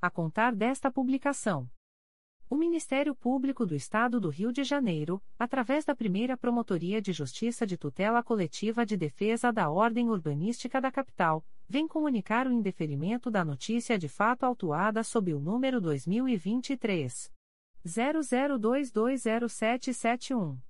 a contar desta publicação. O Ministério Público do Estado do Rio de Janeiro, através da primeira Promotoria de Justiça de Tutela Coletiva de Defesa da Ordem Urbanística da Capital, vem comunicar o indeferimento da notícia de fato autuada sob o número 2023. 00220771.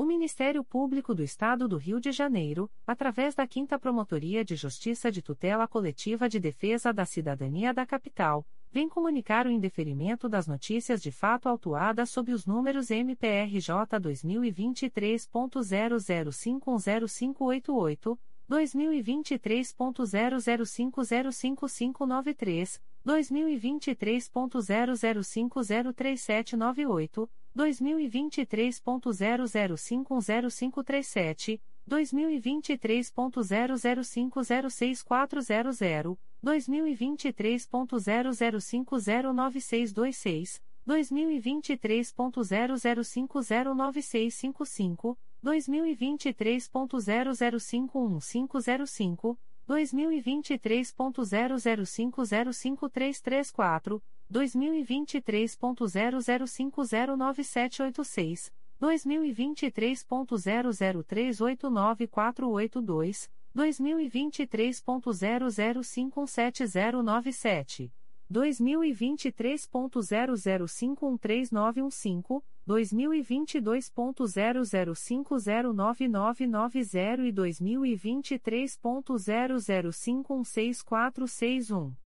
O Ministério Público do Estado do Rio de Janeiro, através da 5 Promotoria de Justiça de Tutela Coletiva de Defesa da Cidadania da Capital, vem comunicar o indeferimento das notícias de fato autuadas sob os números MPRJ 2023.00510588, 2023.00505593, 2023.00503798, 2023.00510537, 2023.00506400, 2023.00509626, 2023.00509655, 2023.00511505, 2023.00505334, 2023.00509786, 2023.00389482, 2023.00517097, 2023.00513915, 2022.00509990 e 2023.00516461.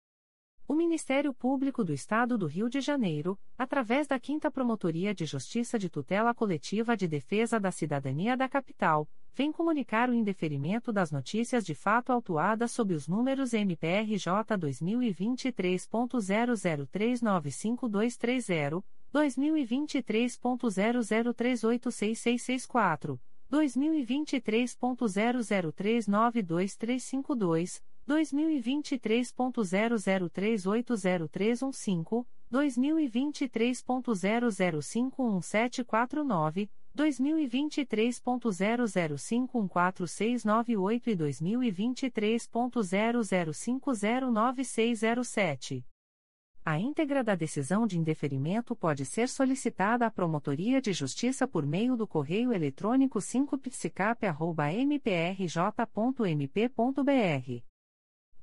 O Ministério Público do Estado do Rio de Janeiro, através da 5 Promotoria de Justiça de Tutela Coletiva de Defesa da Cidadania da Capital, vem comunicar o indeferimento das notícias de fato autuadas sob os números MPRJ 2023.00395230, 2023.00386664, 2023.00392352, 2023.00380315, 2023.00511749, 2023.00514698 e 2023.00509607. A íntegra da decisão de indeferimento pode ser solicitada à Promotoria de Justiça por meio do correio eletrônico 5psicap.mprj.mp.br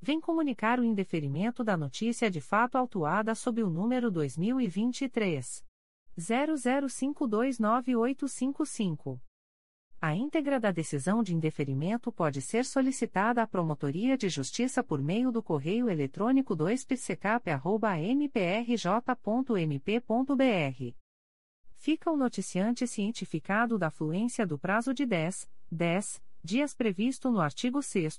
vem comunicar o indeferimento da notícia de fato autuada sob o número 2023 00529855. A íntegra da decisão de indeferimento pode ser solicitada à Promotoria de Justiça por meio do correio eletrônico 2psicap.mprj.mp.br fica o noticiante cientificado da fluência do prazo de 10, 10 dias previsto no artigo 6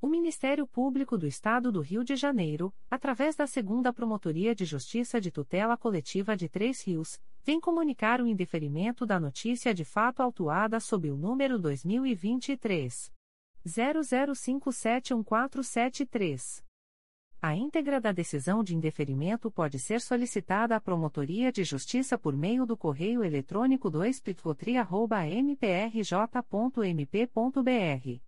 O Ministério Público do Estado do Rio de Janeiro, através da Segunda Promotoria de Justiça de Tutela Coletiva de Três Rios, vem comunicar o indeferimento da notícia de fato autuada sob o número 2023 00571473. A íntegra da decisão de indeferimento pode ser solicitada à Promotoria de Justiça por meio do correio eletrônico 2 mprj.mp.br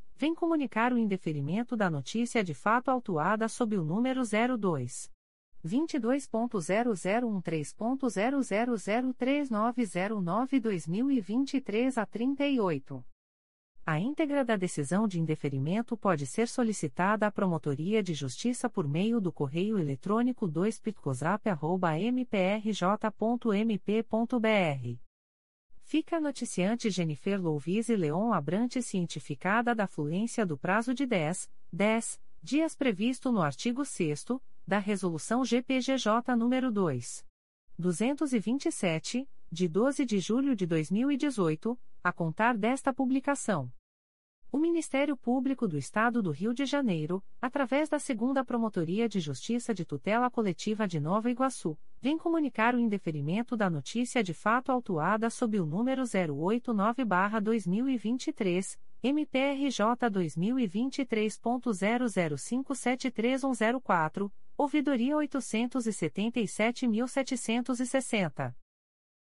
vem comunicar o indeferimento da notícia de fato autuada sob o número 02 22.0013.0003909-2023 a 38. A íntegra da decisão de indeferimento pode ser solicitada à Promotoria de Justiça por meio do correio eletrônico 2picosap.mprj.mp.br Fica a noticiante Jennifer Louise Leon Abrante cientificada da fluência do prazo de 10, 10 dias previsto no artigo 6 da Resolução GPGJ nº 2. 227, de 12 de julho de 2018, a contar desta publicação. O Ministério Público do Estado do Rio de Janeiro, através da Segunda Promotoria de Justiça de Tutela Coletiva de Nova Iguaçu, vem comunicar o indeferimento da notícia de fato autuada sob o número 089-2023, MPRJ 2023.00573104, ouvidoria 877.760.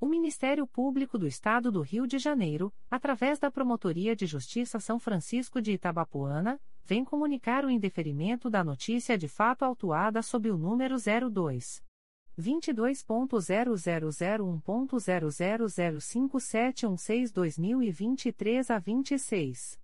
O Ministério Público do Estado do Rio de Janeiro, através da Promotoria de Justiça São Francisco de Itabapoana, vem comunicar o indeferimento da notícia de fato autuada sob o número 02 22.0001.0005716-2023 a 26.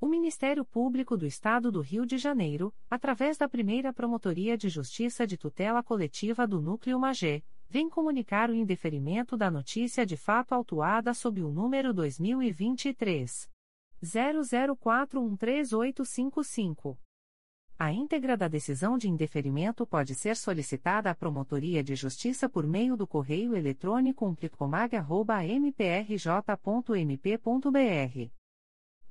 O Ministério Público do Estado do Rio de Janeiro, através da primeira Promotoria de Justiça de Tutela Coletiva do Núcleo Magé, vem comunicar o indeferimento da notícia de fato autuada sob o número 2023. 00413855. A íntegra da decisão de indeferimento pode ser solicitada à Promotoria de Justiça por meio do correio eletrônico umplitcomag.mprj.mp.br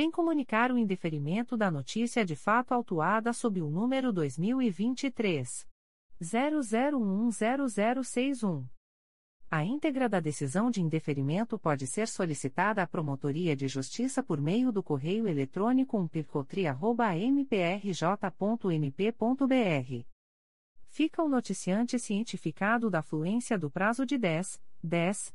vem comunicar o indeferimento da notícia de fato autuada sob o número 2023. 00100061. A íntegra da decisão de indeferimento pode ser solicitada à Promotoria de Justiça por meio do correio eletrônico umpircotri.mprj.mp.br fica o noticiante cientificado da fluência do prazo de 10, 10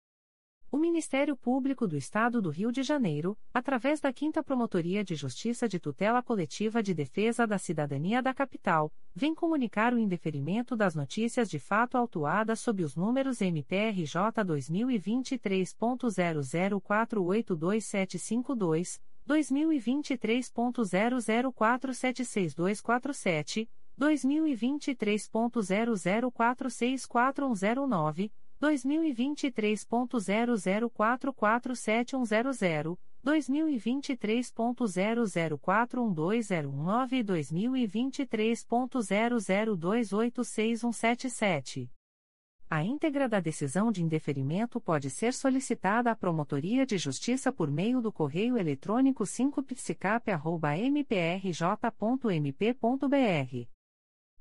O Ministério Público do Estado do Rio de Janeiro, através da 5 Promotoria de Justiça de Tutela Coletiva de Defesa da Cidadania da Capital, vem comunicar o indeferimento das notícias de fato autuadas sob os números MPRJ 2023.00482752, 2023.00476247, 2023.00464109, 2023.00447100, 2023.00412019 e 2023.00286177. A íntegra da decisão de indeferimento pode ser solicitada à Promotoria de Justiça por meio do correio eletrônico 5psicap.mprj.mp.br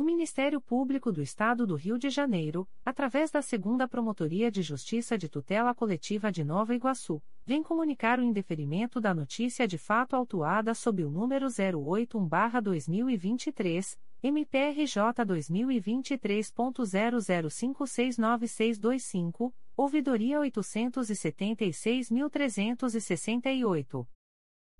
O Ministério Público do Estado do Rio de Janeiro, através da Segunda Promotoria de Justiça de Tutela Coletiva de Nova Iguaçu, vem comunicar o indeferimento da notícia de fato autuada sob o número 081-2023, MPRJ 2023.00569625, ouvidoria 876.368.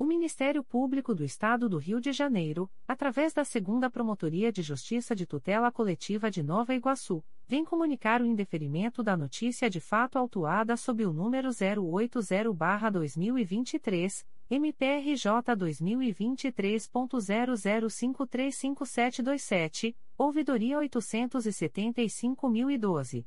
O Ministério Público do Estado do Rio de Janeiro, através da Segunda Promotoria de Justiça de Tutela Coletiva de Nova Iguaçu, vem comunicar o indeferimento da notícia de fato autuada sob o número 080-2023, MPRJ 2023.00535727, ouvidoria 875.012.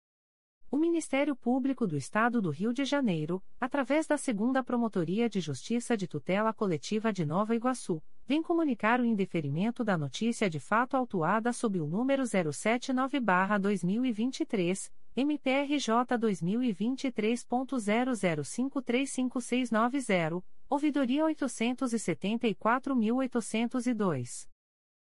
O Ministério Público do Estado do Rio de Janeiro, através da Segunda Promotoria de Justiça de Tutela Coletiva de Nova Iguaçu, vem comunicar o indeferimento da notícia de fato autuada sob o número 079-2023, MPRJ 2023.00535690, ouvidoria 874.802.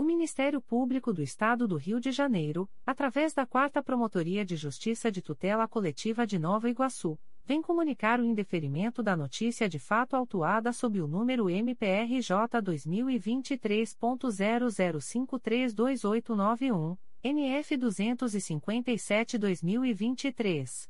O Ministério Público do Estado do Rio de Janeiro, através da 4 Promotoria de Justiça de Tutela Coletiva de Nova Iguaçu, vem comunicar o indeferimento da notícia de fato autuada sob o número MPRJ 2023.00532891, NF 257-2023.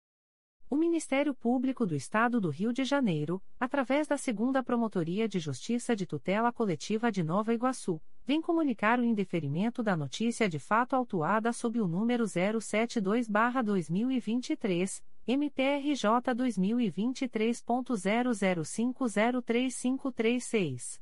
O Ministério Público do Estado do Rio de Janeiro, através da Segunda Promotoria de Justiça de Tutela Coletiva de Nova Iguaçu, vem comunicar o indeferimento da notícia de fato autuada sob o número 072-2023, MPRJ 2023.00503536.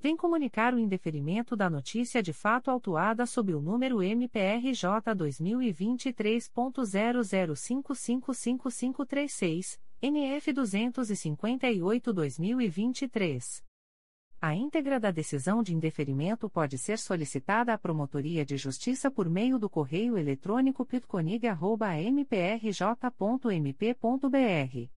vem comunicar o indeferimento da notícia de fato autuada sob o número MPRJ 2023.00555536, NF 258-2023. A íntegra da decisão de indeferimento pode ser solicitada à Promotoria de Justiça por meio do correio eletrônico pitconig.mprj.mp.br.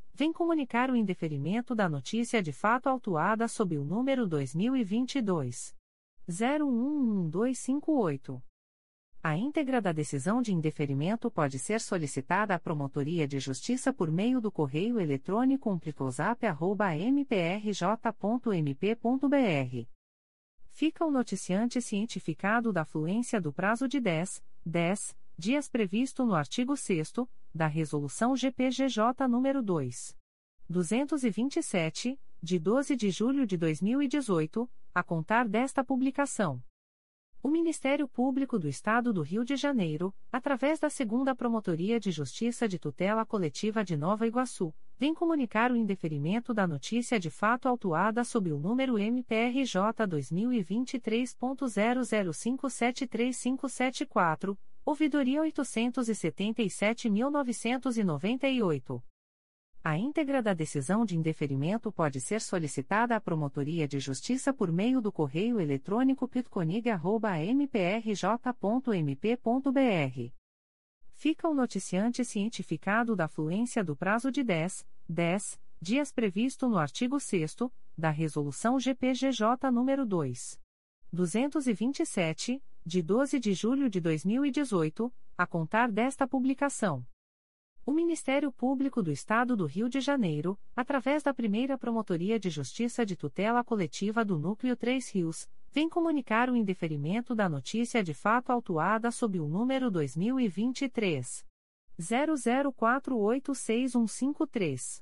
vem comunicar o indeferimento da notícia de fato autuada sob o número 2022 011258. A íntegra da decisão de indeferimento pode ser solicitada à Promotoria de Justiça por meio do correio eletrônico umplicosap.mprj.mp.br. Fica o noticiante cientificado da fluência do prazo de 10, 10 dias previsto no artigo 6 da Resolução GPGJ nº 2. 227, de 12 de julho de 2018, a contar desta publicação. O Ministério Público do Estado do Rio de Janeiro, através da Segunda Promotoria de Justiça de Tutela Coletiva de Nova Iguaçu, vem comunicar o indeferimento da notícia de fato autuada sob o número MPRJ 2023.00573574, ouvidoria 877.998. A íntegra da decisão de indeferimento pode ser solicitada à Promotoria de Justiça por meio do correio eletrônico pitconig.mprj.mp.br. Fica o noticiante cientificado da fluência do prazo de 10, 10 dias previsto no artigo 6 da Resolução GPGJ nº 2. 227, de 12 de julho de 2018, a contar desta publicação. O Ministério Público do Estado do Rio de Janeiro, através da primeira Promotoria de Justiça de Tutela Coletiva do Núcleo 3 Rios, vem comunicar o indeferimento da notícia de fato autuada sob o número 2023. 00486153.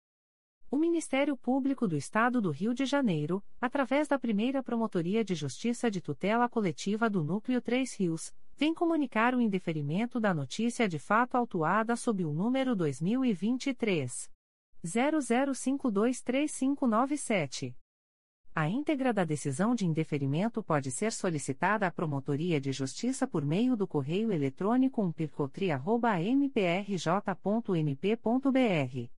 O Ministério Público do Estado do Rio de Janeiro, através da primeira Promotoria de Justiça de Tutela Coletiva do Núcleo 3 Rios, vem comunicar o indeferimento da notícia de fato autuada sob o número 2023 00523597. A íntegra da decisão de indeferimento pode ser solicitada à Promotoria de Justiça por meio do correio eletrônico umpircotri.mprj.mp.br.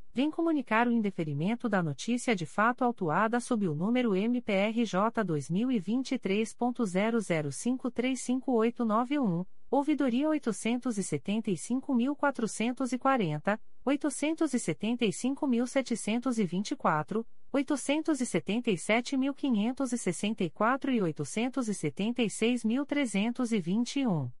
vem comunicar o indeferimento da notícia de fato autuada sob o número MPRJ 2023.00535891, ouvidoria 875.440, 875.724, 877.564 e 876.321.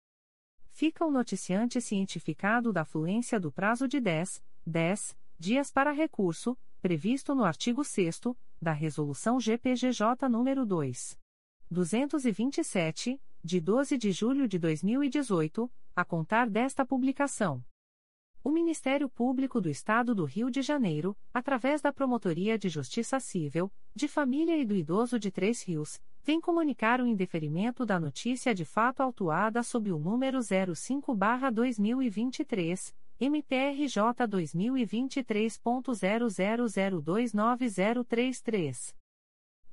fica o noticiante cientificado da fluência do prazo de 10, 10 dias para recurso, previsto no artigo 6 da Resolução GPGJ nº 2. 227, de 12 de julho de 2018, a contar desta publicação. O Ministério Público do Estado do Rio de Janeiro, através da Promotoria de Justiça Civil, de Família e do Idoso de Três Rios, vem comunicar o indeferimento da notícia de fato autuada sob o número 05-2023, MPRJ 2023.00029033.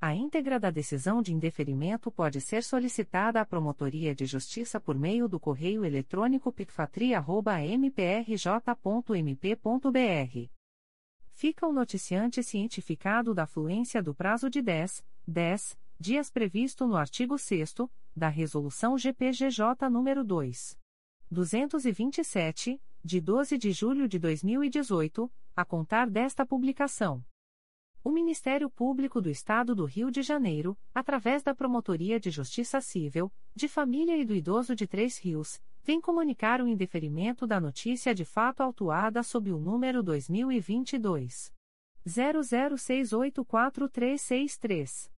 A íntegra da decisão de indeferimento pode ser solicitada à Promotoria de Justiça por meio do correio eletrônico picfatria.mprj.mp.br. Fica o noticiante cientificado da fluência do prazo de 10, 10 dias previsto no artigo 6 da Resolução GPGJ nº 2. 227, de 12 de julho de 2018, a contar desta publicação. O Ministério Público do Estado do Rio de Janeiro, através da Promotoria de Justiça Civil, de Família e do Idoso de Três Rios, vem comunicar o indeferimento da notícia de fato autuada sob o número 2022 00684363.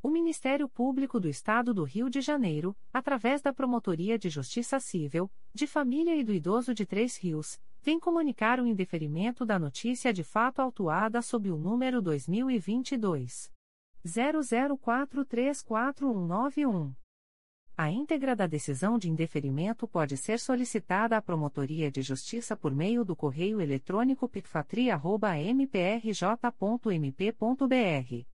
O Ministério Público do Estado do Rio de Janeiro, através da Promotoria de Justiça Civil, de Família e do Idoso de Três Rios, vem comunicar o indeferimento da notícia de fato autuada sob o número 2022 00434191. A íntegra da decisão de indeferimento pode ser solicitada à Promotoria de Justiça por meio do correio eletrônico picfatria.mprj.mp.br.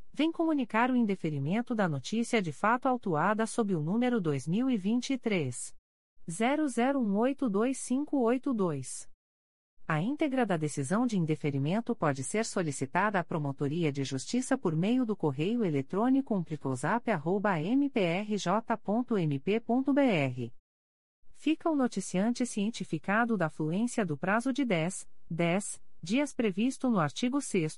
vem comunicar o indeferimento da notícia de fato autuada sob o número 2023 00182582. A íntegra da decisão de indeferimento pode ser solicitada à Promotoria de Justiça por meio do correio eletrônico umpliposap.mprj.mp.br. Fica o noticiante cientificado da fluência do prazo de 10, 10 dias previsto no artigo 6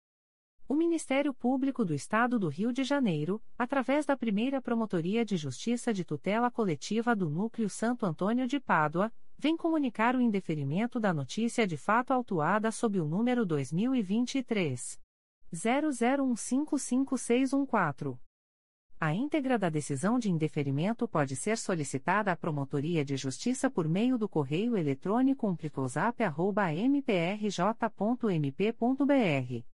O Ministério Público do Estado do Rio de Janeiro, através da primeira Promotoria de Justiça de Tutela Coletiva do Núcleo Santo Antônio de Pádua, vem comunicar o indeferimento da notícia de fato autuada sob o número 2023 00155614. A íntegra da decisão de indeferimento pode ser solicitada à Promotoria de Justiça por meio do correio eletrônico umpliposap.mprj.mp.br.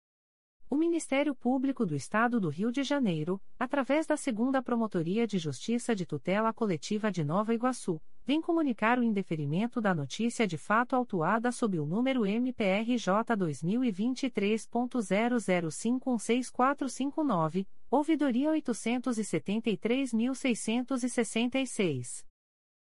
O Ministério Público do Estado do Rio de Janeiro, através da Segunda Promotoria de Justiça de Tutela Coletiva de Nova Iguaçu, vem comunicar o indeferimento da notícia de fato autuada sob o número MPRJ 2023.00516459, ouvidoria 873.666.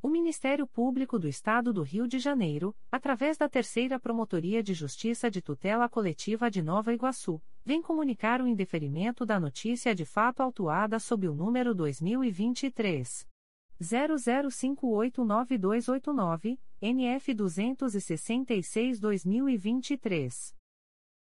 O Ministério Público do Estado do Rio de Janeiro, através da Terceira Promotoria de Justiça de Tutela Coletiva de Nova Iguaçu, vem comunicar o indeferimento da notícia de fato autuada sob o número 2023 00589289, NF 266-2023.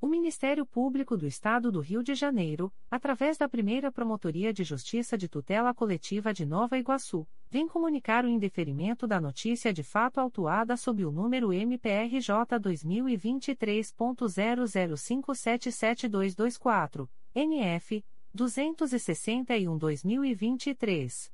O Ministério Público do Estado do Rio de Janeiro, através da primeira Promotoria de Justiça de Tutela Coletiva de Nova Iguaçu, vem comunicar o indeferimento da notícia de fato autuada sob o número MPRJ 2023.00577224, NF 261-2023.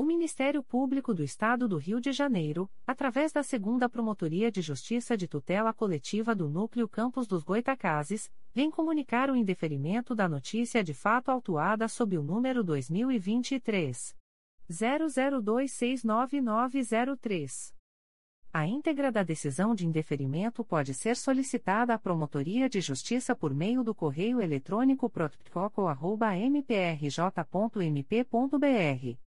O Ministério Público do Estado do Rio de Janeiro, através da Segunda Promotoria de Justiça de Tutela Coletiva do Núcleo Campos dos Goitacazes, vem comunicar o indeferimento da notícia de fato autuada sob o número 2023 00269903. A íntegra da decisão de indeferimento pode ser solicitada à Promotoria de Justiça por meio do correio eletrônico protocolo@mprj.mp.br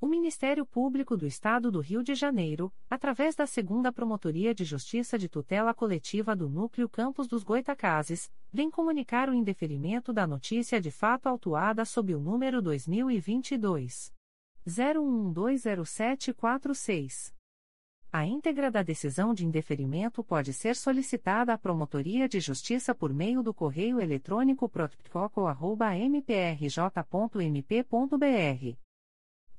O Ministério Público do Estado do Rio de Janeiro, através da Segunda Promotoria de Justiça de Tutela Coletiva do Núcleo Campos dos Goitacazes, vem comunicar o indeferimento da notícia de fato autuada sob o número 2022 01120746. A íntegra da decisão de indeferimento pode ser solicitada à Promotoria de Justiça por meio do correio eletrônico protocolo@mprj.mp.br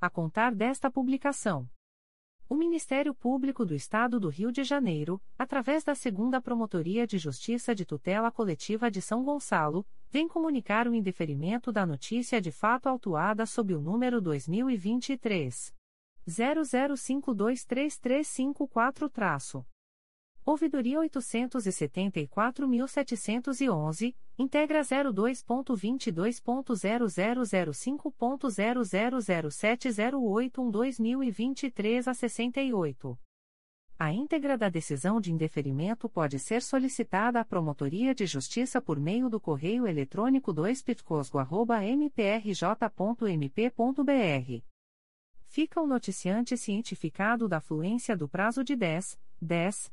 a contar desta publicação. O Ministério Público do Estado do Rio de Janeiro, através da Segunda Promotoria de Justiça de Tutela Coletiva de São Gonçalo, vem comunicar o indeferimento da notícia de fato autuada sob o número 2023 00523354-. Ouvidoria 874.711, integra 02.22.0005.0007081-2023 a 68. A íntegra da decisão de indeferimento pode ser solicitada à Promotoria de Justiça por meio do correio eletrônico 2pitcosgo.mprj.mp.br. Fica o noticiante cientificado da fluência do prazo de 10, 10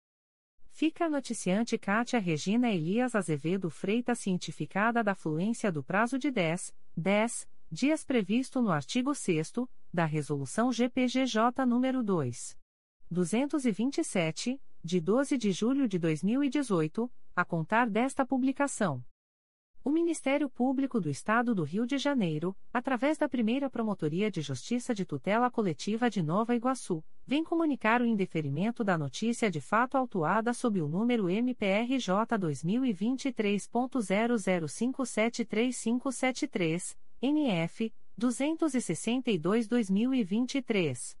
Fica a noticiante Cátia Regina Elias Azevedo Freitas cientificada da fluência do prazo de 10, 10 dias previsto no artigo 6 da Resolução GPGJ nº 2. 227, de 12 de julho de 2018, a contar desta publicação. O Ministério Público do Estado do Rio de Janeiro, através da primeira Promotoria de Justiça de Tutela Coletiva de Nova Iguaçu, vem comunicar o indeferimento da notícia de fato autuada sob o número MPRJ 2023.00573573, NF 262-2023.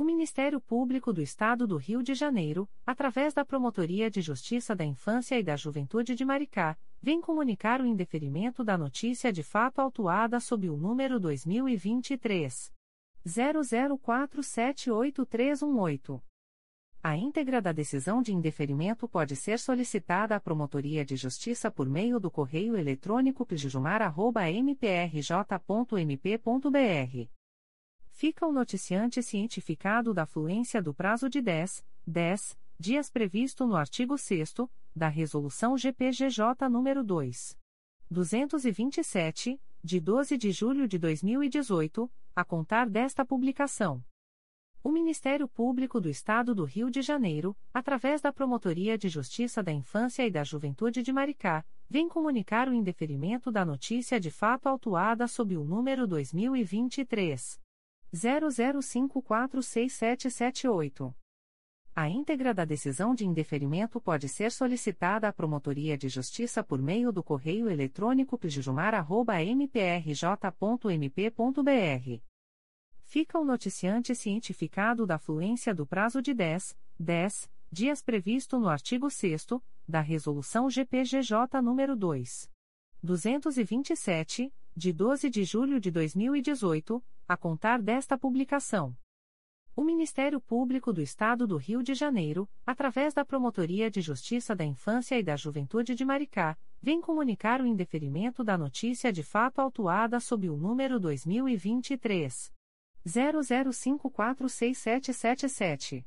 O Ministério Público do Estado do Rio de Janeiro, através da Promotoria de Justiça da Infância e da Juventude de Maricá, vem comunicar o indeferimento da notícia de fato autuada sob o número 2023 00478318. A íntegra da decisão de indeferimento pode ser solicitada à Promotoria de Justiça por meio do correio eletrônico pjumar.mprj.mp.br fica o noticiante cientificado da fluência do prazo de 10, 10 dias previsto no artigo 6 da Resolução GPGJ nº 2. 227, de 12 de julho de 2018, a contar desta publicação. O Ministério Público do Estado do Rio de Janeiro, através da Promotoria de Justiça da Infância e da Juventude de Maricá, vem comunicar o indeferimento da notícia de fato autuada sob o número 2023 00546778. A íntegra da decisão de indeferimento pode ser solicitada à Promotoria de Justiça por meio do correio eletrônico pjumar.mprj.mp.br. Fica o noticiante cientificado da fluência do prazo de 10, 10 dias previsto no artigo 6 da Resolução GPGJ nº 2. 227, de 12 de julho de 2018, a contar desta publicação. O Ministério Público do Estado do Rio de Janeiro, através da Promotoria de Justiça da Infância e da Juventude de Maricá, vem comunicar o indeferimento da notícia de fato autuada sob o número 2023 00546777.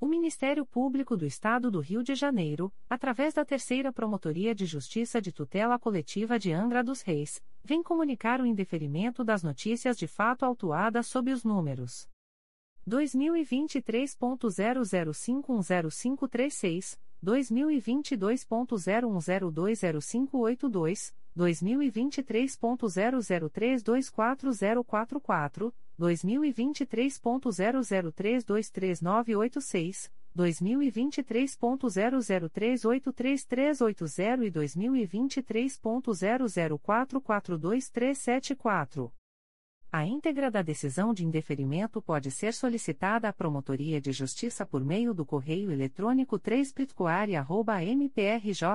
O Ministério Público do Estado do Rio de Janeiro, através da Terceira Promotoria de Justiça de Tutela Coletiva de Angra dos Reis, vem comunicar o indeferimento das notícias de fato autuadas sob os números 2023.00510536, 2022.01020582, 2023.00324044, 2023.00323986, 2023.00383380 e 2023.00442374. A íntegra da decisão de indeferimento pode ser solicitada à Promotoria de Justiça por meio do correio eletrônico 3 mprj.mp.br.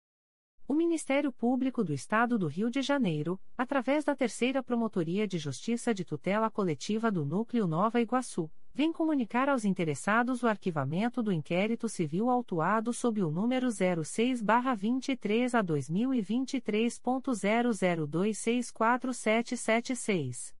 O Ministério Público do Estado do Rio de Janeiro, através da Terceira Promotoria de Justiça de Tutela Coletiva do Núcleo Nova Iguaçu, vem comunicar aos interessados o arquivamento do inquérito civil autuado sob o número 06-23 a 2023.00264776.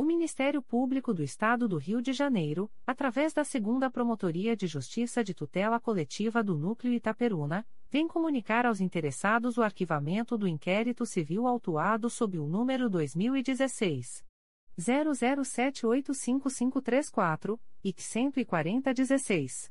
O Ministério Público do Estado do Rio de Janeiro, através da Segunda Promotoria de Justiça de Tutela Coletiva do Núcleo Itaperuna, vem comunicar aos interessados o arquivamento do inquérito civil autuado sob o número 2016 00785534, e 14016.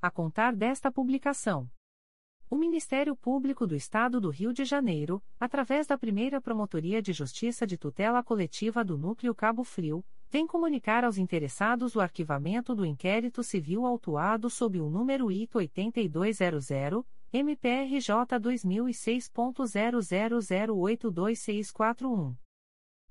a contar desta publicação. O Ministério Público do Estado do Rio de Janeiro, através da primeira Promotoria de Justiça de Tutela Coletiva do Núcleo Cabo Frio, vem comunicar aos interessados o arquivamento do inquérito civil autuado sob o número IT 8200, MPRJ 2006.00082641.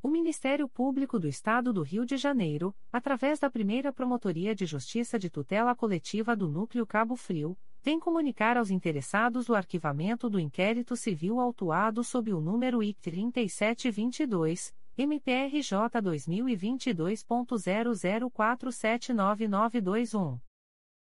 O Ministério Público do Estado do Rio de Janeiro, através da primeira Promotoria de Justiça de Tutela Coletiva do Núcleo Cabo Frio, vem comunicar aos interessados o arquivamento do inquérito civil autuado sob o número I 3722, MPRJ 2022.00479921.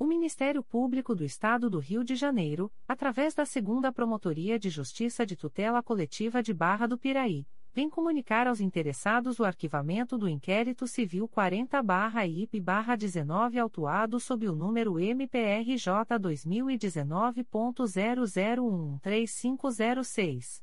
O Ministério Público do Estado do Rio de Janeiro, através da Segunda Promotoria de Justiça de Tutela Coletiva de Barra do Piraí, vem comunicar aos interessados o arquivamento do inquérito civil 40-IP-19 autuado sob o número MPRJ 2019.00135006.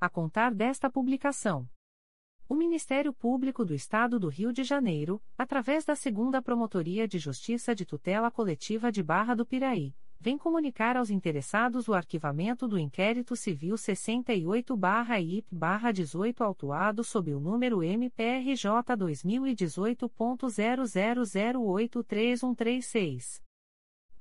a contar desta publicação. O Ministério Público do Estado do Rio de Janeiro, através da Segunda Promotoria de Justiça de Tutela Coletiva de Barra do Piraí, vem comunicar aos interessados o arquivamento do inquérito civil 68-IP-18 autuado sob o número MPRJ 2018.00083136.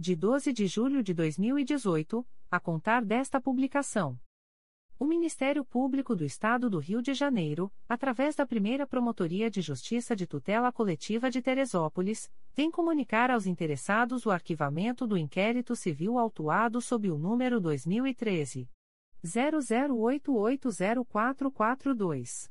de 12 de julho de 2018 a contar desta publicação. O Ministério Público do Estado do Rio de Janeiro, através da primeira Promotoria de Justiça de Tutela Coletiva de Teresópolis, vem comunicar aos interessados o arquivamento do inquérito civil autuado sob o número 2013. 00880442.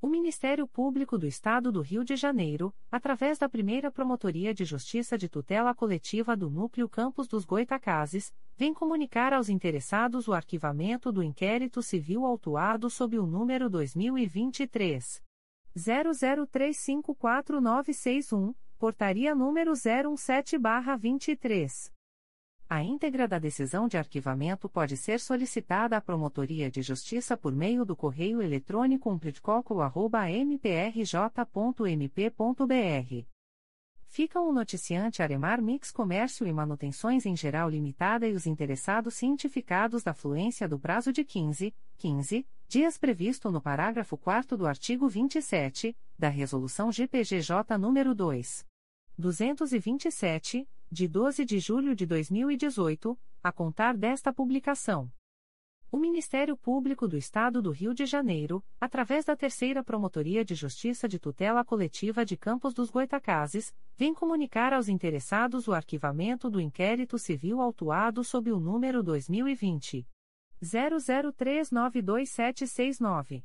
O Ministério Público do Estado do Rio de Janeiro, através da primeira Promotoria de Justiça de Tutela Coletiva do Núcleo Campos dos Goitacazes, vem comunicar aos interessados o arquivamento do inquérito civil autuado sob o número 2023. 00354961, portaria número 017-23. A íntegra da decisão de arquivamento pode ser solicitada à Promotoria de Justiça por meio do correio eletrônico umplitcoco.mprj.mp.br. Ficam o noticiante Aremar Mix Comércio e Manutenções em Geral Limitada e os interessados cientificados da fluência do prazo de 15, 15 dias previsto no parágrafo 4 do artigo 27 da Resolução GPGJ nº 2. 227, de 12 de julho de 2018, a contar desta publicação. O Ministério Público do Estado do Rio de Janeiro, através da Terceira Promotoria de Justiça de Tutela Coletiva de Campos dos Goitacazes, vem comunicar aos interessados o arquivamento do inquérito civil autuado sob o número 2020 00392769.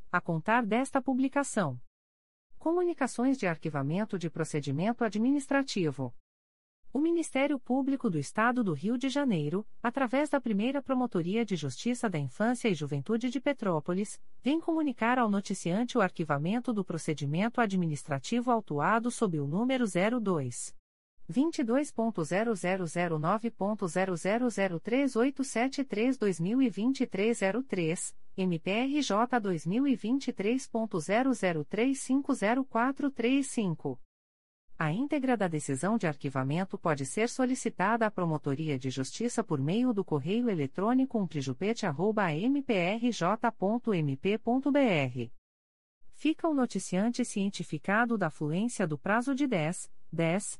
a contar desta publicação. Comunicações de arquivamento de procedimento administrativo. O Ministério Público do Estado do Rio de Janeiro, através da primeira Promotoria de Justiça da Infância e Juventude de Petrópolis, vem comunicar ao noticiante o arquivamento do procedimento administrativo autuado sob o número 02. 22.0009.0003873-2023 03, MPRJ 2023.00350435. A íntegra da decisão de arquivamento pode ser solicitada à Promotoria de Justiça por meio do correio eletrônico umplijupete.mprj.mp.br. Fica o noticiante cientificado da fluência do prazo de 10, 10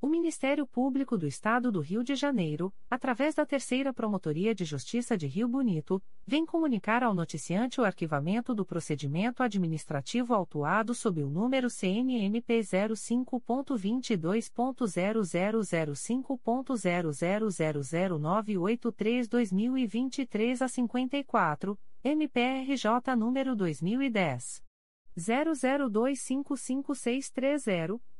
O Ministério Público do Estado do Rio de Janeiro, através da Terceira Promotoria de Justiça de Rio Bonito, vem comunicar ao noticiante o arquivamento do procedimento administrativo autuado sob o número CNMP 05.22.0005.0000983-2023 a 54, MPRJ número 2010 00255630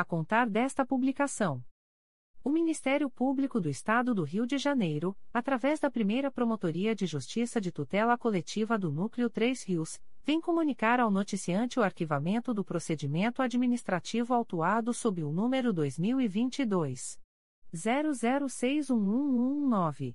a contar desta publicação. O Ministério Público do Estado do Rio de Janeiro, através da primeira Promotoria de Justiça de Tutela Coletiva do Núcleo 3 Rios, vem comunicar ao noticiante o arquivamento do procedimento administrativo autuado sob o número 2022. 00611119.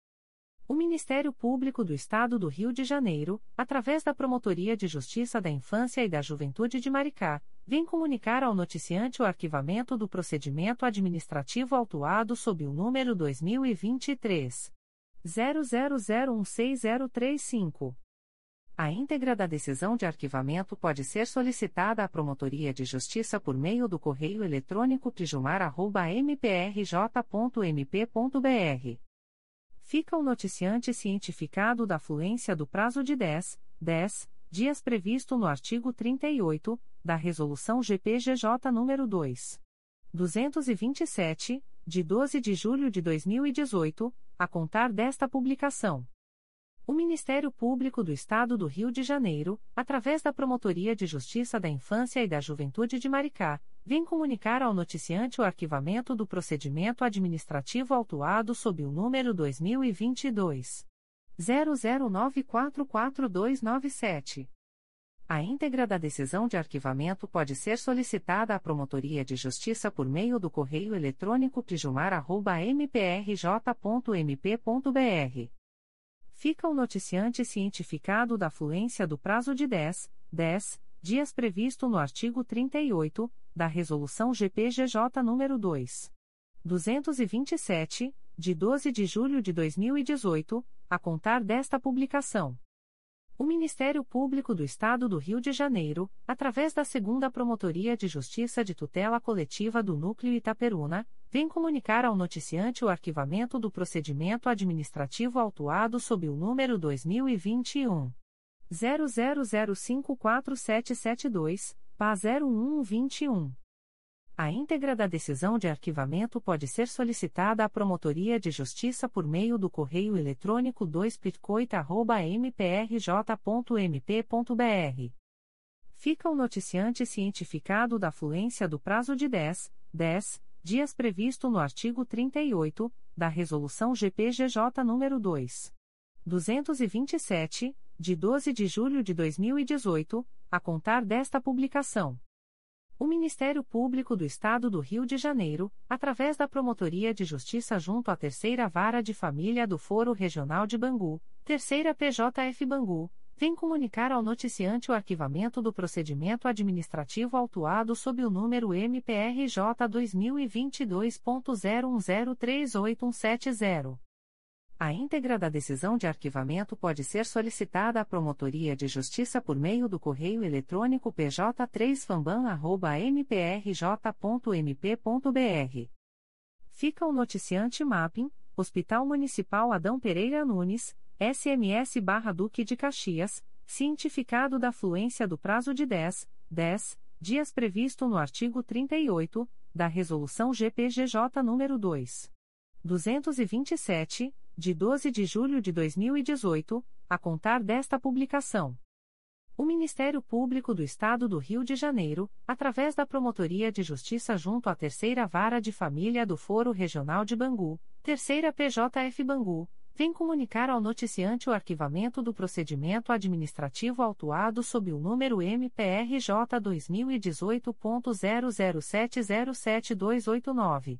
O Ministério Público do Estado do Rio de Janeiro, através da Promotoria de Justiça da Infância e da Juventude de Maricá, vem comunicar ao noticiante o arquivamento do procedimento administrativo autuado sob o número 2023 00016035. A íntegra da decisão de arquivamento pode ser solicitada à Promotoria de Justiça por meio do correio eletrônico pijumar.mprj.mp.br fica o noticiante cientificado da fluência do prazo de 10, 10 dias previsto no artigo 38 da Resolução GPGJ nº 2. 227, de 12 de julho de 2018, a contar desta publicação. O Ministério Público do Estado do Rio de Janeiro, através da Promotoria de Justiça da Infância e da Juventude de Maricá, vem comunicar ao noticiante o arquivamento do procedimento administrativo autuado sob o número 2022 00944297. A íntegra da decisão de arquivamento pode ser solicitada à Promotoria de Justiça por meio do correio eletrônico pijumar.mprj.mp.br. Fica o noticiante cientificado da fluência do prazo de 10, 10 dias previsto no artigo 38 da Resolução GPGJ nº 2. 227, de 12 de julho de 2018, a contar desta publicação. O Ministério Público do Estado do Rio de Janeiro, através da Segunda Promotoria de Justiça de Tutela Coletiva do Núcleo Itaperuna, vem comunicar ao noticiante o arquivamento do procedimento administrativo autuado sob o número 2021 00054772 PA 0121. A íntegra da decisão de arquivamento pode ser solicitada à Promotoria de Justiça por meio do correio eletrônico 2pitcoita.mprj.mp.br. Fica o noticiante cientificado da fluência do prazo de 10, 10 dias previsto no artigo 38 da Resolução GPGJ nº 2. 227, de 12 de julho de 2018, a contar desta publicação. O Ministério Público do Estado do Rio de Janeiro, através da Promotoria de Justiça junto à Terceira Vara de Família do Foro Regional de Bangu, Terceira PJF Bangu, vem comunicar ao noticiante o arquivamento do procedimento administrativo autuado sob o número MPRJ 2022.01038170. A íntegra da decisão de arquivamento pode ser solicitada à Promotoria de Justiça por meio do correio eletrônico pj3famban.mprj.mp.br. Fica o noticiante Mapping, Hospital Municipal Adão Pereira Nunes, SMS barra Duque de Caxias, cientificado da fluência do prazo de 10, 10 dias previsto no artigo 38 da Resolução GPGJ nº 2. 227, de 12 de julho de 2018, a contar desta publicação. O Ministério Público do Estado do Rio de Janeiro, através da Promotoria de Justiça junto à Terceira Vara de Família do Foro Regional de Bangu, Terceira PJF Bangu, vem comunicar ao noticiante o arquivamento do procedimento administrativo autuado sob o número MPRJ 2018.00707289.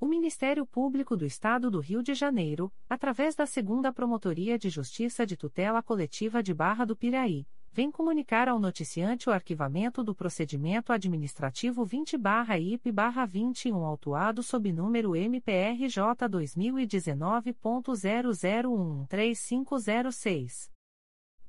O Ministério Público do Estado do Rio de Janeiro, através da Segunda Promotoria de Justiça de Tutela Coletiva de Barra do Piraí, vem comunicar ao noticiante o arquivamento do procedimento administrativo 20-IP-21 autuado sob número MPRJ 2019.00135006.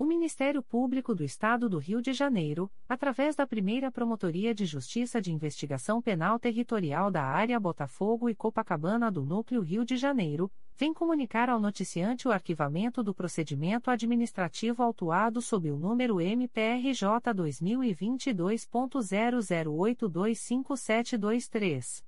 O Ministério Público do Estado do Rio de Janeiro, através da primeira Promotoria de Justiça de Investigação Penal Territorial da Área Botafogo e Copacabana do Núcleo Rio de Janeiro, vem comunicar ao noticiante o arquivamento do procedimento administrativo autuado sob o número MPRJ 2022.00825723.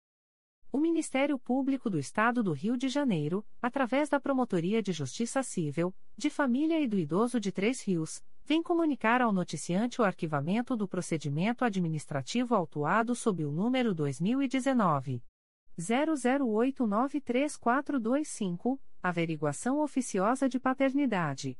O Ministério Público do Estado do Rio de Janeiro, através da Promotoria de Justiça Civil, de Família e do Idoso de Três Rios, vem comunicar ao noticiante o arquivamento do procedimento administrativo autuado sob o número 2019 00893425, averiguação oficiosa de paternidade.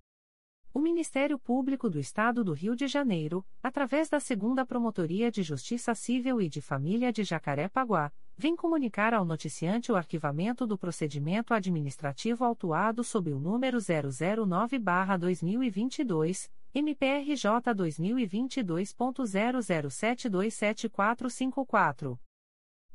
O Ministério Público do Estado do Rio de Janeiro, através da Segunda Promotoria de Justiça Civil e de Família de Jacaré-Paguá, vem comunicar ao noticiante o arquivamento do procedimento administrativo autuado sob o número 009-2022, MPRJ 2022.00727454.